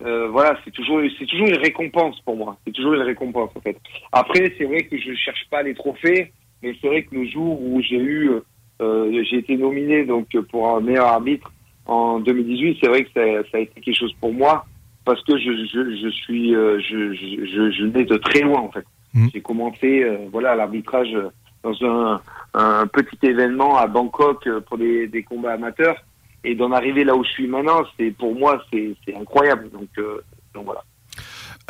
voilà, c'est toujours, c'est toujours une récompense pour moi. C'est toujours une récompense en fait. Après, c'est vrai que je cherche pas les trophées, mais c'est vrai que le jour où j'ai eu, j'ai été nominé donc pour un meilleur arbitre en 2018, c'est vrai que ça, ça a été quelque chose pour moi parce que je, je, je suis, euh, je, je, je, je venais de très loin en fait. J'ai commencé, euh, voilà, l'arbitrage euh, dans un, un petit événement à Bangkok pour des, des combats amateurs et d'en arriver là où je suis maintenant, c'est pour moi c'est incroyable. Donc, euh, donc voilà.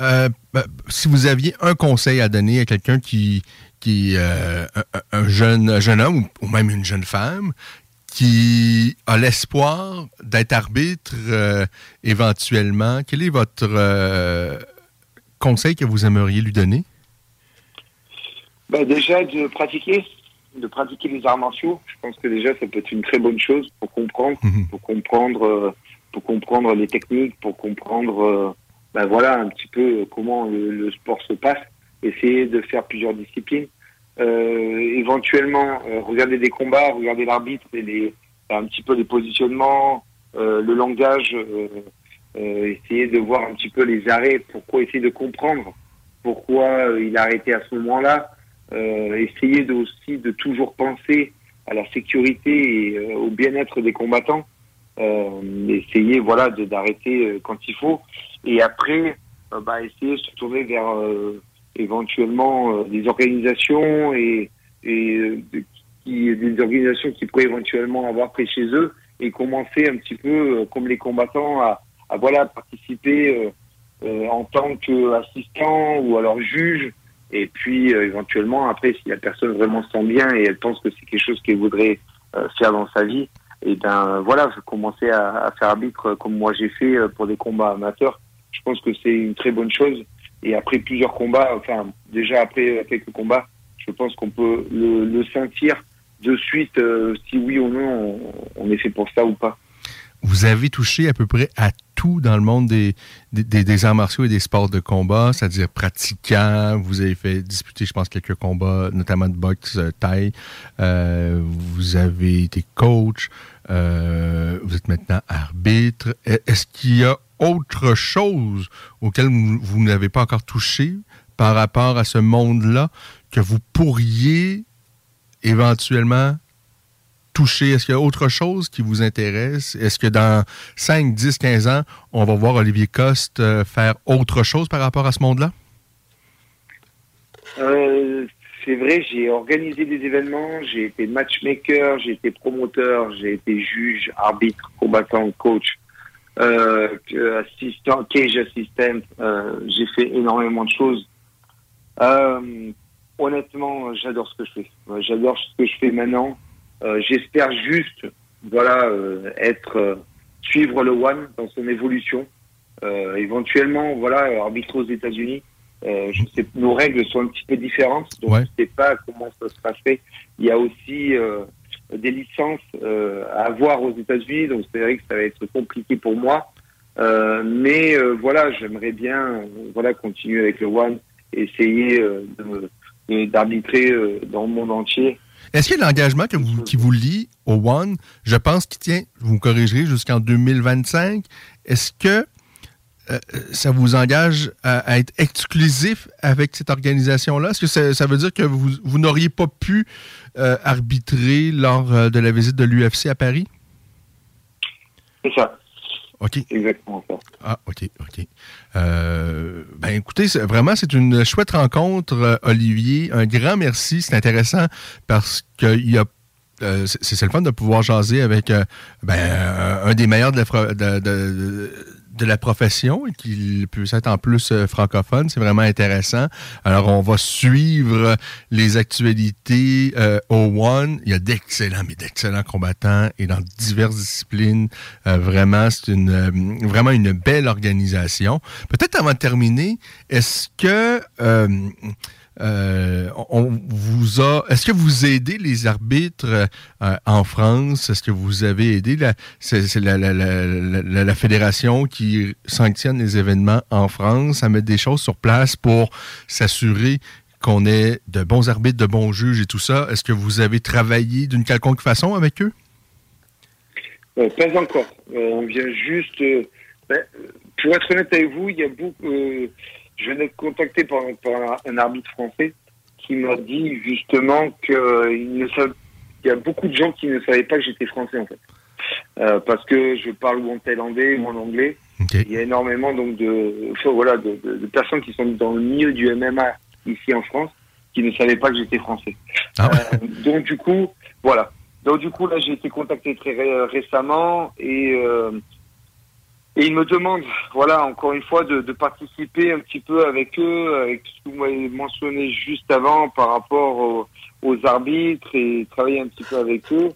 Euh, ben, si vous aviez un conseil à donner à quelqu'un qui, qui un, un jeune, un jeune homme ou même une jeune femme qui a l'espoir d'être arbitre euh, éventuellement, quel est votre euh, conseil que vous aimeriez lui donner? Ben, déjà de pratiquer, de pratiquer les arts martiaux. Je pense que déjà ça peut être une très bonne chose pour comprendre, pour comprendre, euh, pour comprendre les techniques, pour comprendre, ben voilà un petit peu comment le, le sport se passe. Essayer de faire plusieurs disciplines. Euh, éventuellement euh, regarder des combats, regarder l'arbitre et les, un petit peu les positionnements, euh, le langage, essayer de voir un petit peu les arrêts, pourquoi essayer de comprendre pourquoi il a arrêté à ce moment-là, essayer de, aussi de toujours penser à la sécurité et au bien-être des combattants, euh, essayer voilà d'arrêter quand il faut, et après bah, essayer de se tourner vers éventuellement euh, des organisations et, euh, qui, des organisations qui pourraient éventuellement avoir près chez eux et commencer un petit peu euh, comme les combattants à, voilà participer en tant qu'assistant ou alors juge. Et puis éventuellement après si la personne vraiment se sent bien et elle pense que c'est quelque chose qu'elle voudrait faire dans sa vie et ben voilà je commençais à, à faire arbitre comme moi j'ai fait pour des combats amateurs. Je pense que c'est une très bonne chose et après plusieurs combats enfin déjà après quelques combats je pense qu'on peut le, le sentir de suite euh, si oui ou non on, on est fait pour ça ou pas. Vous avez touché à peu près à tout dans le monde des, des, arts martiaux et des sports de combat, c'est-à-dire pratiquant. Vous avez fait disputer, je pense, quelques combats, notamment de boxe euh, thaï. Euh, vous avez été coach. Euh, vous êtes maintenant arbitre. E- Est-ce qu'il y a autre chose auquel vous, vous n'avez pas encore touché par rapport à ce monde-là que vous pourriez éventuellement Est-ce qu'il y a autre chose qui vous intéresse? Est-ce que dans 5, 10, 15 ans, on va voir Olivier Coste euh, faire autre chose par rapport à ce monde-là? Euh, c'est vrai, j'ai organisé des événements, j'ai été matchmaker, j'ai été promoteur, j'ai été juge, arbitre, combattant, coach, euh, assistant, cage assistant. j'ai fait énormément de choses. Honnêtement, j'adore ce que je fais. J'adore ce que je fais maintenant. Euh, J'espère juste, voilà, euh, être euh, suivre le one dans son évolution. Euh, éventuellement, voilà, arbitrer aux États-Unis. Euh, je sais, nos règles sont un petit peu différentes, donc je ne sais pas comment ça se passerait. Il y a aussi euh, des licences euh, à avoir aux États-Unis, donc c'est vrai que ça va être compliqué pour moi. Euh, mais euh, voilà, j'aimerais bien voilà continuer avec le One, essayer euh, d'arbitrer euh, dans le monde entier. Est-ce que l'engagement qui vous lie au One, je pense qu'il tient, vous me corrigerez, jusqu'en 2025, est-ce que euh, ça vous engage à, être exclusif avec cette organisation-là? Est-ce que ça, veut dire que vous, vous n'auriez pas pu euh, arbitrer lors euh, de la visite de l'UFC à Paris? C'est ça. OK. Exactement ça. Ah, OK, OK. Euh, ben écoutez, vraiment, c'est une chouette rencontre, euh, Olivier. Un grand merci. C'est intéressant parce qu'il y a. euh, c'est le fun de pouvoir jaser avec euh, ben, euh, un des meilleurs de la, fro- de, de- de la profession et qu'il puisse être en plus euh, francophone. C'est vraiment intéressant. Alors, on va suivre les actualités euh, au One. Il y a d'excellents, mais d'excellents combattants et dans diverses disciplines. Euh, vraiment, c'est une vraiment une belle organisation. Peut-être avant de terminer, est-ce que euh, on vous a, est-ce que vous aidez les arbitres euh, en France? Est-ce que vous avez aidé la, fédération qui sanctionne les événements en France à mettre des choses sur place pour s'assurer qu'on ait de bons arbitres, de bons juges et tout ça? Est-ce que vous avez travaillé d'une quelconque façon avec eux? Euh, pas encore. On vient juste. ben, pour être honnête avec vous, il y a beaucoup. Je venais de contacter par, par un arbitre français qui m'a dit justement qu'il ne savait- il y a beaucoup de gens qui ne savaient pas que j'étais français en fait. Euh, parce que je parle ou en thaïlandais ou en anglais. Il y a énormément donc de, enfin, voilà, de, de- de personnes qui sont dans le milieu du MMA ici en France qui ne savaient pas que j'étais français. Euh, donc du coup, voilà. Donc du coup là j'ai été contacté très ré- récemment et euh, et ils me demandent, voilà, encore une fois, de, de participer un petit peu avec eux, avec ce que vous m'avez mentionné juste avant par rapport aux, aux arbitres et travailler un petit peu avec eux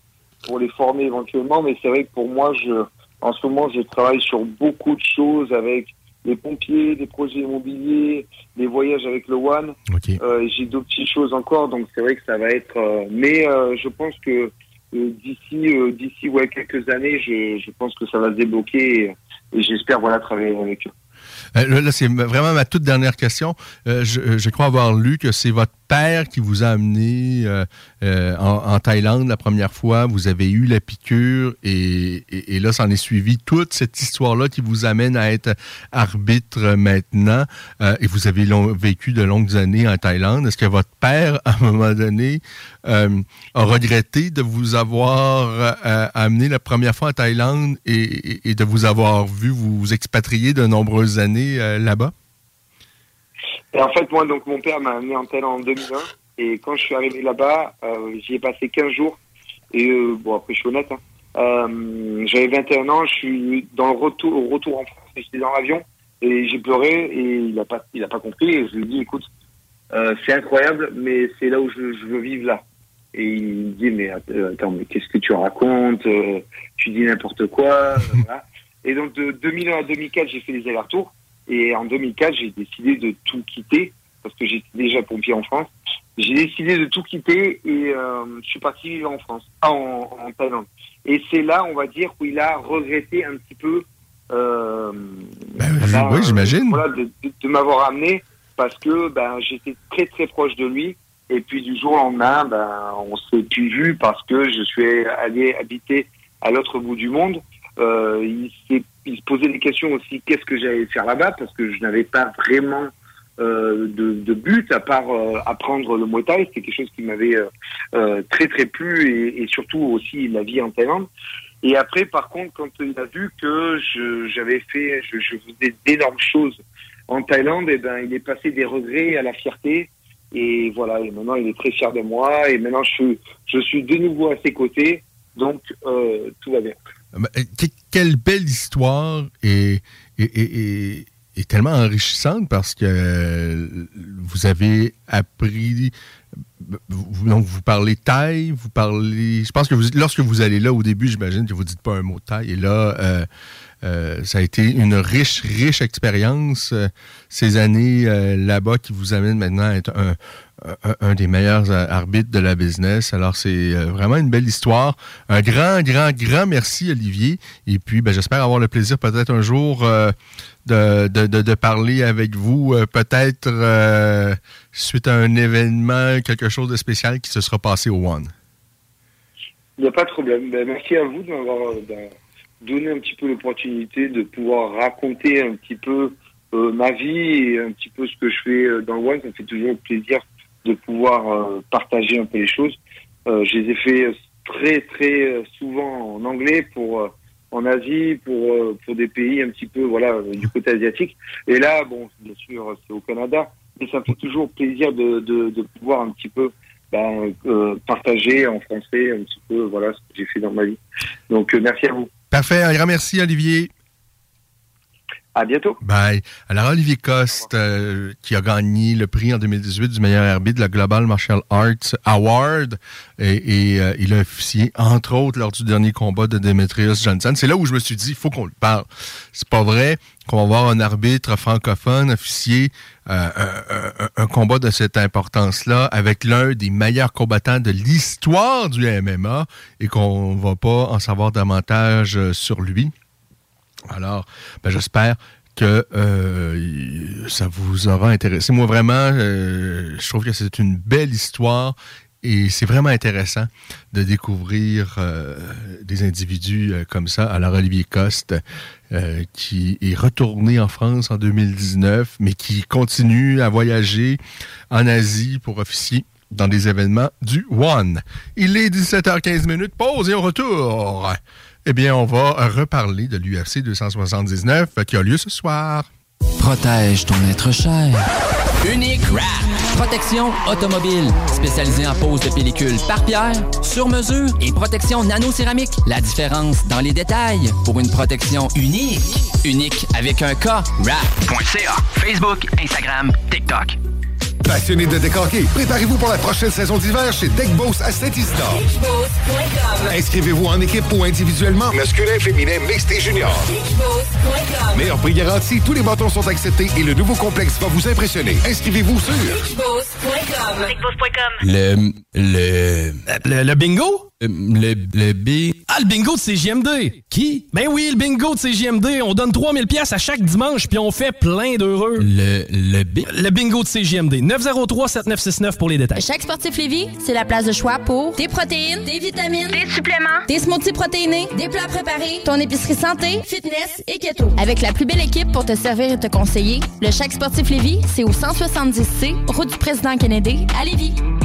pour les former éventuellement. Mais c'est vrai que pour moi, je, en ce moment, je travaille sur beaucoup de choses avec les pompiers, des projets immobiliers, des voyages avec le One. Euh, et J'ai d'autres petites choses encore, donc c'est vrai que ça va être. euh, mais euh, je pense que euh, d'ici, euh, d'ici ouais quelques années, je, je pense que ça va se débloquer et, j'espère voilà travailler avec eux. Là, c'est vraiment ma toute dernière question. Euh, je, crois avoir lu que c'est votre père qui vous a amené euh, en, Thaïlande la première fois. Vous avez eu la piqûre et, et, et là, s'en est suivi toute cette histoire-là qui vous amène à être arbitre maintenant. Et vous avez vécu de longues années en Thaïlande. Est-ce que votre père, à un moment donné, euh, regretté de vous avoir euh, amené la première fois en Thaïlande et, de vous avoir vu vous expatrier de nombreuses années euh, là-bas? En fait, moi, donc mon père m'a amené en Thaïlande en 2001 et quand je suis arrivé là-bas, euh, j'y ai passé 15 jours. Et euh, bon après je suis honnête, hein, euh, j'avais 21 ans, je suis dans le retour au retour en France, j'étais dans l'avion. Et j'ai pleuré et il a pas pas compris. Et je lui ai dit écoute euh, c'est incroyable mais c'est là où je, je veux vivre là et il me dit mais att- attends mais qu'est-ce que tu racontes Euh, tu dis n'importe quoi euh, voilà. et donc de 2001 à 2004 j'ai fait les allers-retours et en 2004 j'ai décidé de tout quitter parce que j'étais déjà pompier en France j'ai décidé de tout quitter et euh, je suis parti vivre en France, ah, en, en Thaïlande. Et c'est là, on va dire, où il a regretté un petit peu. Euh, ben, oui, j'imagine. Voilà, de, de- de m'avoir amené parce que ben j'étais très très proche de lui. Et puis du jour au lendemain, ben on s'est plus vu parce que je suis allé habiter à l'autre bout du monde. Euh, il, il se posait des questions aussi, qu'est-ce que j'allais faire là-bas? Parce que je n'avais pas vraiment euh, de, de but à part euh, apprendre le Muay Thai. C'était quelque chose qui m'avait euh, euh, très très plu et, et surtout aussi la vie en Thaïlande. Et après, par contre, quand il a vu que je- j'avais fait, je, je faisais d'énormes choses en Thaïlande, et ben, il est passé des regrets à la fierté. Et voilà, et maintenant il est très fier de moi. Et maintenant je suis, je suis de nouveau à ses côtés. Donc euh, tout va bien. Euh, que- quelle belle histoire et, et, et- tellement enrichissante parce que euh, vous avez appris. Vous, donc vous parlez thaï, vous parlez. Je pense que lorsque vous allez là au début, j'imagine que vous dites pas un mot thaï. Et là, euh, euh, ça a été une riche, riche expérience. euh, ces années euh, là-bas qui vous amènent maintenant à être un, des meilleurs arbitres de la business. Alors, c'est vraiment une belle histoire. Un grand, grand, grand merci, Olivier. Et puis, ben, j'espère avoir le plaisir peut-être un jour de, parler avec vous, peut-être suite à un événement, quelque chose de spécial qui se sera passé au One. Il n'y a pas de problème. Ben, merci à vous de euh, donné un petit peu l'opportunité de pouvoir raconter un petit peu euh, ma vie et un petit peu ce que je fais euh, dans le One. Ça me fait toujours plaisir de pouvoir euh, partager un peu les choses. Je les ai fait très très souvent en anglais pour en Asie pour pour des pays un petit peu voilà du côté asiatique. Et là, bon, bien sûr, c'est au Canada, mais ça me fait toujours plaisir de de, pouvoir un petit peu ben, partager en français un petit peu voilà ce que j'ai fait dans ma vie. Donc merci à vous. Parfait. Un grand merci, Olivier. À bientôt. Bye. Alors, Olivier Coste, euh, qui a gagné le prix en 2018 du meilleur arbitre de la Global Martial Arts Award, et, et, euh, il a officié, entre autres, lors du dernier combat de Demetrius Johnson. C'est là où je me suis dit, il faut qu'on le parle. C'est pas vrai qu'on va voir un arbitre francophone officier euh, un, un- combat de cette importance-là avec l'un des meilleurs combattants de l'histoire du MMA et qu'on va pas en savoir davantage euh, sur lui. Alors, ben, j'espère que euh, ça vous aura intéressé. Moi, vraiment, euh, je trouve que c'est une belle histoire et c'est vraiment intéressant de découvrir euh, des individus comme ça. Alors, Olivier Coste, qui est retourné en France en 2019, mais qui continue à voyager en Asie pour officier dans des événements du One. Il est 17h15 minutes, pause et au retour. Eh bien, on va reparler de l'UFC 279 qui a lieu ce soir. Protège ton être cher. Unique Wrap. Protection automobile. Spécialisée en pose de pellicule par pierre, sur mesure et protection nano-céramique. La différence dans les détails pour une protection unique. Unique avec un K. Wrap.ca. Facebook, Instagram, TikTok. Passionné de décorquer, préparez-vous pour la prochaine saison d'hiver chez Deckboss à Saint-Isidore. Inscrivez-vous en équipe ou individuellement, masculin, féminin, mixte et junior. Meilleur prix garanti, tous les bâtons sont acceptés et le nouveau complexe va vous impressionner. Inscrivez-vous sur Le. Le. Le, le bingo? Le, le B. Ah, le bingo de CJMD! Qui? Ben oui, le bingo de CJMD. On donne 3000 pièces à chaque dimanche, puis on fait plein d'heureux. Le. Le B. Le bingo de CJMD. 903-7969 pour les détails. Chaque sportif Lévis, c'est la place de choix pour des protéines, des vitamines, des suppléments, des smoothies protéinés, des plats préparés, ton épicerie santé, fitness et keto. Avec la plus belle équipe pour te servir et te conseiller, le Chaque sportif Lévis, c'est au 170C, route du président Kennedy, à Lévis.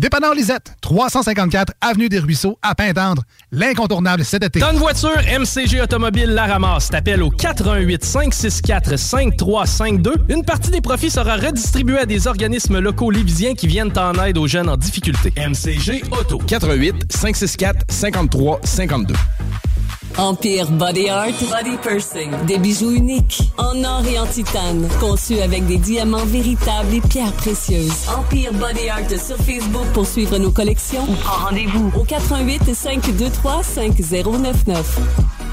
Dépanneur Lisette, 354 Avenue des Ruisseaux, à Pintendre. L'incontournable cet été. Tonne voiture, MCG Automobile la ramasse. T'appelles au 88 564 5352. Une partie des profits sera redistribuée à des organismes locaux lévisiens qui viennent en aide aux jeunes en difficulté. MCG Auto. 88 564 53 52. Empire Body Art, Body Pursing. Des bijoux uniques, en or et en titane, conçus avec des diamants véritables et pierres précieuses. Empire Body Art sur Facebook pour suivre nos collections ou prends rendez-vous au 88 523 5099.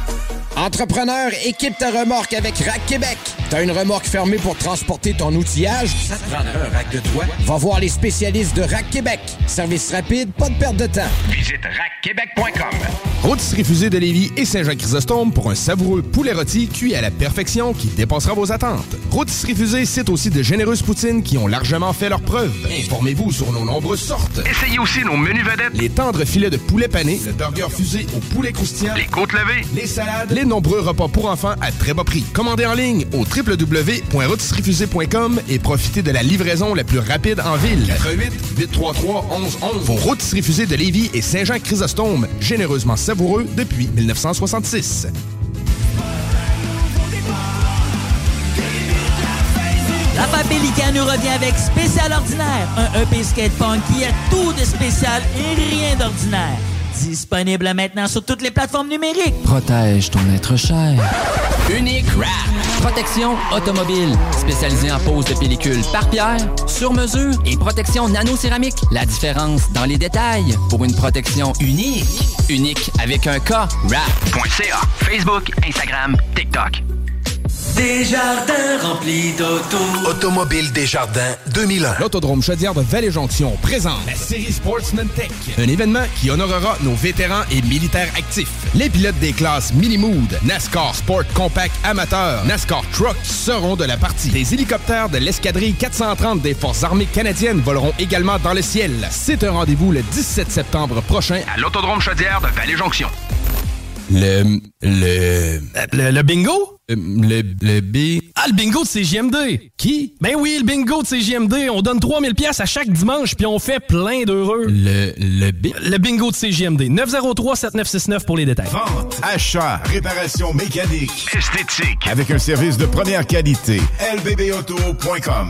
Entrepreneur, équipe ta remorque avec Rack Québec. T'as une remorque fermée pour transporter ton outillage? Ça te prendra un rack de toi? Va voir les spécialistes de Rack Québec. Service rapide, pas de perte de temps. Visite rackquebec.com. Rôtisserie Fusée de Lévis et Saint-Jean-Chrysostome pour un savoureux poulet rôti cuit à la perfection qui dépassera vos attentes. Rôtisserie Fusée cite aussi de généreuses poutines qui ont largement fait leur preuve. Informez-vous sur nos nombreuses sortes. Essayez aussi nos menus vedettes. Les tendres filets de poulet pané, le burger fusé au poulet croustillant, Les côtes levées. les salades, les nombreux repas pour enfants à très bas prix. Commandez en ligne au www.rôtisseriefusée.com et profitez de la livraison la plus rapide en ville. 88 833 1111. Vos rôtisseries fusées de Lévis et Saint-Jean-Chrysostome, généreusement savoureux depuis 1966. Raphaël Pélican nous revient avec Spécial Ordinaire, un EP skate punk qui a tout de spécial et rien d'ordinaire. Disponible maintenant sur toutes les plateformes numériques. Protège ton être cher. Unique Wrap. Protection automobile. Spécialisée en pose de pellicule par pierre, sur mesure et protection nano-céramique. La différence dans les détails pour une protection unique. Unique avec un K. Wrap.ca. Facebook, Instagram, TikTok. Desjardins remplis d'auto. Automobile Desjardins 2001. L'autodrome Chaudière de Vallée-Jonction présente la série Sportsman Tech. Un événement qui honorera nos vétérans et militaires actifs. Les pilotes des classes Mini-Mood, NASCAR Sport Compact Amateur, NASCAR Truck seront de la partie. Des hélicoptères de l'escadrille 430 des Forces armées canadiennes voleront également dans le ciel. C'est un rendez-vous le 17 septembre prochain À l'Autodrome Chaudière de Vallée-Jonction. Le. Le. Le, le bingo? Le, le B. Ah, le bingo de CGMD! Qui? Ben oui, le bingo de CGMD. On donne 3000 pièces à chaque dimanche, puis on fait plein d'heureux. Le. Le B. Le bingo de CGMD. 903-7969 pour les détails. Vente, achat, réparation mécanique, esthétique, avec un service de première qualité. lbbauto.com.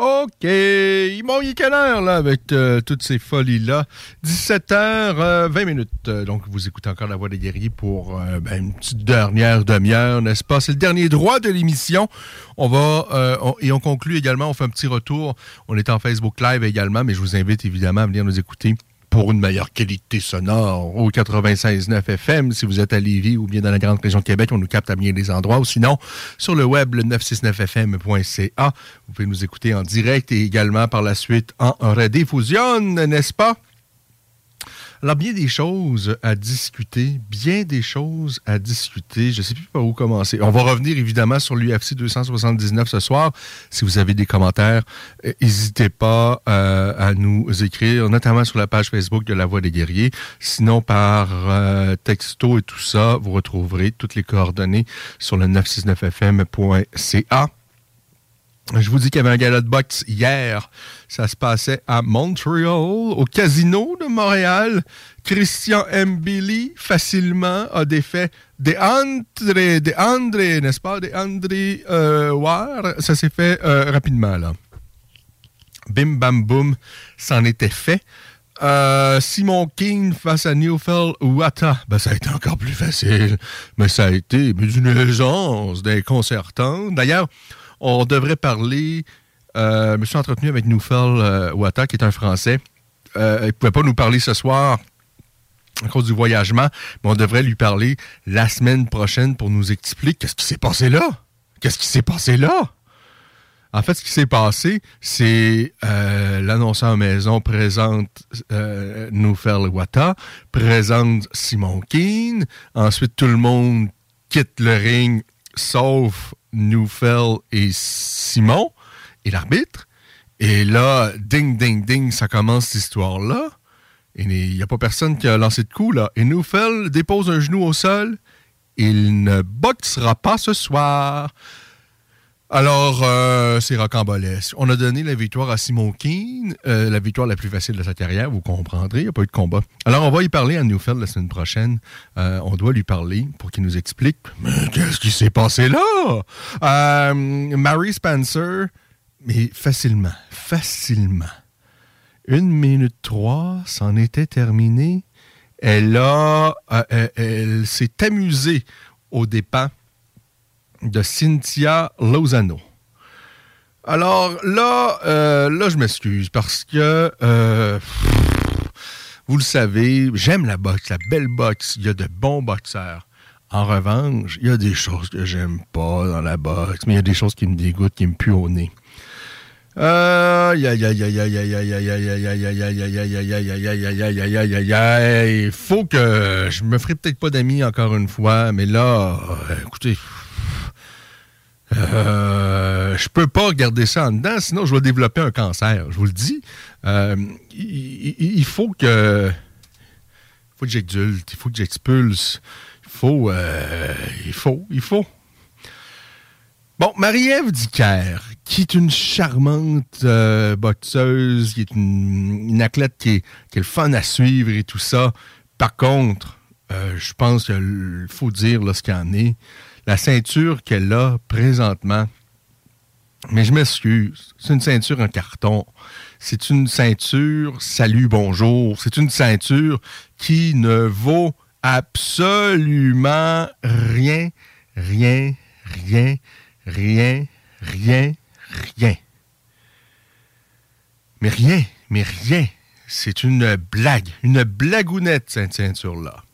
OK. Bon, il est quelle heure, là, avec euh, toutes ces folies-là? 17h20 minutes. Euh, Donc, vous écoutez encore La Voix des guerriers pour euh, ben, une petite dernière demi-heure, n'est-ce pas? C'est le dernier droit de l'émission. On va, euh, et on conclut également, on fait un petit retour. On est en Facebook Live également, mais je vous invite évidemment à venir nous écouter pour une meilleure qualité sonore au 96.9 FM si vous êtes à Lévis ou bien dans la grande région de Québec, on nous capte à bien des endroits. Ou sinon, sur le web, le 969fm.ca, vous pouvez nous écouter en direct et également par la suite en rediffusion, n'est-ce pas? Alors, bien des choses à discuter, bien des choses à discuter. Je ne sais plus par où commencer. On va revenir évidemment sur l'UFC 279 ce soir. Si vous avez des commentaires, euh, n'hésitez pas euh, à nous écrire, notamment sur la page Facebook de La Voix des Guerriers. Sinon, par euh, texto et tout ça, vous retrouverez toutes les coordonnées sur le 969fm.ca. Je vous dis qu'il y avait un gala de boxe hier. Ça se passait à Montréal, au casino de Montréal. Christian Mbili, facilement, a défait des André, des André, n'est-ce pas? Des André euh. Ça s'est fait euh, rapidement, là. Bim bam boum, c'en était fait. Euh, Simon King face à Neufeld Wata, ben, ça a été encore plus facile, mais ça a été d'une aisance déconcertante. D'ailleurs, on devrait parler, je me suis entretenu avec Neufeld euh, Wata, qui est un Français. Euh, il ne pouvait pas nous parler ce soir à cause du voyagement, mais on devrait lui parler la semaine prochaine pour nous expliquer qu'est-ce qui s'est passé là. Qu'est-ce qui s'est passé là? En fait, ce qui s'est passé, c'est euh, l'annonceur maison présente euh, Wata, présente Simon Keane. Ensuite, tout le monde quitte le ring, sauf Neufeld et Simon et l'arbitre. Et là, ding, ding, ding, ça commence cette histoire-là. Et il n'y a pas personne qui a lancé de coup, là. Et Neufeld dépose un genou au sol. Il ne boxera pas ce soir. Alors, euh, c'est rocambolesque. On a donné la victoire à Simon Keane, euh, la victoire la plus facile de sa carrière, vous comprendrez, il n'y a pas eu de combat. Alors, on va y parler à Newfield la semaine prochaine. Euh, on doit lui parler pour qu'il nous explique Mais qu'est-ce qui s'est passé là? Euh, Mary Spencer, mais facilement, facilement. Une minute trois, c'en était terminé. Elle a, elle, s'est amusée aux dépens de Cynthia Lozano. Alors là, euh, là je m'excuse parce que vous le savez, j'aime la boxe, la belle boxe. Il y a de bons boxeurs. En revanche, il y a des choses que j'aime pas dans la boxe, mais il y a des choses qui me dégoûtent, qui me puent au nez. Il faut que je me ferai peut-être pas d'amis encore une fois, mais là, écoutez, euh, je peux pas regarder ça en dedans, sinon je vais développer un cancer. Je vous le dis. Euh, il, il- il faut que faut que j'exulte, il faut que j'expulse. Il faut, euh, il faut, il faut. Bon, Marie-Ève Dicker, qui est une charmante boxeuse, qui est une, athlète qui est, qui est le fun à suivre et tout ça. Par contre, je pense qu'il faut dire là, ce qu'il en est. La ceinture qu'elle a présentement, mais je m'excuse, c'est une ceinture en carton. C'est une ceinture salut, bonjour. C'est une ceinture qui ne vaut absolument rien, rien, rien, rien, rien, rien. Mais rien, mais rien. C'est une blague, une blagounette, cette ceinture-là.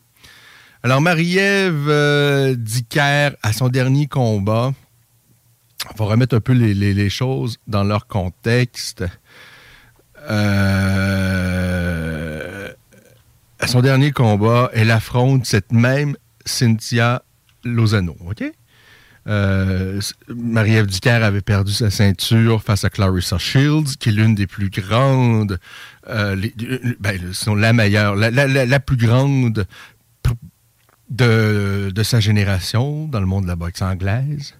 Alors, Marie-Ève euh, à son dernier combat, on va remettre un peu les, choses dans leur contexte. Euh, à son dernier combat, elle affronte cette même Cynthia Lozano, OK? Euh, Marie-Ève Dicker avait perdu sa ceinture face à Clarissa Shields, qui est l'une des plus grandes, euh, ben, la meilleure, la, plus grande de, sa génération dans le monde de la boxe anglaise.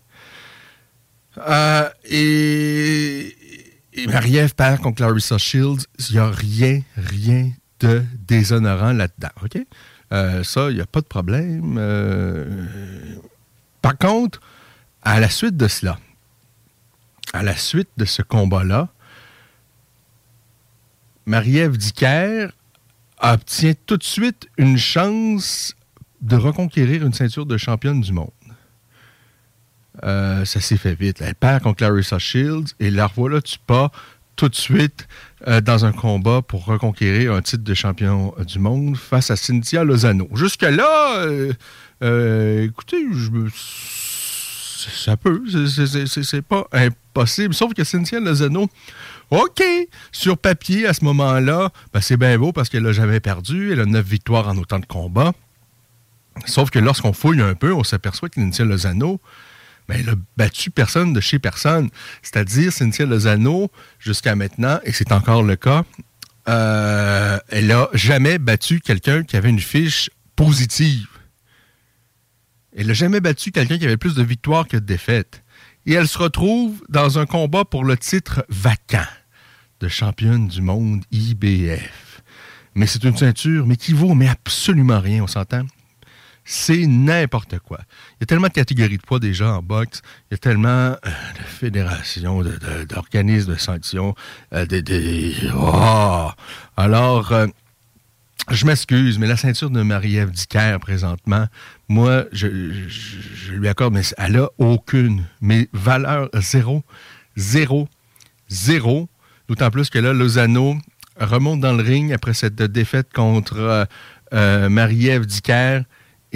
Euh, et, et Marie-Ève perd contre Clarissa Shields. Il n'y a rien, rien de déshonorant là-dedans. OK? Euh, ça, il n'y a pas de problème. Euh, par contre, à la suite de cela, à la suite de ce combat-là, Marie-Ève Dicker obtient tout de suite une chance de reconquérir une ceinture de championne du monde. Euh, ça s'est fait vite. Elle perd contre Clarissa Shields et la revoilà tu pas tout de suite euh, dans un combat pour reconquérir un titre de champion euh, du monde face à Cynthia Lozano. Jusque-là, écoutez, je ça peut, c'est pas impossible. Sauf que Cynthia Lozano, OK, sur papier, à ce moment-là, ben, c'est bien beau parce qu'elle n'a jamais perdu. Elle a neuf victoires en autant de combats. Sauf que lorsqu'on fouille un peu, on s'aperçoit que Cynthia Lozano, ben, elle a battu personne de chez personne. C'est-à-dire, Cynthia Lozano, jusqu'à maintenant, et c'est encore le cas, euh, elle n'a jamais battu quelqu'un qui avait une fiche positive. Elle n'a jamais battu quelqu'un qui avait plus de victoires que de défaites. Et elle se retrouve dans un combat pour le titre vacant de championne du monde IBF. Mais c'est une ceinture, mais qui vaut mais absolument rien, on s'entend? C'est n'importe quoi. Il y a tellement de catégories de poids déjà en boxe. Il y a tellement euh, de fédérations, de- de- d'organismes de, sanctions. euh, Oh! Alors, euh, je m'excuse, mais la ceinture de Marie-Ève Dicker, présentement, moi, je, je- lui accorde, mais elle a aucune. Mais valeur zéro, zéro, zéro. D'autant plus que là, Lozano remonte dans le ring après cette défaite contre Marie-Ève Dicker.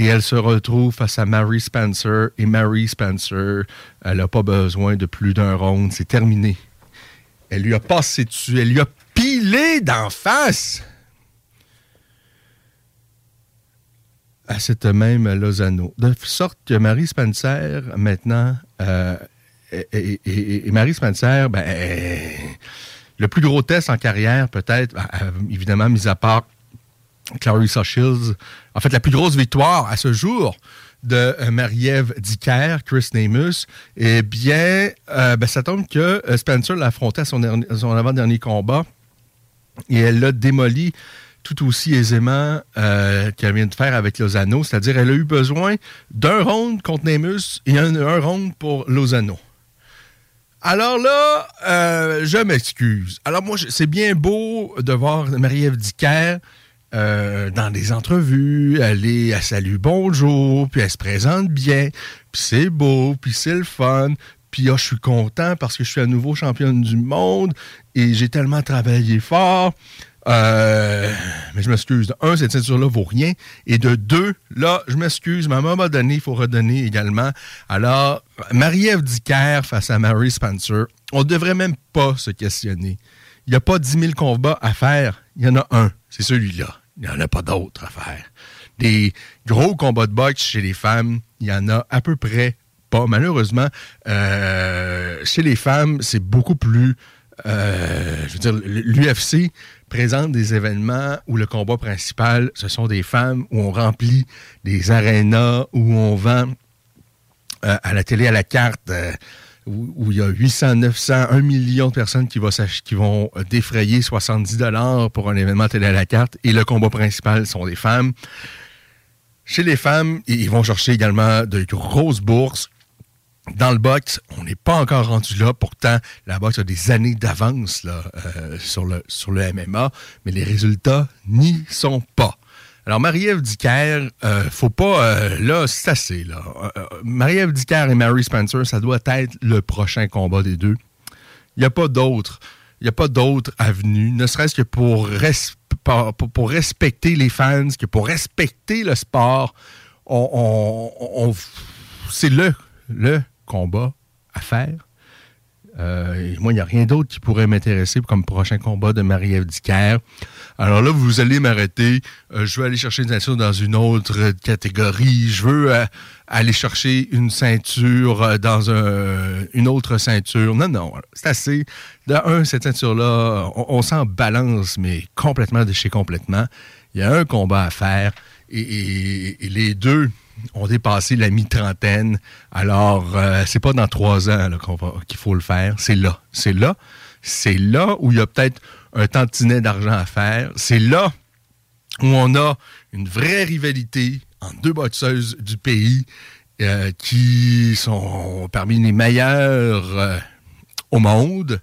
Et elle se retrouve face à Mary Spencer. Et Mary Spencer, elle n'a pas besoin de plus d'un round. C'est terminé. Elle lui a passé dessus. Elle lui a pilé d'en face. à cette même Lozano. De sorte que Marie Spencer, maintenant, euh, et, et- Spencer, ben, le plus gros test en carrière, peut-être, ben, euh, évidemment, mis à part Clarissa Shields, en fait, la plus grosse victoire à ce jour de euh, Marie-Ève Dicker, Chris Namus, eh bien, euh, ben, ça tombe que euh, Spencer l'a affronté à son, avant-dernier combat et elle l'a démoli tout aussi aisément qu'elle vient de faire avec Lozano. C'est-à-dire, elle a eu besoin d'un round contre Nemus et un, un round pour Lozano. Alors là, je m'excuse. Alors moi, c'est bien beau de voir Marie-Ève Dicker euh, dans des entrevues, elle est, elle salue bonjour, puis elle se présente bien, puis c'est beau, puis c'est le fun, puis ah, je suis content parce que je suis à nouveau championne du monde et j'ai tellement travaillé fort. Euh, mais je m'excuse. De un, cette ceinture-là vaut rien. Et de deux, là, je m'excuse, un moment donné, il faut redonner également. Alors, Marie-Ève Dicker face à Mary Spencer, on ne devrait même pas se questionner. Il n'y a pas 10 000 combats à faire. Il y en a un. C'est celui-là. Il n'y en a pas d'autres à faire. Des gros combats de boxe chez les femmes, il y en a à peu près pas. Malheureusement, euh, chez les femmes, c'est beaucoup plus euh, je veux dire, l'UFC présente des événements où le combat principal, ce sont des femmes, où on remplit des arénas, où on vend euh, à la télé à la carte, euh, où, il y a 800, 900, 1 million de personnes qui, qui vont défrayer 70 dollars pour un événement télé à la carte, et le combat principal sont des femmes. Chez les femmes, ils vont chercher également de grosses bourses dans le box, on n'est pas encore rendu là. Pourtant, la boxe a des années d'avance euh, sur, le, sur le MMA, mais les résultats n'y sont pas. Alors, Marie-Ève Dicker, euh, faut pas. Euh, là, c'est assez. Là. Marie-Ève Dicker et Mary Spencer, ça doit être le prochain combat des deux. Il n'y a pas d'autre. Il a pas d'autre avenue, ne serait-ce que pour, respecter les fans, que pour respecter le sport. C'est le, combat à faire. Euh, moi, il n'y a rien d'autre qui pourrait m'intéresser comme prochain combat de Marie-Ève Dicker. Alors là, vous allez m'arrêter. Euh, je veux aller chercher une ceinture dans une autre catégorie. Je veux euh, aller chercher une ceinture dans une autre ceinture. Non, non, c'est assez. De un, cette ceinture-là, on, s'en balance, mais complètement de complètement. Il y a un combat à faire et les deux ont dépassé la mi-trentaine. Alors, euh, c'est pas dans trois ans qu'il faut le faire. C'est là. C'est là. C'est là où il y a peut-être un tantinet d'argent à faire. C'est là où on a une vraie rivalité entre deux boxeuses du pays euh, qui sont parmi les meilleures euh, au monde.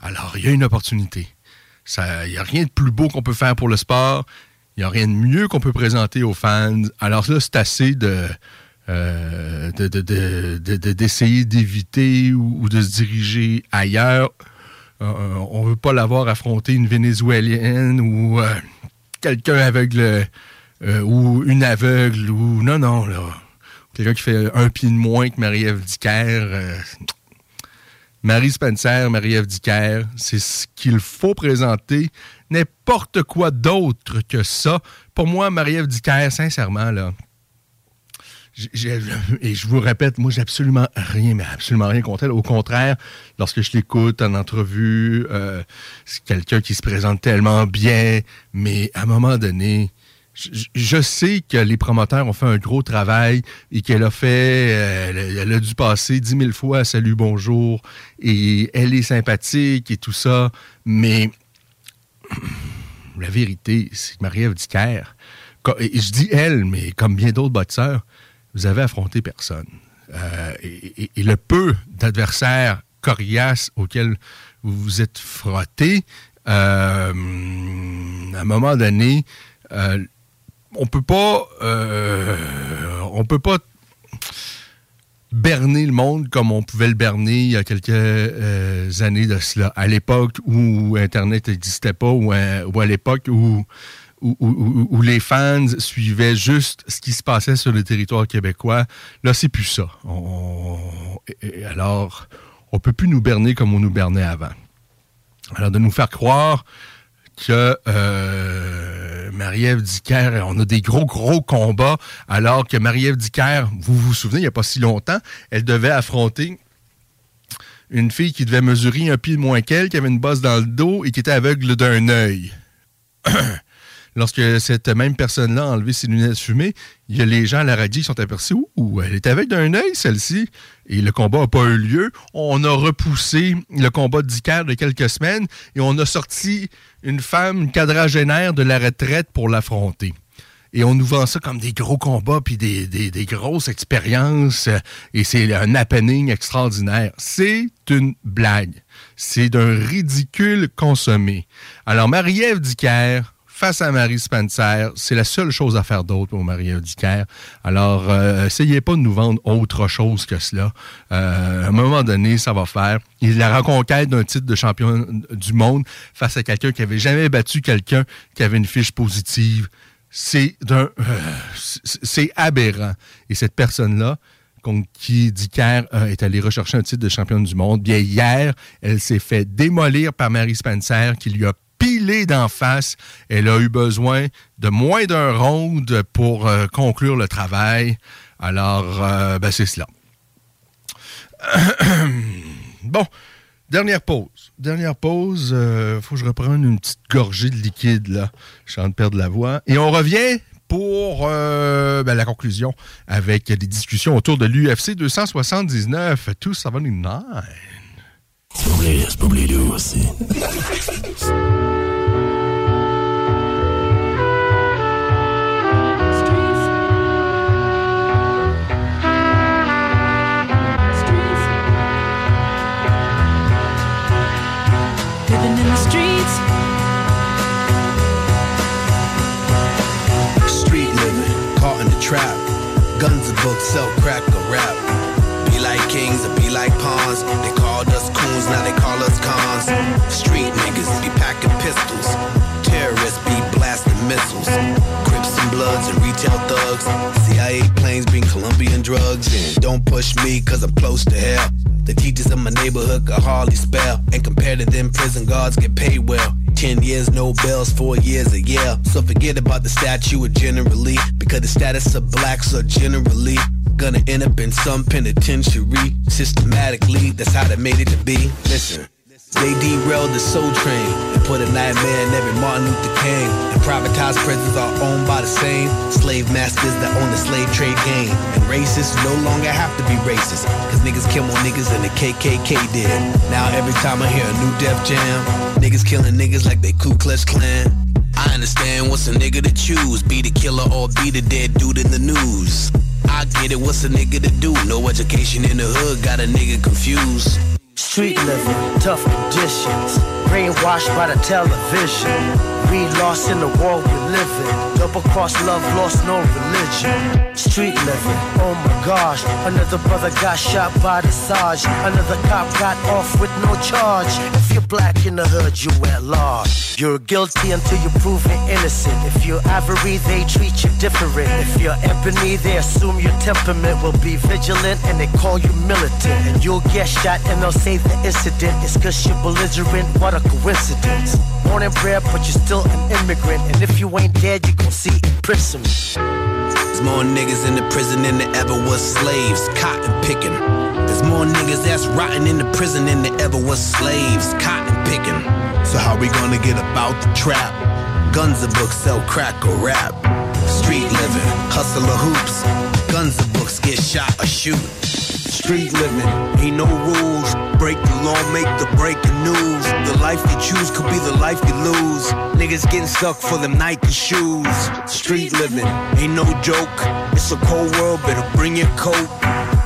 Alors, il y a une opportunité. Il n'y a rien de plus beau qu'on peut faire pour le sport. Il n'y a rien de mieux qu'on peut présenter aux fans. Alors là, c'est assez de. Euh, d'essayer d'éviter ou, de se diriger ailleurs. Euh, on ne veut pas l'avoir affronté une Vénézuélienne ou euh, quelqu'un aveugle ou une aveugle ou non, non, là. Quelqu'un qui fait un pied de moins que Marie-Ève Dicker. Marie Spencer, Marie-Ève Dicker, c'est ce qu'il faut présenter n'importe quoi d'autre que ça. Pour moi, Marie-Ève Dicker, sincèrement, là, et je vous répète, moi, j'ai absolument rien, mais absolument rien contre elle. Au contraire, lorsque je l'écoute en entrevue, euh, c'est quelqu'un qui se présente tellement bien, mais à un moment donné, je, sais que les promoteurs ont fait un gros travail et qu'elle a fait, euh, elle, a dû passer dix mille fois Salut, bonjour, et elle est sympathique et tout ça, mais la vérité, c'est que Marie-Ève Dicker, je dis elle, mais comme bien d'autres boxeurs, vous avez affronté personne. Euh, et, le peu d'adversaires coriaces auxquels vous vous êtes frotté, euh, à un moment donné, euh, on peut pas, on peut pas berner le monde comme on pouvait le berner il y a quelques années de cela. À l'époque où Internet n'existait pas ou à, l'époque où, où, les fans suivaient juste ce qui se passait sur le territoire québécois, là, c'est plus ça. alors, on peut plus nous berner comme on nous bernait avant. Alors, de nous faire croire que euh, Marie-Ève Dicker, on a des gros, gros combats, alors que Marie-Ève Dicker, vous vous souvenez, il n'y a pas si longtemps, elle devait affronter une fille qui devait mesurer un pied moins qu'elle, qui avait une bosse dans le dos et qui était aveugle d'un œil. Lorsque cette même personne-là a enlevé ses lunettes fumées, il y a les gens à la radio qui sont aperçus Ouh, elle est aveugle d'un œil, celle-ci. Et le combat n'a pas eu lieu. On a repoussé le combat d'Icar de quelques semaines et on a sorti une femme quadragénaire de la retraite pour l'affronter. Et on nous vend ça comme des gros combats puis des, des grosses expériences. Et c'est un happening extraordinaire. C'est une blague. C'est d'un ridicule consommé. Alors, Marie-Ève Dicker, face à Marie Spencer. C'est la seule chose à faire d'autre pour Marie Dicker. Alors, euh, essayez pas de nous vendre autre chose que cela. Euh, à un moment donné, ça va faire. Il la reconquête d'un titre de champion du monde face à quelqu'un qui avait jamais battu quelqu'un qui avait une fiche positive. C'est euh, aberrant. Et cette personne-là, qui Dicker est allé rechercher un titre de championne du monde. Bien, hier, elle s'est fait démolir par Marie Spencer, qui lui a pilé d'en face. Elle a eu besoin de moins d'un round pour euh, conclure le travail. Alors, euh, ben, c'est cela. bon, Dernière pause. Dernière pause. Il faut que je reprenne une petite gorgée de liquide, là. Je suis en train de perdre la voix. Et on revient pour euh, ben, la conclusion avec des discussions autour de l'UFC 279 279. oublier, c'est pas oublier aussi. trap. Guns and books sell crack or rap. Be like kings or be like pawns. They call coons, now they call us cons. Street niggas be packing pistols. Terrorists be blasting missiles. Crips and Bloods and retail thugs. CIA planes bring Colombian drugs in. Don't push me, cause I'm close to hell. The teachers in my neighborhood could hardly spell. And compared to them, prison guards get paid well. Ten years, no bells, four years a year. So forget about the statue of generally. Because the status of blacks are generally gonna end up in some penitentiary. Systematically, that's how they made it to be. Listen. They derailed the soul train and put a nightmare in every Martin Luther King. And privatized prisons are owned by the same slave masters that own the slave trade game. And racists no longer have to be racist, cause niggas kill more niggas than the KKK did. Now every time I hear a new Def Jam, niggas killing niggas like they Ku Klux Klan. I understand what's a nigga to choose, be the killer or be the dead dude in the news. I get it, what's a nigga to do? No education in the hood, got a nigga confused. Street living, tough conditions, brainwashed by the television. We lost in the world we live in. Double cross love, lost no religion. Street living, oh my gosh. Another brother got shot by the Sarge. Another cop got off with no charge. If you're black in the hood, you at large. You're guilty until you're proven innocent. If you're ivory, they treat you different. If you're ebony, they assume your temperament will be vigilant and they call you militant. And you'll get shot and they'll say the incident is cause you're belligerent. What a coincidence. Born and bred, but you're still an immigrant. And if you ain't dead, you gon' see imprisonment. There's more niggas in the prison than there ever was slaves, cotton picking. There's more niggas that's rotting in the prison than there ever was slaves, cotton picking. So how we gonna get about the trap? Guns and books sell crack or rap. Street living, hustle or hoops. Guns and books get shot or shoot. Street living, ain't no rules. Break the law, make the breaking news. The life you choose could be the life you lose. Niggas getting stuck for them Nike shoes. Street living, ain't no joke. It's a cold world, better bring your coat.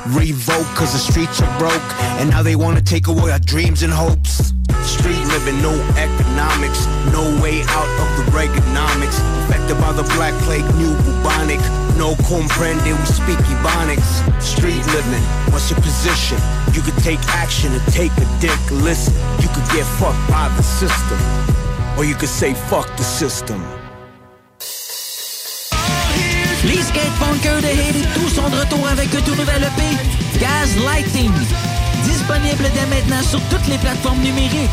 Revoke, cause the streets are broke. And now they wanna take away our dreams and hopes. Street living, no economics, no way out of the Reaganomics. Affected by the black plague, new bubonic. No comprende, we speak Ebonics. Street living, what's your position? You could take action and take a dick. Listen, you could get fucked by the system. Or you could say fuck the system. Les skatepunkers de Haiti, tous sont de retour avec un tout nouvel EP, Gaz Lighting. Disponible dès maintenant sur toutes les plateformes numériques.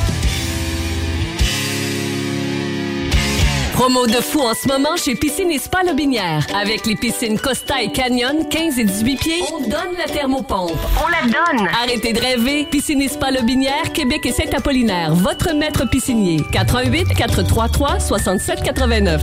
Promo de fou en ce moment chez Piscine et Spa Lobinière. Avec les piscines Costa et Canyon, 15 et 18 pieds, on donne la thermopompe. On la donne! Arrêtez de rêver. Piscine et Spa Lobinière, Québec et Saint-Apollinaire. Votre maître piscinier. 88 433 67 89.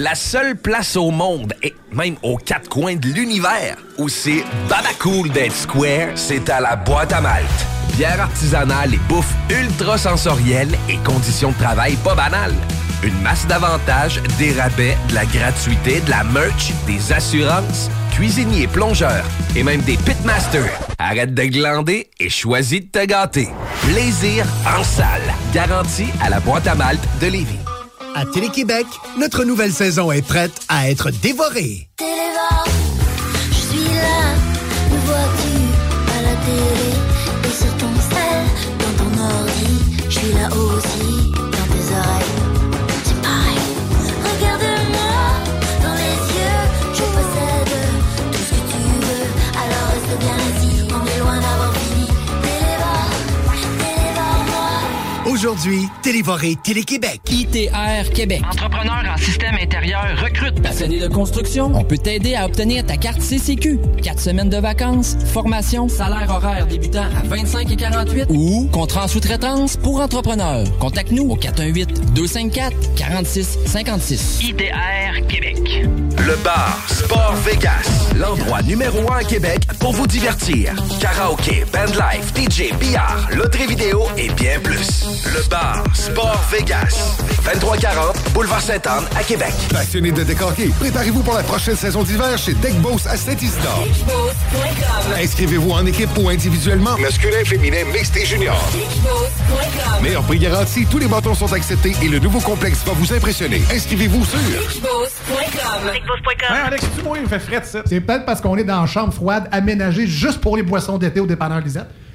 La seule place au monde, et même aux quatre coins de l'univers, où c'est Babacool d'être square, c'est à la boîte à Malte. Bière artisanale et bouffe ultra sensorielle et conditions de travail pas banales. Une masse d'avantages, des rabais, de la gratuité, de la merch, des assurances, cuisiniers, plongeurs et même des pitmasters. Arrête de glander et choisis de te gâter. Plaisir en salle. Garantie à la boîte à Malte de Lévis. À Télé-Québec, notre nouvelle saison est prête à être dévorée. Aujourd'hui, Télévoré Télé-Québec. ITR Québec. Entrepreneur en système intérieur recrute. Passionné de construction, on peut t'aider à obtenir ta carte CCQ. Quatre semaines de vacances, formation, salaire horaire débutant à 25 et 48 ou contrat en sous-traitance pour entrepreneurs. Contacte-nous au 418-254-4656. ITR Québec. Le bar Sport Vegas, l'endroit numéro un à Québec pour vous divertir. Karaoke, bandlife, DJ, billard, loterie vidéo et bien plus. Le bar Sport Vegas, 2340 Boulevard Sainte-Anne à Québec. Passionné de décorquer, préparez-vous pour la prochaine saison d'hiver chez Deck Boss à Saint-Isidore. Inscrivez-vous en équipe ou individuellement, masculin, féminin, mixte et junior. Meilleur prix garanti, tous les bâtons sont acceptés et le nouveau complexe va vous impressionner. Inscrivez-vous sur Hey, Alex, tu moi, il me fait fret, ça. C'est peut-être parce qu'on est dans une chambre froide aménagée juste pour les boissons d'été au dépanneur Lisette.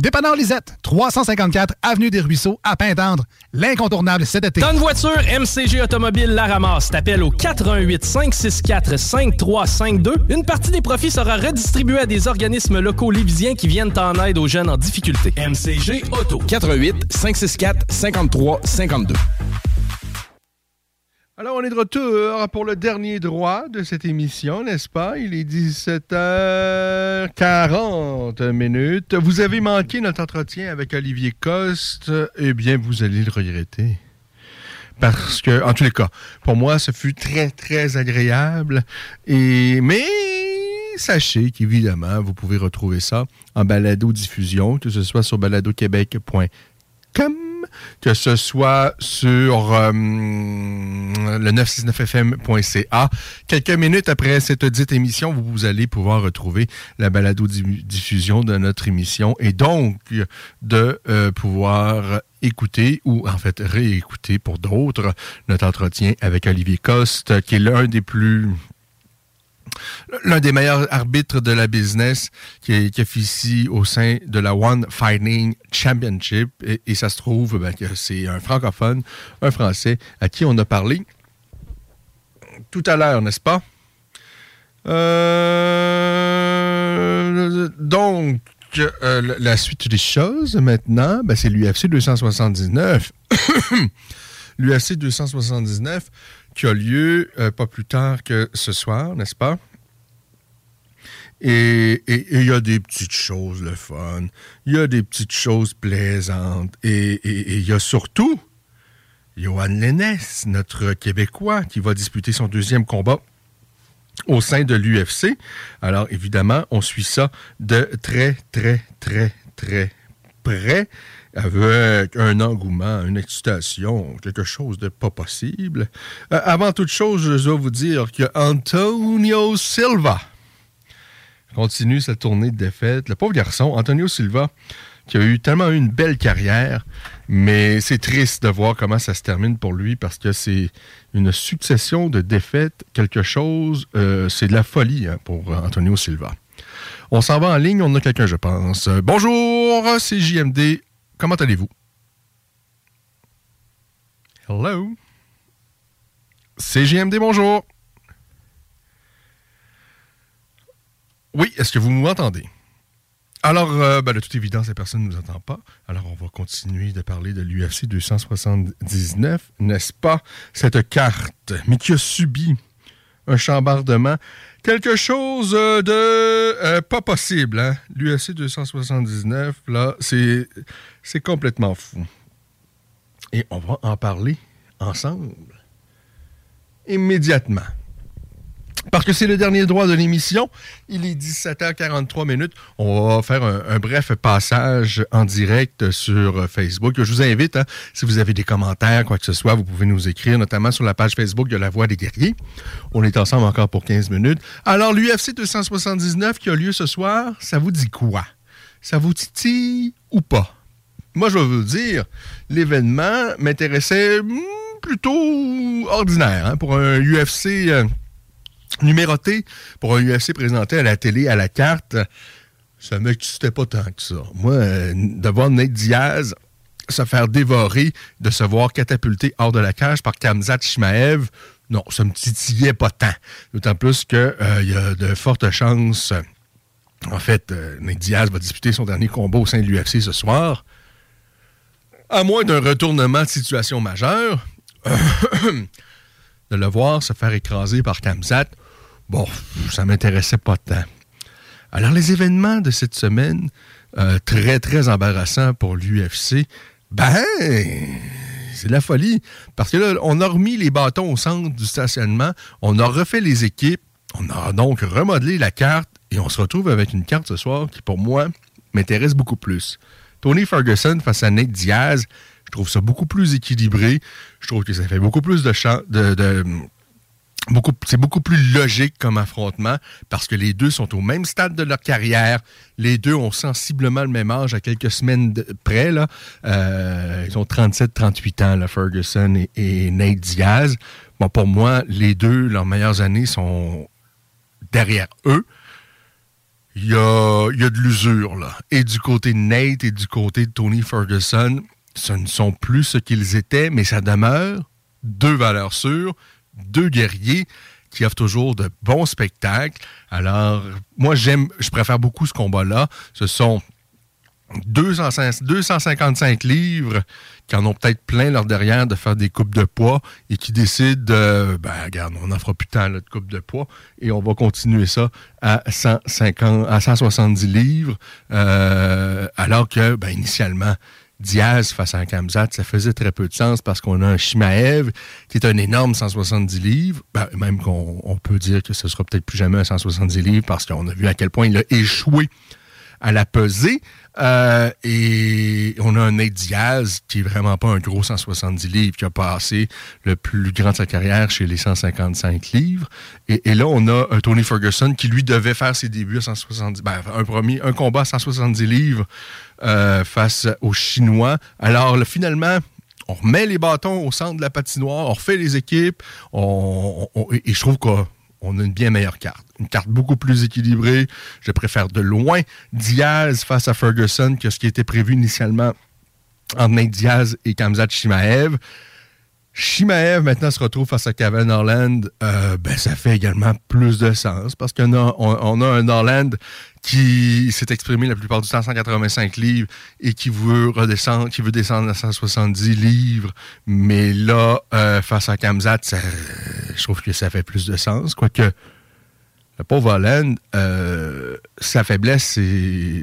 Dépanneur Lisette, 354 Avenue des Ruisseaux, à Pintendre. L'incontournable cet été. Tonne voiture, MCG Automobile la ramasse. T'appelles au 88 564 5352. Une partie des profits sera redistribuée à des organismes locaux lévisiens qui viennent en aide aux jeunes en difficulté. MCG Auto. 88 564 53 52. Alors, on est de retour pour le dernier droit de cette émission, n'est-ce pas? Il est 17h40 minutes. Vous avez manqué notre entretien avec Olivier Coste. Eh bien, vous allez le regretter. Parce que, en tous les cas, pour moi, ce fut très, très agréable. Et, mais, sachez qu'évidemment, vous pouvez retrouver ça en balado-diffusion, que ce soit sur baladoquebec.com que ce soit sur euh, le 969fm.ca. Quelques minutes après cette dite émission, vous, allez pouvoir retrouver la balado-diffusion de notre émission et donc de euh, pouvoir écouter ou en fait réécouter pour d'autres notre entretien avec Olivier Coste, qui est l'un des plus l'un des meilleurs arbitres de la business qui, officie au sein de la One Fighting Championship. Et, ça se trouve ben, que c'est un francophone, un français, à qui on a parlé tout à l'heure, n'est-ce pas? Euh, donc, euh, la suite des choses maintenant, ben, c'est l'UFC 279. L'UFC 279 qui a lieu euh, pas plus tard que ce soir, n'est-ce pas? Et il y a des petites choses, le fun. Il y a des petites choses plaisantes. Et il y a surtout Johan Lennes, notre Québécois, qui va disputer son deuxième combat au sein de l'UFC. Alors, évidemment, on suit ça de très, très, très, très près avec un engouement, une excitation, quelque chose de pas possible. Euh, avant toute chose, je dois vous dire que Antonio Silva continue sa tournée de défaite. Le pauvre garçon, Antonio Silva, qui a eu tellement une belle carrière, mais c'est triste de voir comment ça se termine pour lui parce que c'est une succession de défaites, quelque chose, euh, c'est de la folie hein, pour Antonio Silva. On s'en va en ligne, on a quelqu'un, je pense. Bonjour, c'est JMD. Comment allez-vous? Hello? JMD, bonjour. Oui, est-ce que vous m'entendez? Alors, euh, ben, de toute évidence, la personne ne nous entend pas. Alors, on va continuer de parler de l'UFC 279, n'est-ce pas? Cette carte, mais qui a subi un chambardement. Quelque chose euh, de euh, pas possible, hein? L'UFC 279, là, c'est, c'est complètement fou. Et on va en parler ensemble. Immédiatement. Parce que c'est le dernier droit de l'émission. Il est 17h43 minutes. On va faire un, bref passage en direct sur Facebook. Je vous invite, hein, si vous avez des commentaires, quoi que ce soit, vous pouvez nous écrire, notamment sur la page Facebook de La Voix des Guerriers. On est ensemble encore pour 15 minutes. Alors, l'UFC 279 qui a lieu ce soir, ça vous dit quoi? Ça vous titille ou pas? Moi, je vais vous dire, l'événement m'intéressait hmm, plutôt ordinaire hein, pour un UFC. Euh, numéroté pour un UFC présenté à la télé à la carte, ça m'excitait pas tant que ça. Moi, euh, de voir Nate Diaz se faire dévorer, de se voir catapulter hors de la cage par Kamzat Shimaev, non, ça me titillait pas tant. D'autant plus qu'il y a de fortes chances. En fait, euh, Nate Diaz va disputer son dernier combat au sein de l'UFC ce soir. À moins d'un retournement de situation majeure, de le voir se faire écraser par Kamzat, bon, ça m'intéressait pas tant. Alors, les événements de cette semaine, euh, très, très embarrassants pour l'UFC, ben, c'est de la folie. Parce que là, on a remis les bâtons au centre du stationnement, on a refait les équipes, on a donc remodelé la carte et on se retrouve avec une carte ce soir qui, pour moi, m'intéresse beaucoup plus. Tony Ferguson face à Nate Diaz, je trouve ça beaucoup plus équilibré. Je trouve que ça fait beaucoup plus de, beaucoup, c'est beaucoup plus logique comme affrontement parce que les deux sont au même stade de leur carrière. Les deux ont sensiblement le même âge à quelques semaines près. Là. Euh, ils ont 37-38 ans, Ferguson et, et, Nate Diaz. Bon, pour moi, les deux, leurs meilleures années sont derrière eux il y a, de l'usure, là. Et du côté de Nate et du côté de Tony Ferguson, ce ne sont plus ce qu'ils étaient, mais ça demeure deux valeurs sûres, deux guerriers qui offrent toujours de bons spectacles. Alors, moi, j'aime, je préfère beaucoup ce combat-là. Ce sont 255 livres qui en ont peut-être plein leur derrière de faire des coupes de poids et qui décident de, ben, regarde, on n'en fera plus tant de coupes de poids et on va continuer ça à 150, à 170 livres, euh, alors que, ben, initialement, Diaz face à Kamzat, ça faisait très peu de sens parce qu'on a un Shimaev qui est un énorme 170 livres, ben, même qu'on peut dire que ce sera peut-être plus jamais un 170 livres parce qu'on a vu à quel point il a échoué à la pesée. Euh, et on a un Nate Diaz qui est vraiment pas un gros 170 livres, qui a passé le plus grand de sa carrière chez les 155 livres. Et, là, on a un Tony Ferguson qui, lui, devait faire ses débuts à 170, ben, un premier, un combat à 170 livres euh, face aux Chinois. Alors, là, finalement, on remet les bâtons au centre de la patinoire, on refait les équipes, et je trouve qu'on on a une bien meilleure carte. Une carte beaucoup plus équilibrée. Je préfère de loin Diaz face à Ferguson que ce qui était prévu initialement entre Nate Diaz et Kamzat Shimaev. Shimaev maintenant se retrouve face à Kevin Orland, euh, ben, ça fait également plus de sens parce qu'on a, on, a un Orland qui s'est exprimé la plupart du temps à 185 livres et qui veut redescendre, qui veut descendre à 170 livres. Mais là, euh, face à Kamzat, je trouve que ça fait plus de sens. Quoique, le pauvre Holland, euh, sa faiblesse,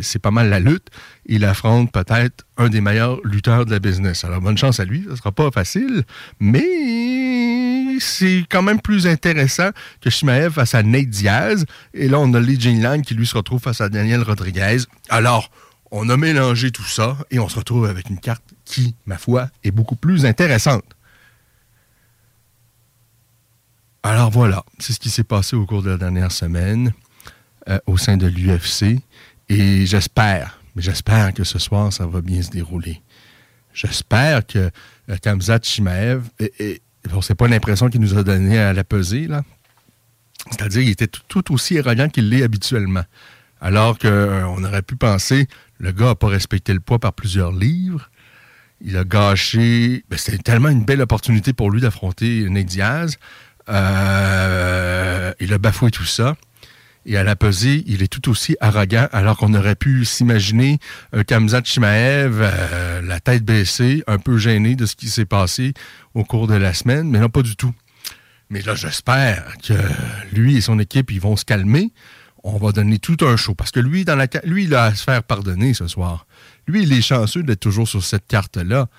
c'est pas mal la lutte. Il affronte peut-être un des meilleurs lutteurs de la business. Alors, bonne chance à lui. Ce sera pas facile, mais c'est quand même plus intéressant que Shimaev face à Nate Diaz. Et là, on a Lee Lang qui lui se retrouve face à Daniel Rodriguez. Alors, on a mélangé tout ça et on se retrouve avec une carte qui, ma foi, est beaucoup plus intéressante. Alors voilà, c'est ce qui s'est passé au cours de la dernière semaine euh, au sein de l'UFC. Et j'espère, mais j'espère que ce soir, ça va bien se dérouler. J'espère que euh, Kamzat Shimaev, et, bon, c'est pas l'impression qu'il nous a donné à la pesée, là. C'est-à-dire qu'il était tout, aussi arrogant qu'il l'est habituellement. Alors qu'on euh, aurait pu penser, le gars n'a pas respecté le poids par plusieurs livres. Il a gâché. Ben, C'était tellement une belle opportunité pour lui d'affronter Nate Diaz. Euh, il a bafoué tout ça. Et à la pesée, il est tout aussi arrogant, alors qu'on aurait pu s'imaginer un Kamzat Chimaev, euh, la tête baissée, un peu gêné de ce qui s'est passé au cours de la semaine, mais non, pas du tout. Mais là, j'espère que lui et son équipe, ils vont se calmer. On va donner tout un show. Parce que lui, dans la, lui, il a à se faire pardonner ce soir. Lui, il est chanceux d'être toujours sur cette carte-là.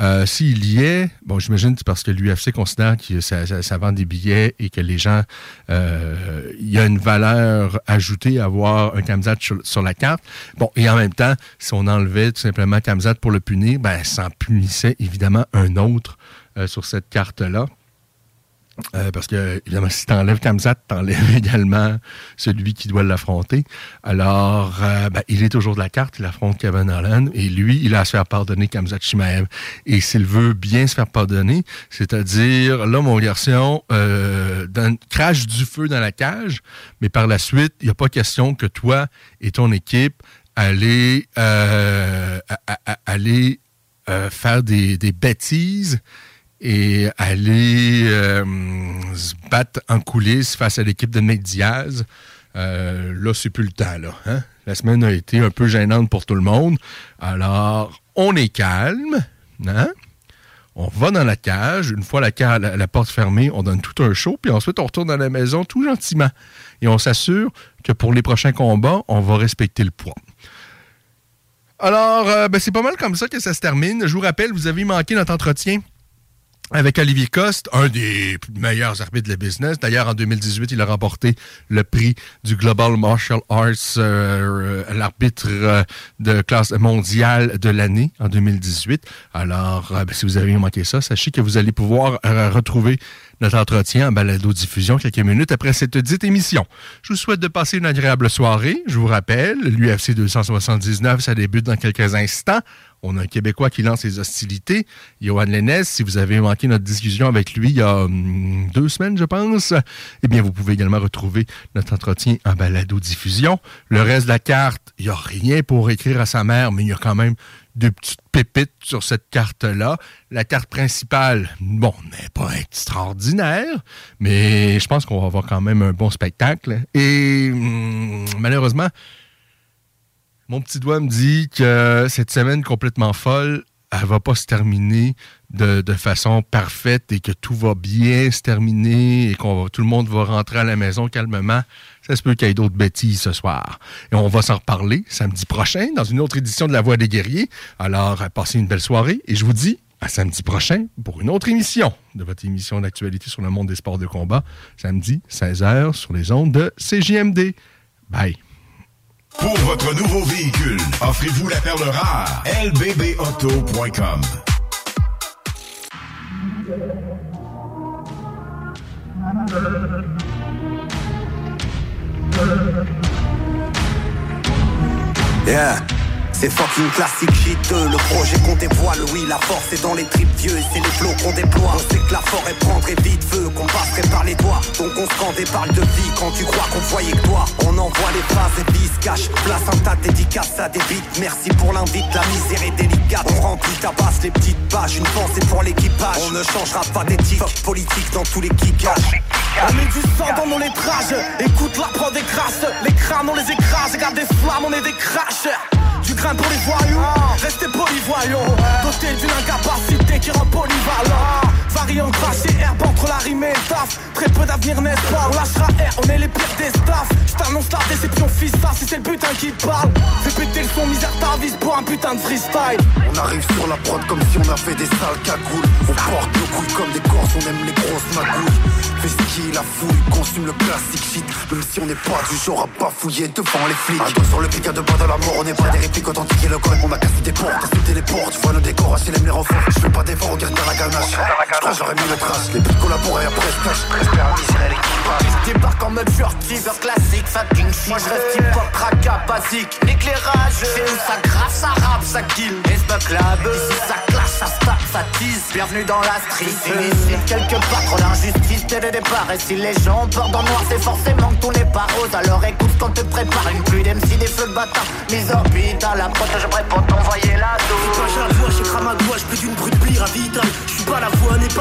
Euh, s'il y est, bon, j'imagine que c'est parce que l'UFC considère que ça, vend des billets et que les gens, euh, il y a une valeur ajoutée à avoir un Kamzat sur, la carte. Bon, et en même temps, si on enlevait tout simplement Kamzat pour le punir, ben, ça en punissait évidemment un autre euh, sur cette carte-là. Euh, parce que, évidemment, si tu enlèves Kamzat, tu enlèves également celui qui doit l'affronter. Alors, euh, ben, il est toujours de la carte, il affronte Kevin Holland, et lui, il a à se faire pardonner Kamzat Chimaev. Et s'il veut bien se faire pardonner, c'est-à-dire, là, mon garçon, euh, crache du feu dans la cage, mais par la suite, il n'y a pas question que toi et ton équipe allez, faire des bêtises et aller euh, se battre en coulisses face à l'équipe de Nate Diaz. Euh, là, c'est plus le temps. Là, hein? La semaine a été un peu gênante pour tout le monde. Alors, on est calme. Hein? On va dans la cage. Une fois la, porte fermée, on donne tout un show. Puis ensuite, on retourne à la maison tout gentiment. Et on s'assure que pour les prochains combats, on va respecter le poids. Alors, euh, ben, c'est pas mal comme ça que ça se termine. Je vous rappelle, vous avez manqué notre entretien avec Olivier Coste, un des meilleurs arbitres de business. D'ailleurs, en 2018, il a remporté le prix du Global Martial Arts, euh, euh, l'arbitre euh, de classe mondiale de l'année en 2018. Alors, euh, ben, si vous avez manqué ça, sachez que vous allez pouvoir retrouver notre entretien en balado-diffusion quelques minutes après cette dite émission. Je vous souhaite de passer une agréable soirée. Je vous rappelle, l'UFC 279, ça débute dans quelques instants. On a un Québécois qui lance les hostilités. Johan Lennes, si vous avez manqué notre discussion avec lui il y a hum, deux semaines, je pense, eh bien, vous pouvez également retrouver notre entretien en balado-diffusion. Le reste de la carte, il n'y a rien pour écrire à sa mère, mais il y a quand même deux petites pépites sur cette carte-là. La carte principale, bon, n'est pas extraordinaire, mais je pense qu'on va avoir quand même un bon spectacle. Et hum, malheureusement, mon petit doigt me dit que cette semaine complètement folle, elle va pas se terminer de, façon parfaite et que tout va bien se terminer et qu'on tout le monde va rentrer à la maison calmement. Ça se peut qu'il y ait d'autres bêtises ce soir. Et on va s'en reparler samedi prochain dans une autre édition de La Voix des guerriers. Alors, passez une belle soirée et je vous dis à samedi prochain pour une autre émission de votre émission d'actualité sur le monde des sports de combat. Samedi, 16h sur les ondes de CJMD. Bye. Pour votre nouveau véhicule, offrez-vous la perle rare. lbbauto.com. Yeah. C'est fucking classique shit, le projet qu'on dévoile, oui la force est dans les tripes vieux et c'est les flots qu'on déploie. On sait que la forêt prendrait vite feu, qu'on passerait par les doigts. Donc on se rend des balles de vie quand tu crois qu'on voyait que toi. On envoie les phrases et puis cache, place un tas de dédicaces à des beats. Merci pour l'invite, la misère est délicate. On remplit ta basse les petites pages, une pensée pour l'équipage. On ne changera pas d'éthique, fuck politique dans tous les kickages. On met du sang dans nos lettrages Écoute la prod des crasses Les crânes on les écrase Regarde des flammes on est des crashers Du pour les voyous Restez polyvoyants. Doté d'une incapacité qui rend polyvalent Variant crash et herbe entre la rime et le taf. Très peu d'avenir n'est-ce pas? On lâchera R, on est les pires des staffs. Je t'annonce la déception fils ça. Si c'est le putain qui parle Fais péter le son misère t'avise pour un putain de freestyle. On arrive sur la prod comme si on avait des sales cagoules. On porte nos couilles comme des corses, on aime les grosses magouilles Fais skier la fouille, consume le classique shit. Même si on n'est pas du genre à bafouiller devant les flics. Un dos sur le pic à deux pas de la mort On n'est pas des répliques authentiques et le code. On a cassé des portes, insulté les portes. Tu vois nos décors, HLM les renforts. Je fais pas d'effort, regarde dans la ganache Je j'aurais mis le trash Les buts collaborés après ce cash J'espère un misère l'équipage. Je débarque en mode furtif, heure classique, fucking shit Moi je reste hip-hop, traca, basique, l'éclairage C'est où ça grave, ça rappe, ça kill. Espa club, ici ça clash, ça stack, ça tease. Bienvenue dans la street, ici quelque part trop d'injustice dès le départ Et si les gens portent en noir, c'est forcément que tout n'est pas rose. Alors écoute quand te prépare. Une pluie d'MC, des feux de bâtard. Mise orbite à la pote, je pour t'envoyer la dose Quand j'ai la à gauche, plus d'une brute pyramidale. Je suis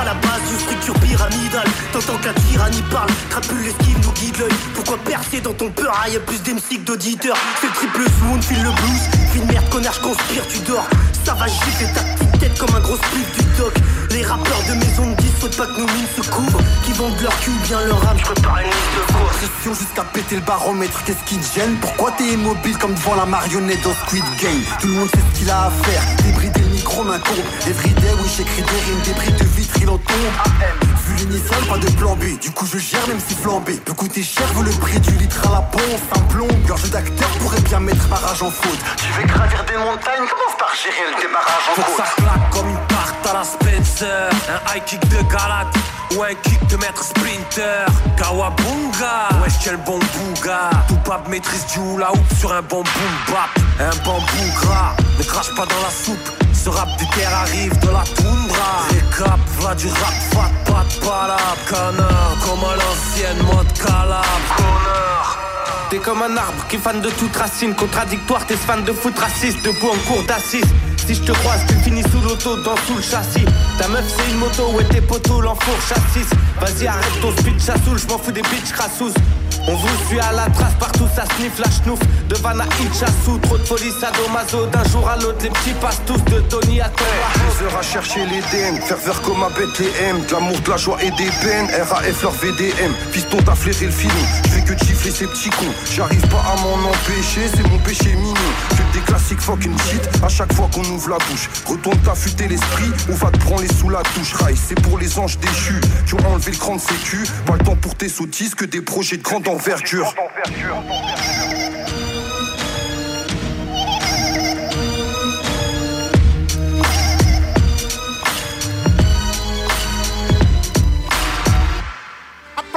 la base d'une structure pyramidale. T'entends que la tyrannie parle, crapule l'esquive, nous guide l'œil. Pourquoi percer dans ton peur Y'a plus d'MC d'auditeurs. C'est le triple swoon, file le blues. File merde, connard, conspire, tu dors. Ça va gifler ta petite tête comme un gros split du doc. Les rappeurs de maison de 10 souhaitent pas que nos mines se couvrent. Qui vendent leur cul bien leur âme, je prépare une liste de courses. Pression jusqu'à péter le baromètre, qu'est-ce qui te gêne? Pourquoi t'es immobile comme devant la marionnette dans Squid Game? Tout le monde sait ce qu'il a à faire, débrider le micro m'incombe Everyday, oui j'écris des rimes, des brides de vitre, il en tombe. Vu l'initial, pas de plan B, du coup je gère même si flambé Peut coûter cher, vaut le prix du litre à la pompe. Un plomb, gorge d'acteur pourrait bien mettre barrage en faute. Tu veux gravir des montagnes, commence par gérer le démarrage en Faut que côte ça claque comme une partage à la Spencer. Un high kick de Galate ou un kick de maître sprinter. Kawabunga, wesh quel bon bouga Tout bab maîtrise du hula hoop sur un bon boom bap. Un bambou gras, ne crache pas dans la soupe Ce rap du terre arrive de la toundra. Récap, va du rap, fat, pas de palab Canard, comme à l'ancienne mode calab. Connard T'es comme un arbre qui est fan de toute racine. Contradictoire, t'es fan de foot raciste. Debout en cours d'assises. Si je te croise, tu finis sous l'auto, dans sous le châssis. Ta meuf, c'est une moto, ouais, tes poteaux, l'enfour châssis. Vas-y, arrête ton speed, chassoul, je m'en fous des bitches crassous. On vous suit à la trace, partout ça sniffe la schnouf. De Vanna trop de folie, sadomaso. D'un jour à l'autre, les petits passent tous de Tony à. Des heures à chercher l'Éden, faire vert comme un BTM, de l'amour, de la joie et des peines. RAF leur VDM, piston t'as flairé le film. Je que chiffrer ces petits cons. J'arrive pas à m'en empêcher, c'est mon péché mignon. Que des classiques fucking shit à chaque fois qu'on ouvre la bouche. Retourne t'affûter l'esprit, on va te branler sous la touche. Rail, c'est pour les anges déchus qui ont enlevé le cran de sécu. Pas le temps pour tes sottises que des projets de grande envergure.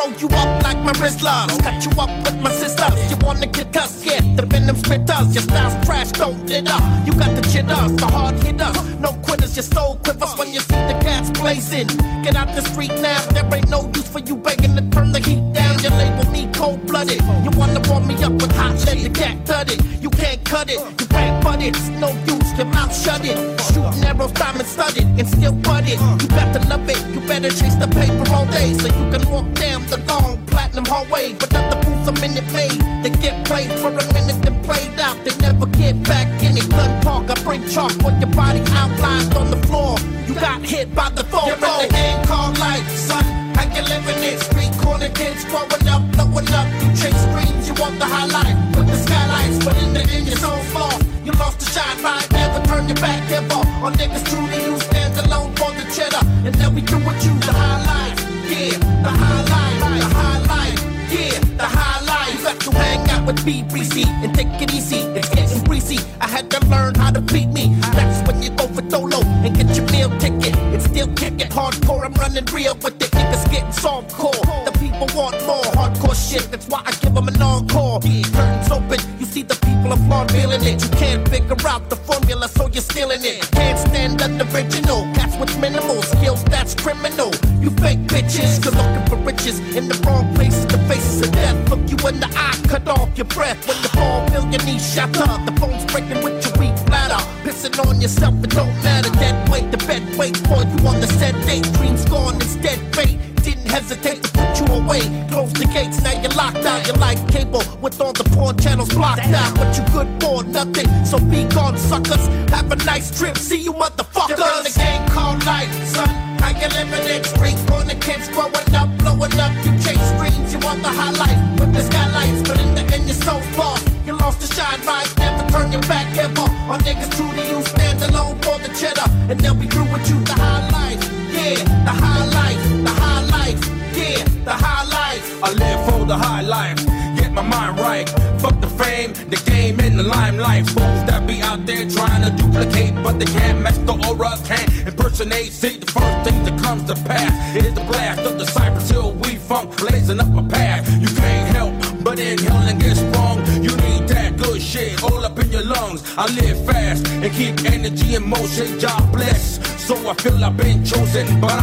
Roll you up like my wrist loves. Cut you up with my sister. You wanna get us? Yeah, the venom spitters. Your style's trash, don't it up. You got the jitters, the hard hitters. No quitters, your soul quivers when you see the cats blazing. Get out the street now, there ain't no use for you begging to turn the heat down. You label me cold blooded. You wanna warm me up with hot lead, you can't cut it. You can't cut it, you can't butt it. It's no use, your mouth shut it. Shooting arrows, diamond studded, and still butt it. You better love it, you better chase the paper all day so you can walk down the long platinum hallway. But other fools a minute made, they get played for a minute then played out. They never get back in it. Gun talk, I bring chalk with your body outlined on the floor. You got hit by the phone. You're in the game called life, son. How you living it? Street corner kids growing up, blowing up. You chase dreams, you want the highlight with the skylights, but in the end you're so far. You lost the shine right, never turn your back ever. On niggas true to you, stand alone for the cheddar, and then we do what you the highlight. Yeah, the the. Yeah, the got to hang out with BBC and take it easy. It's getting greasy. I had to learn how to beat me. That's when you go for dolo and get your meal ticket. It's still kicking hardcore. I'm running real with it. Niggas getting soft core. The people want more hardcore shit. That's why I give them an encore. Curtains open. You see the people of applaud feeling it. You can't figure out the formula, so you're stealing it. Can't stand the original. Cats with minimal skills, that's criminal. You fake bitches, you're looking for riches in the wrong places. The faces of death look you in the eye, cut off your breath. When the your knees shatter. The phone's breaking with your weak bladder. Pissing on yourself, it don't matter. Dead weight, the bed waits for you on the set date. Dreams gone, instead fate. Didn't hesitate to put you away. Close the gates, now you're locked out. You're like cable with all the porn channels blocked out. But you good for nothing. So be gone, suckers. Have a nice trip. But